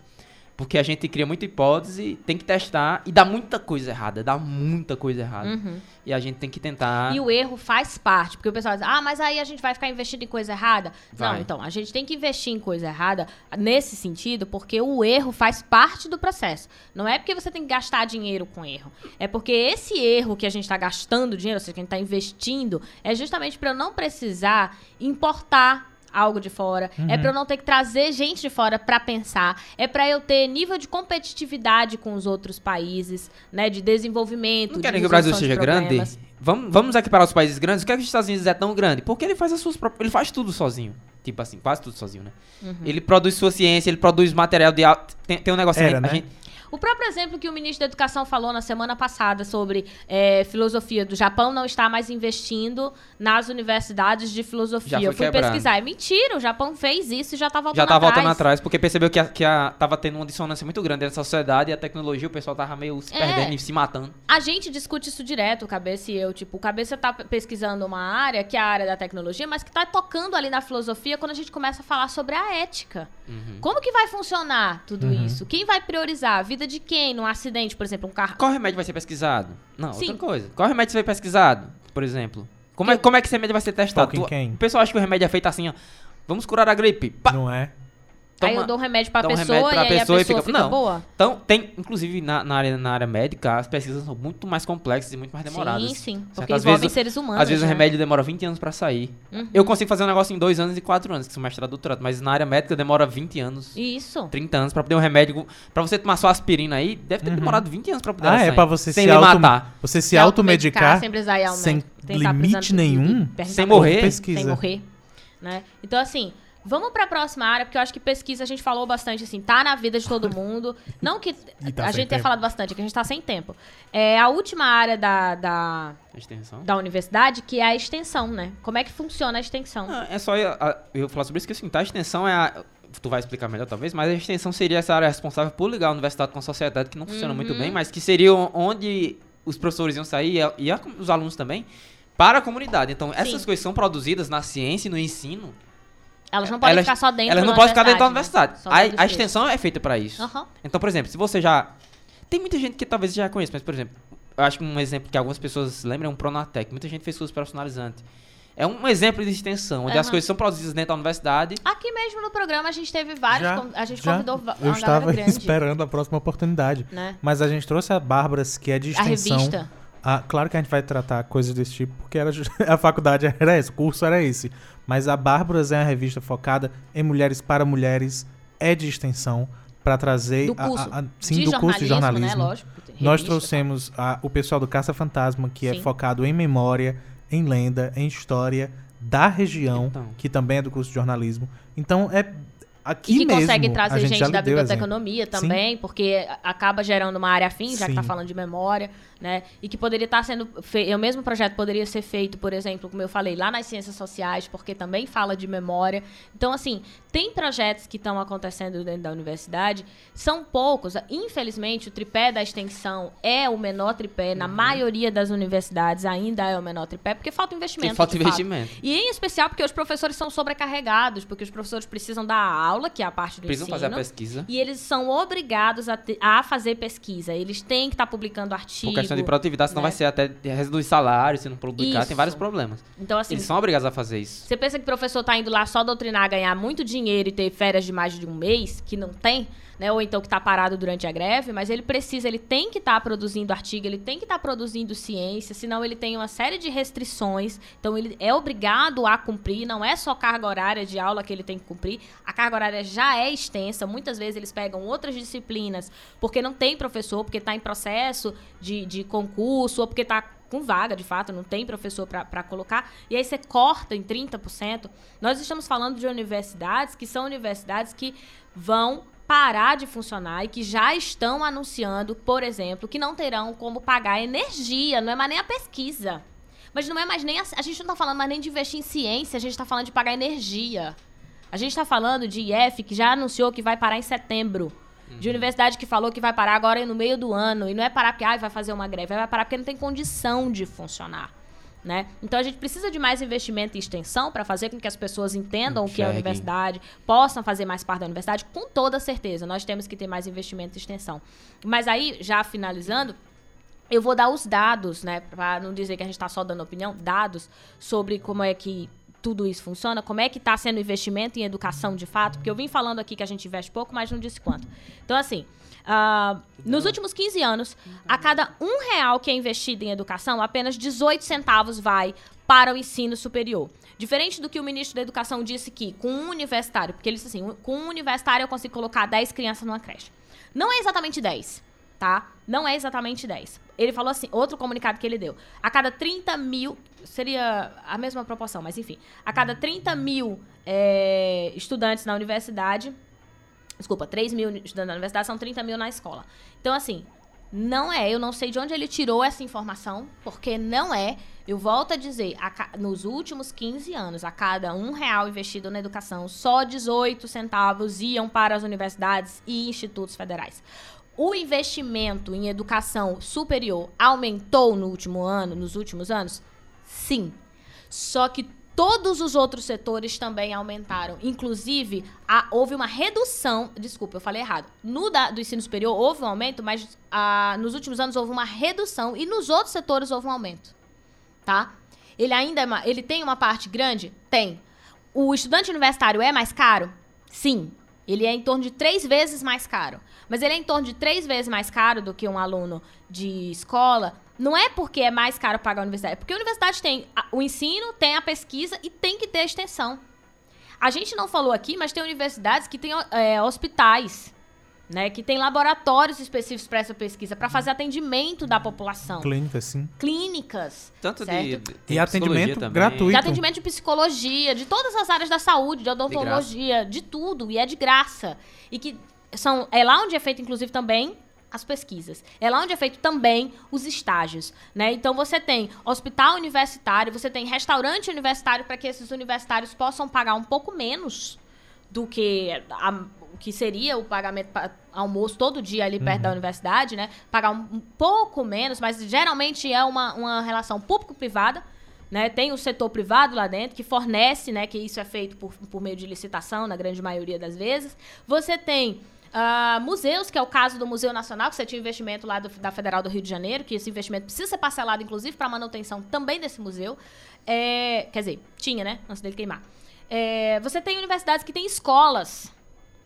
Porque a gente cria muita hipótese, tem que testar e dá muita coisa errada, dá muita coisa errada. Uhum. E a gente tem que tentar. E o erro faz parte, porque o pessoal diz, ah, mas aí a gente vai ficar investindo em coisa errada. Não, Vai. então, a gente tem que investir em coisa errada nesse sentido, porque o erro faz parte do processo. Não é porque você tem que gastar dinheiro com erro. É porque esse erro que a gente está gastando dinheiro, ou seja, que a gente está investindo, é justamente para eu não precisar importar algo de fora, é para eu não ter que trazer gente de fora para pensar, é para eu ter nível de competitividade com os outros países, né, de desenvolvimento, Não de querem que o Brasil seja grande? Vamos, vamos equiparar os países grandes. Por que, é que os Estados Unidos é tão grande? Porque ele faz as suas próprias. Ele faz tudo sozinho. Tipo assim, quase tudo sozinho, né? Uhum. Ele produz sua ciência, ele produz material de alto. Tem, tem um negócio Era, aí. né? A gente, O próprio exemplo que o ministro da Educação falou na semana passada sobre eh, filosofia do Japão não está mais investindo nas universidades de filosofia. Já foi Eu fui quebrado. pesquisar. É mentira, o Japão fez isso e já está voltando já tá atrás. voltando atrás, porque percebeu que, a, que a, tava tendo uma dissonância muito grande entre a sociedade e a tecnologia, o pessoal tava meio se É. perdendo e se matando. A gente discute isso direto, o Cabeça e eu. Tipo, o Cabeça tá pe- pesquisando uma área, que é a área da tecnologia, mas que tá tocando ali na filosofia quando a gente começa a falar sobre a ética. Uhum. Como que vai funcionar tudo isso? Quem vai priorizar? A vida de quem num acidente, por exemplo, um carro... Qual remédio vai ser pesquisado? Não, Sim. outra coisa. Qual remédio vai ser pesquisado, por exemplo? Como é, como é que esse remédio vai ser testado? Tu- quem? O pessoal acha que o remédio é feito assim, ó. Vamos curar a gripe. Pá, Não é? Aí toma- eu dou um remédio pra um pessoa remédio pra e aí pessoa a e pessoa fica- fica, Não. boa? Então, tem, inclusive, na, na área, na área médica, as pesquisas são muito mais complexas e muito mais demoradas. Sim, sim. Porque Certas envolvem vezes- seres humanos. Às vezes o né? remédio demora 20 anos pra sair. Uhum. Eu consigo fazer um negócio em 2 anos e 4 anos, que sou mestrado doutorado. Mas na área médica demora 20 anos, Isso. 30 anos pra poder um remédio. Pra você tomar sua aspirina aí, deve ter demorado 20 anos pra poder Ah, é pra você Sem se auto, matar. você se Se automedicar sem ao sem limite nenhum? Sem morrer? pesquisa. Sem morrer. Né? Então, assim, vamos pra próxima área, porque eu acho que pesquisa a gente falou bastante, assim, tá na vida de todo mundo. Não que tá a gente tenha falado bastante, é que a gente tá sem tempo. É a última área da, da, Extensão. da universidade, que é a extensão, né? Como é que funciona a extensão? Ah, é só eu, a- eu falar sobre isso, que assim, tá, a extensão é a... Tu vai explicar melhor, talvez, mas a extensão seria essa área responsável por ligar a universidade com a sociedade, que não funciona muito Uhum. bem, mas que seria onde os professores iam sair e, a- e a- os alunos também, para a comunidade. Então, essas Sim. coisas são produzidas na ciência e no ensino, Elas não podem elas- ficar só dentro elas não podem ficar dentro da universidade, né? A, a extensão é feita para isso. Aham. Então, por exemplo, se você já. Tem muita gente que talvez já conheça, mas, por exemplo, eu acho que um exemplo que algumas pessoas lembram é um Pronatec. Muita gente fez curso profissionalizante. É um exemplo de extensão, onde as Aham. coisas são produzidas dentro da universidade. Aqui mesmo no programa a gente teve vários. Já, a gente já. convidou va- Eu estava esperando a próxima oportunidade. Né? Mas a gente trouxe a Bárbaras, que é de A extensão. revista. Ah, claro que a gente vai tratar coisas desse tipo, porque era a faculdade era essa, o curso era esse. Mas a Bárbaras é uma revista focada em mulheres para mulheres, é de extensão, para trazer... Do a- a- curso a- sim, de do curso de jornalismo. Né? Lógico. Nós revista, trouxemos a- o pessoal do Caça Fantasma, que é Sim. focado em memória, em lenda, em história da região, Então. que também é do curso de jornalismo. Então, é aqui E que mesmo. consegue trazer gente gente, da biblioteconomia também, porque a- acaba gerando uma área afim, já que está Sim. falando de memória, né? E que poderia estar sendo feito, o mesmo projeto poderia ser feito, por exemplo, como eu falei, lá nas ciências sociais, porque também fala de memória. Então, assim, tem projetos que estão acontecendo dentro da universidade, são poucos. Infelizmente, o tripé da extensão é o menor tripé, Uhum. na maioria das universidades ainda é o menor tripé, porque falta investimento. Falta investimento. E em especial porque os professores são sobrecarregados, porque os professores precisam dar aula, que é a parte do Precisam ensino. fazer a pesquisa. E eles são obrigados a, te- a fazer pesquisa. Eles têm que estar publicando artigo. Por questão de produtividade, senão né? vai ser até reduzir salário, se não publicar, Isso. tem vários problemas. Então, assim, Eles são obrigados a fazer isso. você pensa que o professor tá indo lá só doutrinar, ganhar muito dinheiro e ter férias de mais de um mês, que não tem, né? Ou então que tá parado durante a greve, mas ele precisa, ele tem que estar produzindo artigo, ele tem que estar produzindo ciência, senão ele tem uma série de restrições. Então ele é obrigado a cumprir, não é só carga horária de aula que ele tem que cumprir. A carga horária já é extensa, muitas vezes eles pegam outras disciplinas porque não tem professor, porque está em processo de, de concurso, ou porque está com vaga, de fato, não tem professor para colocar, e aí você corta em 30%. Nós estamos falando de universidades que são universidades que vão parar de funcionar e que já estão anunciando, por exemplo, que não terão como pagar energia, não é mais nem a pesquisa. Mas não é mais nem a, a gente não está falando mais nem de investir em ciência, a gente está falando de pagar energia. A gente está falando de IF, que já anunciou que vai parar em setembro. De universidade que falou que vai parar agora no meio do ano. E não é parar porque ai, vai fazer uma greve, vai parar porque não tem condição de funcionar. Né? Então a gente precisa de mais investimento em extensão para fazer com que as pessoas entendam o que é a universidade, possam fazer mais parte da universidade, com toda certeza. Nós temos que ter mais investimento em extensão. Mas aí, já finalizando, eu vou dar os dados, né? Pra não dizer que a gente está só dando opinião, dados sobre como é que tudo isso funciona, como é que está sendo o investimento em educação de fato, porque eu vim falando aqui que a gente investe pouco, mas não disse quanto. Então, assim, ah, nos últimos 15 anos, a cada um real que é investido em educação, apenas 18 centavos vai para o ensino superior. Diferente do que o ministro da Educação disse que, com um universitário, porque ele disse assim, com um universitário eu consigo colocar 10 crianças numa creche. Não é exatamente 10, tá? Não é exatamente 10. Ele falou assim, outro comunicado que ele deu. A cada 30 mil, seria a mesma proporção, mas enfim. A cada 30 mil é, estudantes na universidade, desculpa, 3 mil estudantes na universidade, são 30 mil na escola. Então, assim, não é, eu não sei de onde ele tirou essa informação, porque não é. Eu volto a dizer, a nos últimos 15 anos, a cada um real investido na educação, só 18 centavos iam para as universidades e institutos federais. O investimento em educação superior aumentou no último ano, nos últimos anos? Sim. Só que todos os outros setores também aumentaram. Inclusive, a- houve uma redução. Desculpa, eu falei errado. No da- do ensino superior houve um aumento, mas ah, nos últimos anos houve uma redução e nos outros setores houve um aumento. Tá? Ele ainda é ma- ele tem uma parte grande? Tem. O estudante universitário é mais caro? Sim. Ele é em torno de três vezes mais caro. Mas ele é em torno de três vezes mais caro do que um aluno de escola. Não é porque é mais caro pagar a universidade. É porque a universidade tem o ensino, tem a pesquisa e tem que ter extensão. A gente não falou aqui, mas tem universidades que têm é, hospitais, né? Que tem laboratórios específicos para essa pesquisa, para fazer atendimento da população. Clínica, sim. Clínicas. Tanto de, certo? de- E atendimento também. gratuito. De atendimento de psicologia, de todas as áreas da saúde, de odontologia, de, tudo, e é de graça. E que são é lá onde é feito inclusive também as pesquisas. É lá onde é feito também os estágios, né? Então você tem hospital universitário, você tem restaurante universitário para que esses universitários possam pagar um pouco menos do que a- o que seria o pagamento para almoço todo dia ali perto da universidade, né? Pagar um, um pouco menos, mas geralmente é uma, uma relação público-privada, né? Tem o setor privado lá dentro que fornece, né? Que isso é feito por, por meio de licitação, na grande maioria das vezes. Você tem ah, museus, que é o caso do Museu Nacional, que você tinha investimento lá do- da Federal do Rio de Janeiro, que esse investimento precisa ser parcelado, inclusive, para manutenção também desse museu. É, quer dizer, tinha, né? Antes dele queimar. É, você tem universidades que têm escolas,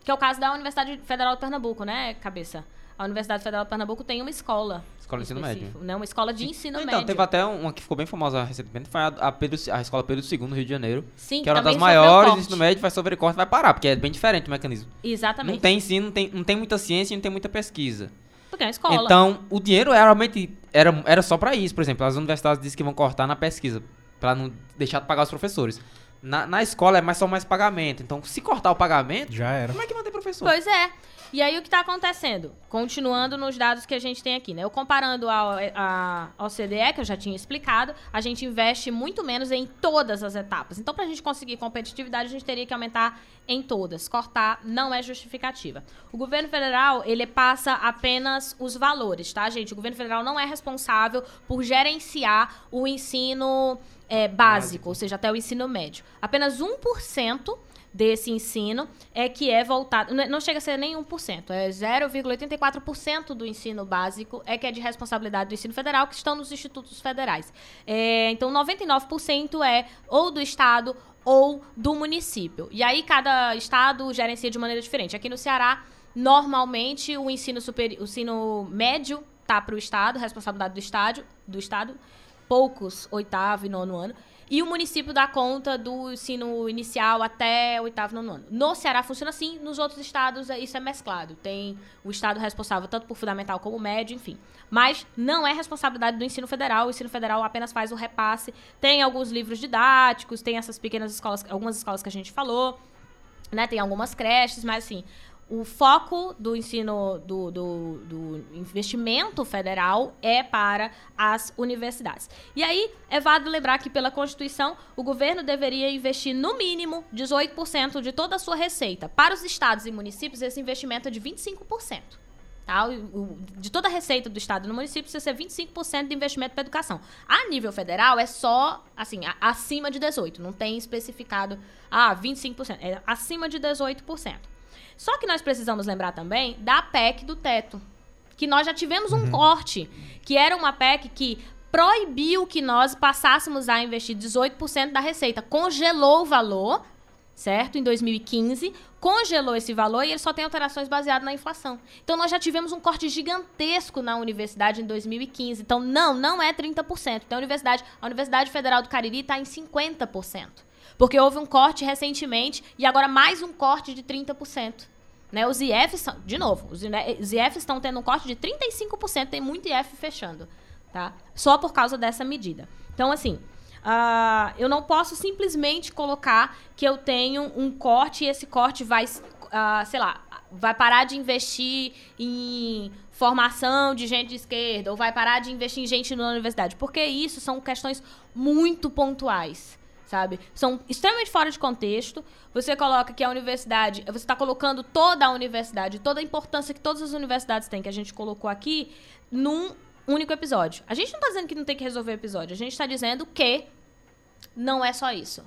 que é o caso da Universidade Federal de Pernambuco, né, cabeça? A Universidade Federal de Pernambuco tem uma escola. Escola de ensino médio. Né, uma escola de ensino então, médio. teve até uma que ficou bem famosa recentemente, foi a, a, Pedro, a escola Pedro II no Rio de Janeiro. Sim, que era uma das maiores do ensino médio, vai sofrer corte vai parar, porque é bem diferente o mecanismo. Exatamente. Não tem ensino, não tem, não tem muita ciência e não tem muita pesquisa. Porque é uma escola. Então, o dinheiro era realmente era, era só pra isso. Por exemplo, as universidades dizem que vão cortar na pesquisa, pra não deixar de pagar os professores. Na, na escola é mais só mais pagamento. Então, se cortar o pagamento, Já era. como é que mantém professor? Pois é. E aí o que está acontecendo? Continuando nos dados que a gente tem aqui, né? Eu comparando ao, a, ao CDE, que eu já tinha explicado, a gente investe muito menos em todas as etapas. Então, para a gente conseguir competitividade, a gente teria que aumentar em todas. Cortar não é justificativa. O governo federal, ele passa apenas os valores, tá, gente? O governo federal não é responsável por gerenciar o ensino é, básico, ou seja, até o ensino médio. Apenas 1% desse ensino é que é voltado. n- Não chega a ser nem 1%, é 0,84% do ensino básico é que é de responsabilidade do ensino federal, que estão nos institutos federais. É, então, 99% é ou do Estado ou do município. E aí, cada estado gerencia de maneira diferente. Aqui no Ceará, normalmente, o ensino, superi- o ensino médio tá para o Estado, responsabilidade do, estádio, do Estado, poucos, oitavo e nono ano. E o município dá conta do ensino inicial até oitavo e nono ano. No Ceará funciona assim, nos outros estados é- isso é mesclado. Tem o estado responsável tanto por fundamental como médio, enfim. Mas não é responsabilidade do ensino federal, o ensino federal apenas faz o repasse. Tem alguns livros didáticos, tem essas pequenas escolas, algumas escolas que a gente falou, né? Tem algumas creches, mas assim, o foco do ensino, do, do, do investimento federal é para as universidades. E aí, é válido lembrar que, pela Constituição, o governo deveria investir, no mínimo, 18% de toda a sua receita. Para os estados e municípios, esse investimento é de 25%. Tá? De toda a receita do Estado e no município, precisa ser 25% de investimento para educação. A nível federal, é só, assim, acima de 18%. Não tem especificado, ah, 25%. É acima de 18%. Só que nós precisamos lembrar também da PEC do teto. Que nós já tivemos um corte, que era uma PEC que proibiu que nós passássemos a investir 18% da receita. Congelou o valor, certo? Em 2015, congelou esse valor e ele só tem alterações baseadas na inflação. Então nós já tivemos um corte gigantesco na universidade em 2015. Então não, não é 30%. Então a universidade, a Universidade Federal do Cariri está em 50%. Porque houve um corte recentemente e agora mais um corte de 30%. Né, os IFs, são- de novo, os os IFs estão tendo um corte de 35%, tem muito IF fechando, tá? Só por causa dessa medida. Então, assim, ah, eu não posso simplesmente colocar que eu tenho um corte e esse corte vai, ah, sei lá, vai parar de investir em formação de gente de esquerda ou vai parar de investir em gente na universidade, porque isso são questões muito pontuais sabe? São extremamente fora de contexto. Você coloca que a universidade, você está colocando toda a universidade, toda a importância que todas as universidades têm, que a gente colocou aqui, num único episódio. A gente não está dizendo que não tem que resolver episódio, a gente está dizendo que não é só isso.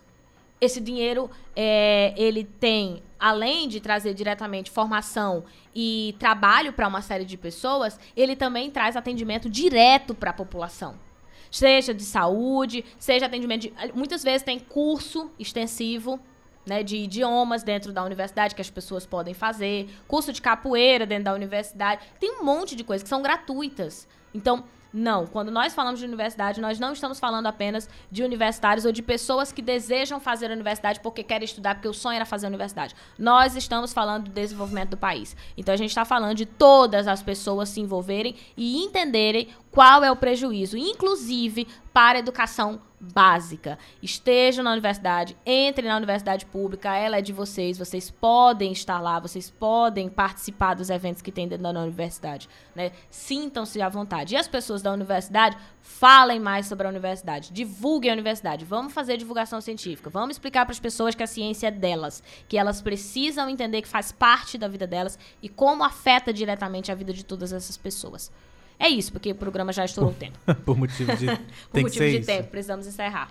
Esse dinheiro, é, ele tem, além de trazer diretamente formação e trabalho para uma série de pessoas, ele também traz atendimento direto para a população seja de saúde, seja atendimento de. Muitas vezes tem curso extensivo. Né, de idiomas dentro da universidade que as pessoas podem fazer, curso de capoeira dentro da universidade. Tem um monte de coisas que são gratuitas. Então, não, quando nós falamos de universidade, nós não estamos falando apenas de universitários ou de pessoas que desejam fazer a universidade porque querem estudar, porque o sonho era fazer a universidade. Nós estamos falando do desenvolvimento do país. Então a gente está falando de todas as pessoas se envolverem e entenderem qual é o prejuízo, inclusive para a educação básica. Estejam na universidade, entrem na universidade pública, ela é de vocês, vocês podem estar lá, vocês podem participar dos eventos que tem dentro da universidade, né? Sintam-se à vontade. E as pessoas da universidade, falem mais sobre a universidade, divulguem a universidade, vamos fazer divulgação científica, vamos explicar para as pessoas que a ciência é delas, que elas precisam entender que faz parte da vida delas e como afeta diretamente a vida de todas essas pessoas. É isso, porque o programa já estourou o tempo. Por motivo de. Por motivo de isso. tempo, precisamos encerrar.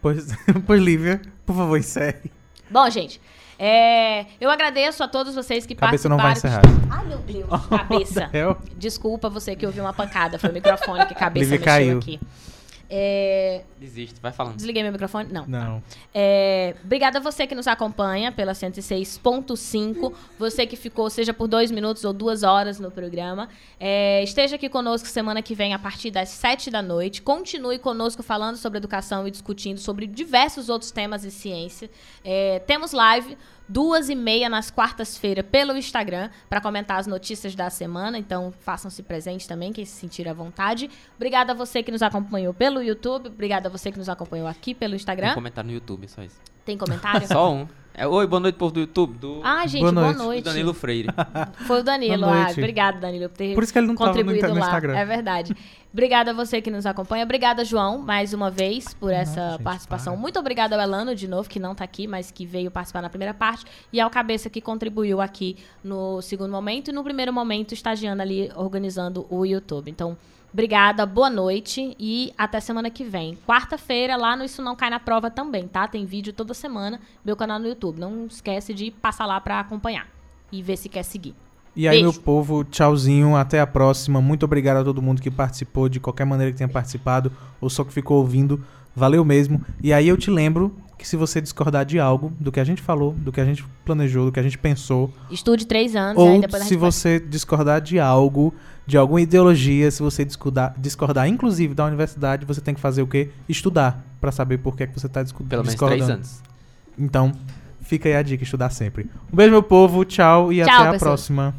Pois, pois, Lívia, por favor, encerre. Bom, gente, é, eu agradeço a todos vocês que Cabeça não participaram. vai encerrar. Ai, meu Deus, cabeça. É, ó. Desculpa você que ouviu uma pancada, foi o microfone que a cabeça Lívia mexeu caiu. aqui. É, Desiste, vai falando. desliguei meu microfone? Não. Não. É, obrigada a você que nos acompanha pela 106.5. Você que ficou, seja por dois minutos ou duas horas no programa. É, esteja aqui conosco semana que vem, a partir das sete da noite. Continue conosco falando sobre educação e discutindo sobre diversos outros temas e ciência. É, temos live duas e meia nas quartas-feiras pelo Instagram para comentar as notícias da semana. Então façam-se presentes também, quem se sentir à vontade. Obrigada a você que nos acompanhou pelo YouTube. Obrigada a você que nos acompanhou aqui pelo Tem Instagram. comentário no YouTube, só isso. Tem comentário? Só um. É, Oi, boa noite, povo do YouTube. Do, Ah, gente, Boa boa noite. noite. do Danilo Freire. Foi o Danilo. Boa Ah, noite. obrigado, Danilo, por ter Por isso que ele não tava no contribuído no lá. Instagram. É verdade. Obrigada a você que nos acompanha. Obrigada, João, mais uma vez, por essa gente, participação. para. Muito obrigada ao Elano, de novo, que não tá aqui, mas que veio participar na primeira parte. E ao Cabeça, que contribuiu aqui no segundo momento. E no primeiro momento, estagiando ali, organizando o YouTube. Então, obrigada, boa noite e até semana que vem. Quarta-feira, lá no Isso Não Cai na Prova também, tá? Tem vídeo toda semana, meu canal no YouTube. Não esquece de passar lá pra acompanhar e ver se quer seguir. E aí, Beijo. meu povo, tchauzinho, até a próxima. Muito obrigado a todo mundo que participou, de qualquer maneira que tenha participado, ou só que ficou ouvindo. Valeu mesmo. E aí eu te lembro que se você discordar de algo, do que a gente falou, do que a gente planejou, do que a gente pensou, Estude três anos e aí ou depois a se você discordar de algo, de alguma ideologia, se você discordar, discordar inclusive da universidade, você tem que fazer o quê? Estudar, pra saber por que, é que você tá discu- Pelo menos discordando. três anos. Então, fica aí a dica, estudar sempre. Um beijo, meu povo, tchau e Tchau, até a pessoas. próxima.